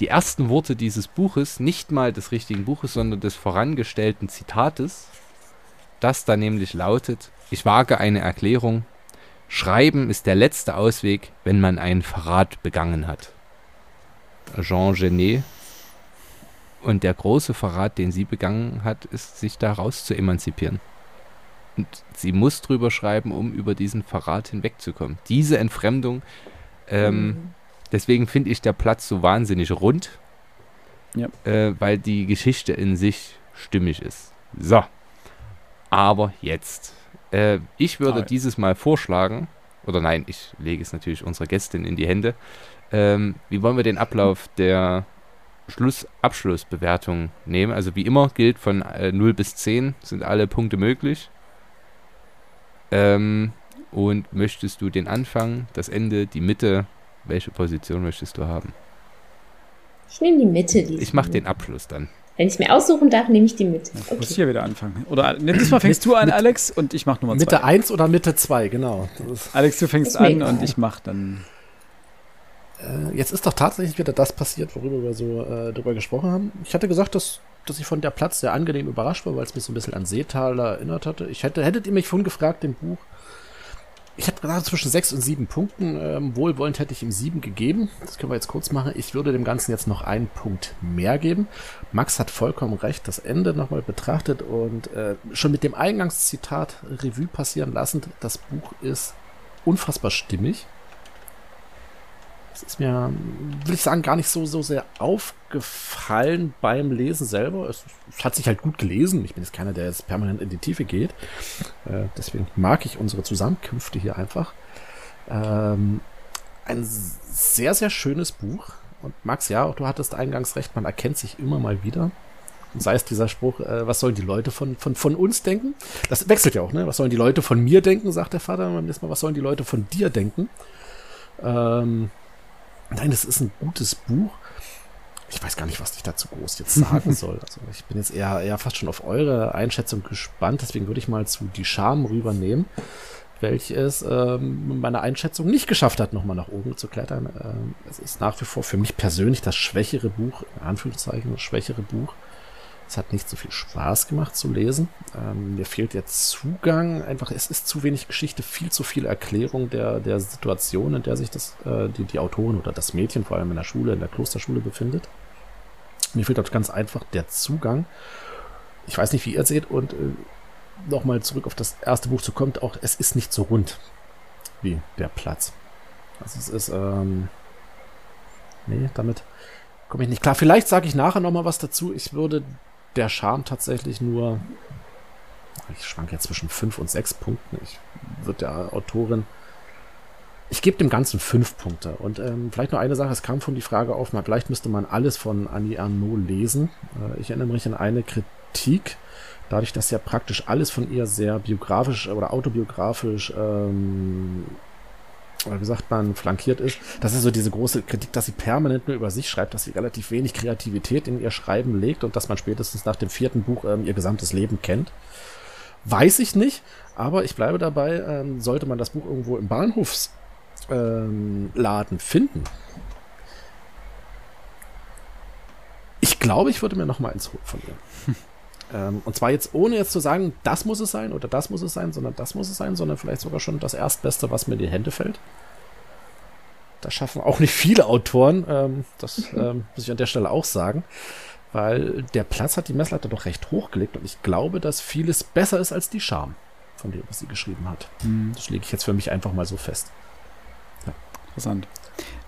die ersten Worte dieses Buches, nicht mal des richtigen Buches, sondern des vorangestellten Zitates, das da nämlich lautet, ich wage eine Erklärung, Schreiben ist der letzte Ausweg, wenn man einen Verrat begangen hat. Jean Genet. Und der große Verrat, den sie begangen hat, ist, sich daraus zu emanzipieren. Und sie muss drüber schreiben, um über diesen Verrat hinwegzukommen. Diese Entfremdung, ähm, Mhm. deswegen finde ich der Platz so wahnsinnig rund, Ja. äh, weil die Geschichte in sich stimmig ist. So, aber jetzt. Äh, ich würde Ah. dieses Mal vorschlagen, oder nein, ich lege es natürlich unserer Gästin in die Hände. Ähm, wie wollen wir den Ablauf der Schluss-Abschlussbewertung nehmen? Also wie immer gilt von äh, 0 bis 10 sind alle Punkte möglich. Ähm, und möchtest du den Anfang, das Ende, die Mitte, welche Position möchtest du haben? Ich nehme die Mitte. Diesmal. Ich mache den Abschluss dann. Wenn ich es mir aussuchen darf, nehme ich die Mitte. Ich muss Okay. hier wieder anfangen. Oder ne, diesmal fängst du an, Alex, und ich mach Nummer Mitte zwei. 1 oder Mitte 2, genau. Alex, du fängst an und ich mach dann. äh, jetzt ist doch tatsächlich wieder das passiert, worüber wir so äh, drüber gesprochen haben. Ich hatte gesagt, dass, dass ich von der Platz sehr angenehm überrascht war, weil es mich so ein bisschen an Seetal erinnert hatte. Ich hätte, hättet ihr mich vorhin gefragt, dem Buch, ich hätte gesagt, zwischen sechs und sieben Punkten. Ähm, wohlwollend hätte ich ihm sieben gegeben. Das können wir jetzt kurz machen. Ich würde dem Ganzen jetzt noch einen Punkt mehr geben. Max hat vollkommen recht, das Ende nochmal betrachtet und äh, schon mit dem Eingangszitat Revue passieren lassend. Das Buch ist unfassbar stimmig. Das ist mir, will ich sagen, gar nicht so, so sehr aufgefallen beim Lesen selber. Es, es hat sich halt gut gelesen. Ich bin jetzt keiner, der jetzt permanent in die Tiefe geht. Äh, deswegen mag ich unsere Zusammenkünfte hier einfach. Ähm, ein sehr, sehr schönes Buch. Und Max, ja, auch du hattest eingangs recht, man erkennt sich immer mal wieder. Und sei es dieser Spruch, äh, was sollen die Leute von, von, von uns denken? Das wechselt ja auch, ne? Was sollen die Leute von mir denken, sagt der Vater. Beim nächsten Mal, was sollen die Leute von dir denken? Ähm, nein, das ist ein gutes Buch. Ich weiß gar nicht, was ich dazu groß jetzt sagen soll. Also ich bin jetzt eher, eher fast schon auf eure Einschätzung gespannt. Deswegen würde ich mal zu Die Scham rübernehmen, welches ähm, meine Einschätzung nicht geschafft hat, nochmal nach oben zu klettern. Ähm, es ist nach wie vor für mich persönlich das schwächere Buch, in Anführungszeichen das schwächere Buch. Es hat nicht so viel Spaß gemacht zu lesen. Ähm, mir fehlt der Zugang. Einfach, es ist zu wenig Geschichte, viel zu viel Erklärung der, der Situation, in der sich das, äh, die, die Autorin oder das Mädchen vor allem in der Schule, in der Klosterschule befindet. Mir fehlt dort ganz einfach der Zugang. Ich weiß nicht, wie ihr seht und äh, nochmal zurück auf das erste Buch zu kommen, auch es ist nicht so rund wie der Platz. Also es ist, ähm, nee, damit komme ich nicht klar. Vielleicht sage ich nachher nochmal was dazu. Ich würde der Charme tatsächlich nur, ich schwanke jetzt zwischen fünf und sechs Punkten. Ich würde der Autorin, ich gebe dem Ganzen fünf Punkte. Und ähm, vielleicht noch eine Sache, es kam von die Frage auf, mal, vielleicht müsste man alles von Annie Arnaud lesen. Äh, ich erinnere mich an eine Kritik, dadurch, dass ja praktisch alles von ihr sehr biografisch oder autobiografisch ähm, wie sagt man, flankiert ist. Das ist so diese große Kritik, dass sie permanent nur über sich schreibt, dass sie relativ wenig Kreativität in ihr Schreiben legt und dass man spätestens nach dem vierten Buch ähm, ihr gesamtes Leben kennt. Weiß ich nicht, aber ich bleibe dabei, ähm, sollte man das Buch irgendwo im Bahnhofsladen ähm, finden. Ich glaube, ich würde mir noch mal eins holen von ihr. Ähm, und zwar jetzt ohne jetzt zu sagen, das muss es sein oder das muss es sein, sondern das muss es sein, sondern vielleicht sogar schon das Erstbeste, was mir in die Hände fällt. Das schaffen auch nicht viele Autoren, ähm, das ähm, muss ich an der Stelle auch sagen, weil der Platz hat die Messlatte doch recht hochgelegt und ich glaube, dass vieles besser ist als die Scham von dem, was sie geschrieben hat. Das lege ich jetzt für mich einfach mal so fest. Interessant.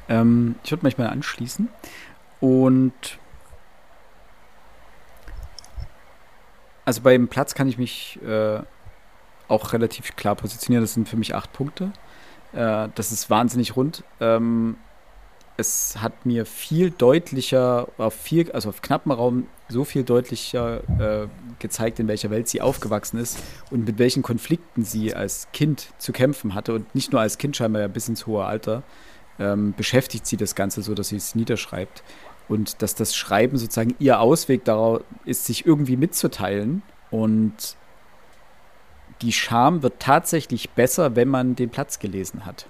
Ähm, ich würde mich mal anschließen. Und also beim Platz kann ich mich äh, auch relativ klar positionieren. Das sind für mich acht Punkte. Äh, das ist wahnsinnig rund. Ähm, es hat mir viel deutlicher, auf viel, also auf knappem Raum so viel deutlicher äh, gezeigt, in welcher Welt sie aufgewachsen ist und mit welchen Konflikten sie als Kind zu kämpfen hatte und nicht nur als Kind scheinbar ja bis ins hohe Alter ähm, beschäftigt sie das Ganze so, dass sie es niederschreibt und dass das Schreiben sozusagen ihr Ausweg darauf ist, sich irgendwie mitzuteilen und die Scham wird tatsächlich besser, wenn man den Platz gelesen hat.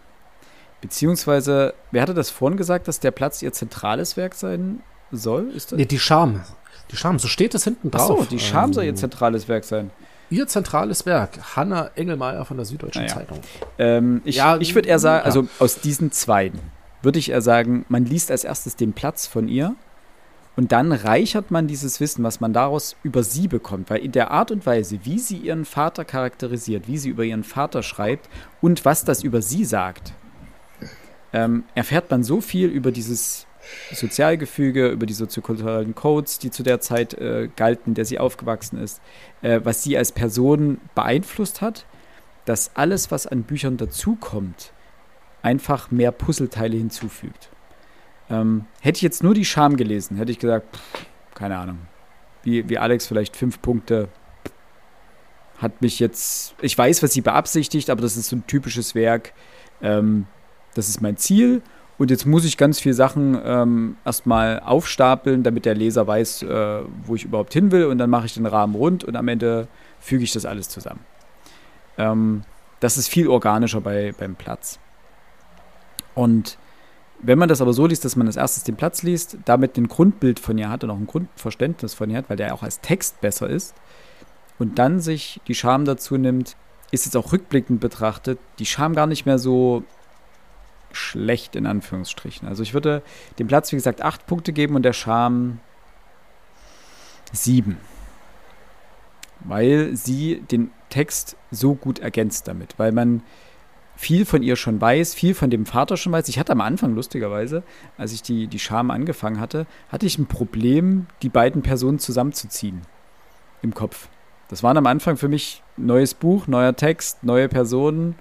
Beziehungsweise, wer hatte das vorhin gesagt, dass der Platz ihr zentrales Werk sein soll? Ist das? Nee, die Scham. Die Scham, so steht es hinten drauf. Ach so, die Scham ähm, soll ihr ähm, zentrales Werk sein. Ihr zentrales Werk, Hanna Engelmeier von der Süddeutschen naja. Zeitung. Ähm, ich ja, ich würde eher sagen, also aus diesen zwei würde ich eher sagen, man liest als erstes den Platz von ihr und dann reichert man dieses Wissen, was man daraus über sie bekommt, weil in der Art und Weise, wie sie ihren Vater charakterisiert, wie sie über ihren Vater schreibt und was das über sie sagt, ähm, erfährt man so viel über dieses Sozialgefüge, über die soziokulturellen Codes, die zu der Zeit äh, galten, in der sie aufgewachsen ist, äh, was sie als Person beeinflusst hat, dass alles, was an Büchern dazukommt, einfach mehr Puzzleteile hinzufügt. Ähm, hätte ich jetzt nur die Scham gelesen, hätte ich gesagt, pff, keine Ahnung. Wie, wie Alex vielleicht fünf Punkte hat mich jetzt, ich weiß, was sie beabsichtigt, aber das ist so ein typisches Werk. Ähm, das ist mein Ziel und jetzt muss ich ganz viele Sachen ähm, erstmal aufstapeln, damit der Leser weiß, äh, wo ich überhaupt hin will. Und dann mache ich den Rahmen rund und am Ende füge ich das alles zusammen. Ähm, das ist viel organischer bei, beim Platz. Und wenn man das aber so liest, dass man als erstes den Platz liest, damit ein Grundbild von ihr hat und auch ein Grundverständnis von ihr hat, weil der auch als Text besser ist, und dann sich die Scham dazu nimmt, ist es auch rückblickend betrachtet, die Scham gar nicht mehr so schlecht in Anführungsstrichen. Also ich würde dem Platz, wie gesagt, acht Punkte geben und der Charme sieben. Weil sie den Text so gut ergänzt damit, weil man viel von ihr schon weiß, viel von dem Vater schon weiß. Ich hatte am Anfang, lustigerweise, als ich die, die Scham angefangen hatte, hatte ich ein Problem, die beiden Personen zusammenzuziehen im Kopf. Das waren am Anfang für mich neues Buch, neuer Text, neue Personen.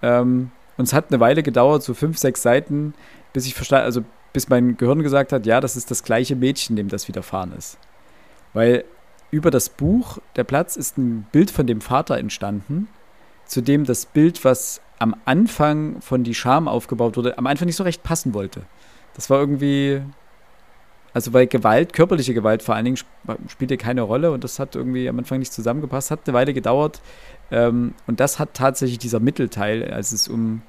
Ähm, und es hat eine Weile gedauert, so fünf, sechs Seiten, bis ich verstand, also bis mein Gehirn gesagt hat, ja, das ist das gleiche Mädchen, dem das widerfahren ist. Weil über das Buch, der Platz, ist ein Bild von dem Vater entstanden, zu dem das Bild, was am Anfang von die Scham aufgebaut wurde, am Anfang nicht so recht passen wollte. Das war irgendwie, also weil Gewalt, körperliche Gewalt vor allen Dingen spielte keine Rolle und das hat irgendwie am Anfang nicht zusammengepasst, hat eine Weile gedauert, ähm, und das hat tatsächlich dieser Mittelteil, als es um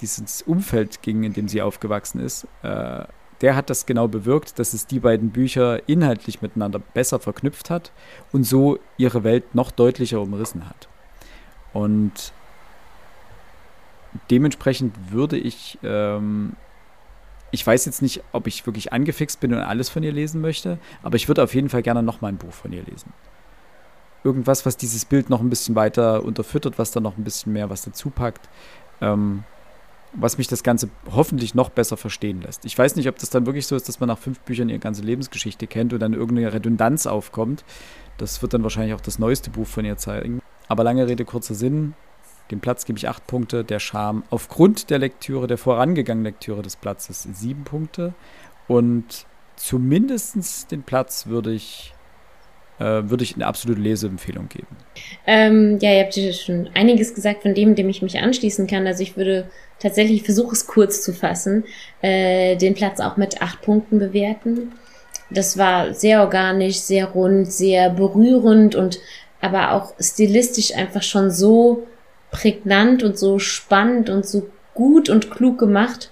dieses Umfeld ging, in dem sie aufgewachsen ist, äh, der hat das genau bewirkt, dass es die beiden Bücher inhaltlich miteinander besser verknüpft hat und so ihre Welt noch deutlicher umrissen hat. Und dementsprechend würde ich, ähm, ich weiß jetzt nicht, ob ich wirklich angefixt bin und alles von ihr lesen möchte, aber ich würde auf jeden Fall gerne noch mal ein Buch von ihr lesen irgendwas, was dieses Bild noch ein bisschen weiter unterfüttert, was da noch ein bisschen mehr was dazu packt, ähm, was mich das Ganze hoffentlich noch besser verstehen lässt. Ich weiß nicht, ob das dann wirklich so ist, dass man nach fünf Büchern ihre ganze Lebensgeschichte kennt und dann irgendeine Redundanz aufkommt. Das wird dann wahrscheinlich auch das neueste Buch von ihr zeigen. Aber lange Rede, kurzer Sinn. Dem Platz gebe ich acht Punkte, der Charme aufgrund der Lektüre, der vorangegangenen Lektüre des Platzes sieben Punkte. Und zumindest den Platz würde ich äh, würde ich eine absolute Leseempfehlung geben. Ähm, ja, ihr habt ja schon einiges gesagt von dem, dem ich mich anschließen kann. Also ich würde tatsächlich versuche es kurz zu fassen, äh, den Platz auch mit acht Punkten bewerten. Das war sehr organisch, sehr rund, sehr berührend und aber auch stilistisch einfach schon so prägnant und so spannend und so gut und klug gemacht,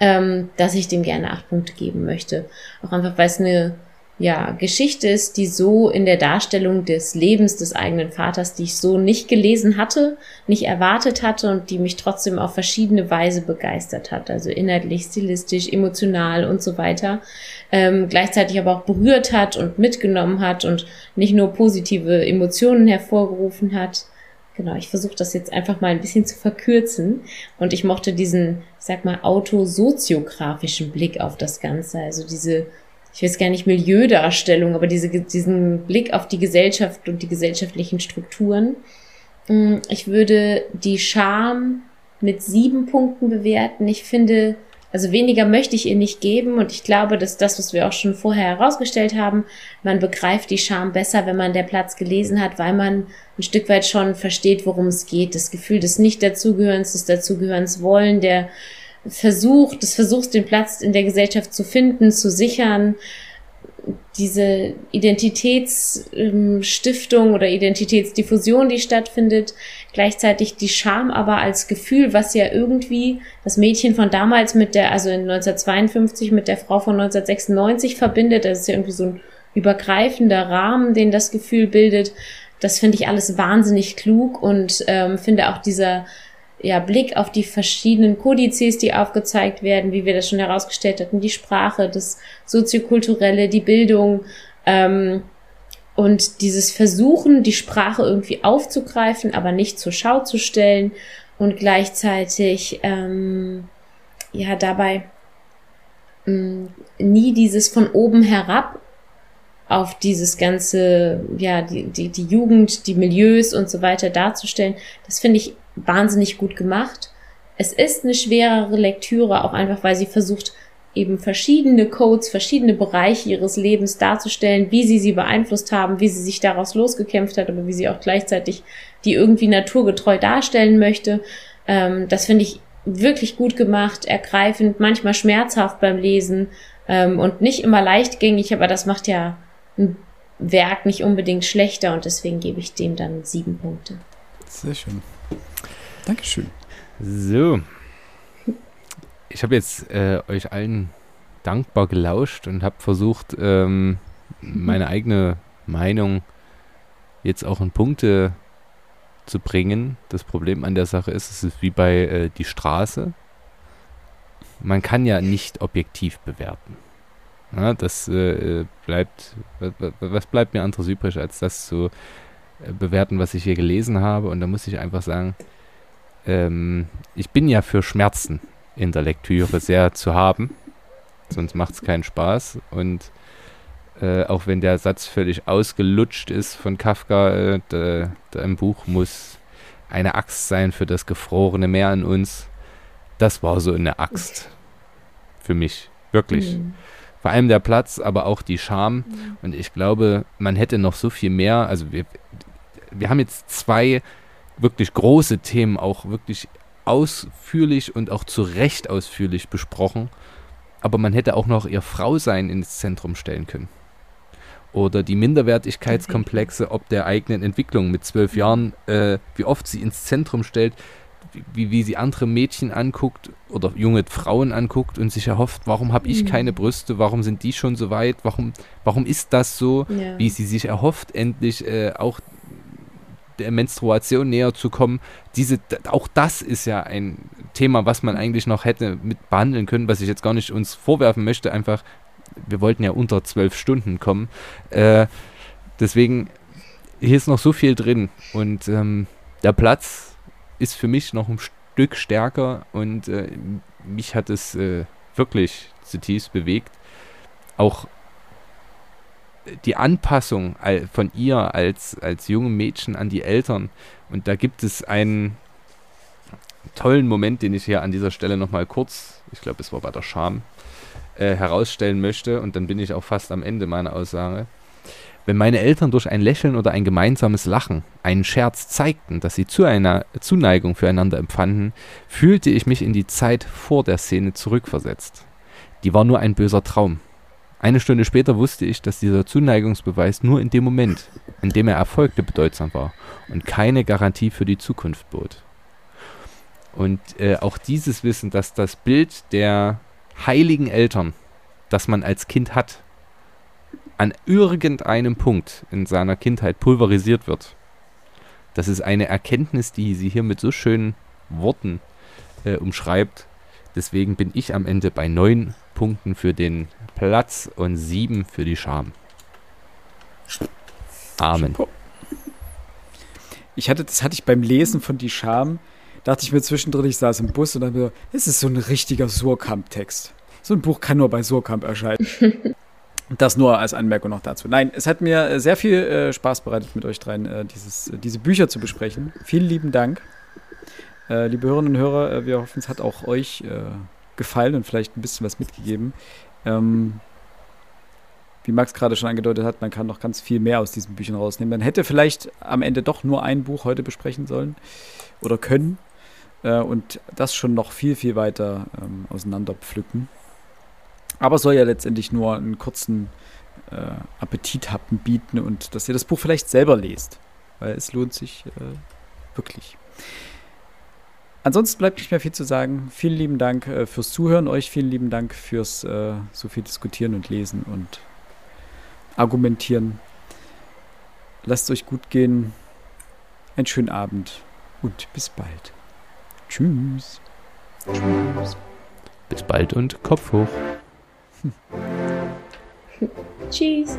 ähm, dass ich dem gerne acht Punkte geben möchte. Auch einfach, weil es eine ja, Geschichte ist, die so in der Darstellung des Lebens des eigenen Vaters, die ich so nicht gelesen hatte, nicht erwartet hatte und die mich trotzdem auf verschiedene Weise begeistert hat. Also inhaltlich, stilistisch, emotional und so weiter. Ähm, gleichzeitig aber auch berührt hat und mitgenommen hat und nicht nur positive Emotionen hervorgerufen hat. Genau, ich versuche das jetzt einfach mal ein bisschen zu verkürzen. Und ich mochte diesen, ich sag mal, autosoziografischen Blick auf das Ganze. Also diese ich weiß gar nicht, Milieudarstellung, aber diese, diesen Blick auf die Gesellschaft und die gesellschaftlichen Strukturen. Mm, ich würde die Scham mit sieben Punkten bewerten. Ich finde, also weniger möchte ich ihr nicht geben und ich glaube, dass das, was wir auch schon vorher herausgestellt haben, man begreift die Scham besser, wenn man der Platz gelesen hat, weil man ein Stück weit schon versteht, worum es geht. Das Gefühl des Nicht-Dazugehörens, des Dazugehörens wollen, der Versuch, des Versuchs, den Platz in der Gesellschaft zu finden, zu sichern, diese Identitätsstiftung oder Identitätsdiffusion, die stattfindet, gleichzeitig die Scham aber als Gefühl, was ja irgendwie das Mädchen von damals mit der, also in 1952 mit der Frau von 1996 verbindet. Das ist ja irgendwie so ein übergreifender Rahmen, den das Gefühl bildet. Das finde ich alles wahnsinnig klug und ähm, finde auch dieser ja, Blick auf die verschiedenen Kodizes, die aufgezeigt werden, wie wir das schon herausgestellt hatten, die Sprache, das soziokulturelle, die Bildung ähm, und dieses Versuchen, die Sprache irgendwie aufzugreifen, aber nicht zur Schau zu stellen und gleichzeitig ähm, ja dabei mh, mm, nie dieses von oben herab auf dieses ganze, ja, die, die, die Jugend, die Milieus und so weiter darzustellen. Das finde ich wahnsinnig gut gemacht. Es ist eine schwerere Lektüre, auch einfach, weil sie versucht, eben verschiedene Codes, verschiedene Bereiche ihres Lebens darzustellen, wie sie sie beeinflusst haben, wie sie sich daraus losgekämpft hat, aber wie sie auch gleichzeitig die irgendwie naturgetreu darstellen möchte. Ähm, das finde ich wirklich gut gemacht, ergreifend, manchmal schmerzhaft beim Lesen ähm, und nicht immer leichtgängig, aber das macht ja ein Werk nicht unbedingt schlechter und deswegen gebe ich dem dann sieben Punkte. Sehr schön. Dankeschön. So. Ich habe jetzt äh, euch allen dankbar gelauscht und habe versucht, ähm, meine eigene Meinung jetzt auch in Punkte zu bringen. Das Problem an der Sache ist, es ist wie bei äh, die Straße. Man kann ja nicht objektiv bewerten. Ja, das äh, bleibt, was bleibt mir anderes übrig, als das zu äh, bewerten, was ich hier gelesen habe. Und da muss ich einfach sagen, ähm, ich bin ja für Schmerzen in der Lektüre sehr zu haben, sonst macht es keinen Spaß. Und äh, auch wenn der Satz völlig ausgelutscht ist von Kafka, äh, der im Buch muss eine Axt sein für das gefrorene Meer in uns. Das war so eine Axt für mich, wirklich. Mhm. Vor allem der Platz, aber auch die Scham. Mhm. Und ich glaube, man hätte noch so viel mehr. Also wir, wir haben jetzt zwei wirklich große Themen auch wirklich ausführlich und auch zu Recht ausführlich besprochen. Aber man hätte auch noch ihr Frausein ins Zentrum stellen können. Oder die Minderwertigkeitskomplexe ob der eigenen Entwicklung mit zwölf Jahren, äh, wie oft sie ins Zentrum stellt, wie, wie sie andere Mädchen anguckt oder junge Frauen anguckt und sich erhofft, warum habe ich mhm. keine Brüste, warum sind die schon so weit, warum, warum ist das so, ja. wie sie sich erhofft, endlich äh, auch der Menstruation näher zu kommen. Diese, auch das ist ja ein Thema, was man eigentlich noch hätte mit behandeln können, was ich jetzt gar nicht uns vorwerfen möchte. Einfach, wir wollten ja unter zwölf Stunden kommen. Äh, deswegen, hier ist noch so viel drin und ähm, der Platz ist für mich noch ein Stück stärker und äh, mich hat es äh, wirklich zutiefst bewegt. Auch die Anpassung von ihr als, als jungem Mädchen an die Eltern. Und da gibt es einen tollen Moment, den ich hier an dieser Stelle nochmal kurz, ich glaube, es war bei der Scham, äh, herausstellen möchte. Und dann bin ich auch fast am Ende meiner Aussage. Wenn meine Eltern durch ein Lächeln oder ein gemeinsames Lachen, einen Scherz zeigten, dass sie zu einer Zuneigung füreinander empfanden, fühlte ich mich in die Zeit vor der Szene zurückversetzt. Die war nur ein böser Traum. Eine Stunde später wusste ich, dass dieser Zuneigungsbeweis nur in dem Moment, in dem er erfolgte, bedeutsam war und keine Garantie für die Zukunft bot. Und äh, auch dieses Wissen, dass das Bild der heiligen Eltern, das man als Kind hat, an irgendeinem Punkt in seiner Kindheit pulverisiert wird. Das ist eine Erkenntnis, die sie hier mit so schönen Worten äh, umschreibt. Deswegen bin ich am Ende bei neun Punkten für den Platz und sieben für die Scham. Amen. Ich hatte, das hatte ich beim Lesen von Die Scham, dachte ich mir zwischendrin, ich saß im Bus und dann mir, das ist so ein richtiger Surkamp-Text. So ein Buch kann nur bei Surkamp erscheinen. Das nur als Anmerkung noch dazu. Nein, es hat mir äh, sehr viel äh, Spaß bereitet, mit euch dreien äh, dieses, äh, diese Bücher zu besprechen. Vielen lieben Dank. Äh, liebe Hörerinnen und Hörer, äh, wir hoffen, es hat auch euch äh, gefallen und vielleicht ein bisschen was mitgegeben. Ähm, wie Max gerade schon angedeutet hat, man kann noch ganz viel mehr aus diesen Büchern rausnehmen. Man hätte vielleicht am Ende doch nur ein Buch heute besprechen sollen oder können äh, und das schon noch viel, viel weiter ähm, auseinander pflücken. Aber soll ja letztendlich nur einen kurzen äh, Appetithappen bieten und dass ihr das Buch vielleicht selber lest, weil es lohnt sich äh, wirklich. Ansonsten bleibt nicht mehr viel zu sagen. Vielen lieben Dank äh, fürs Zuhören, euch vielen lieben Dank fürs äh, so viel diskutieren und lesen und argumentieren. Lasst es euch gut gehen. Einen schönen Abend und bis bald. Tschüss. Tschüss. Bis bald und Kopf hoch. Tschüss. Tschüss.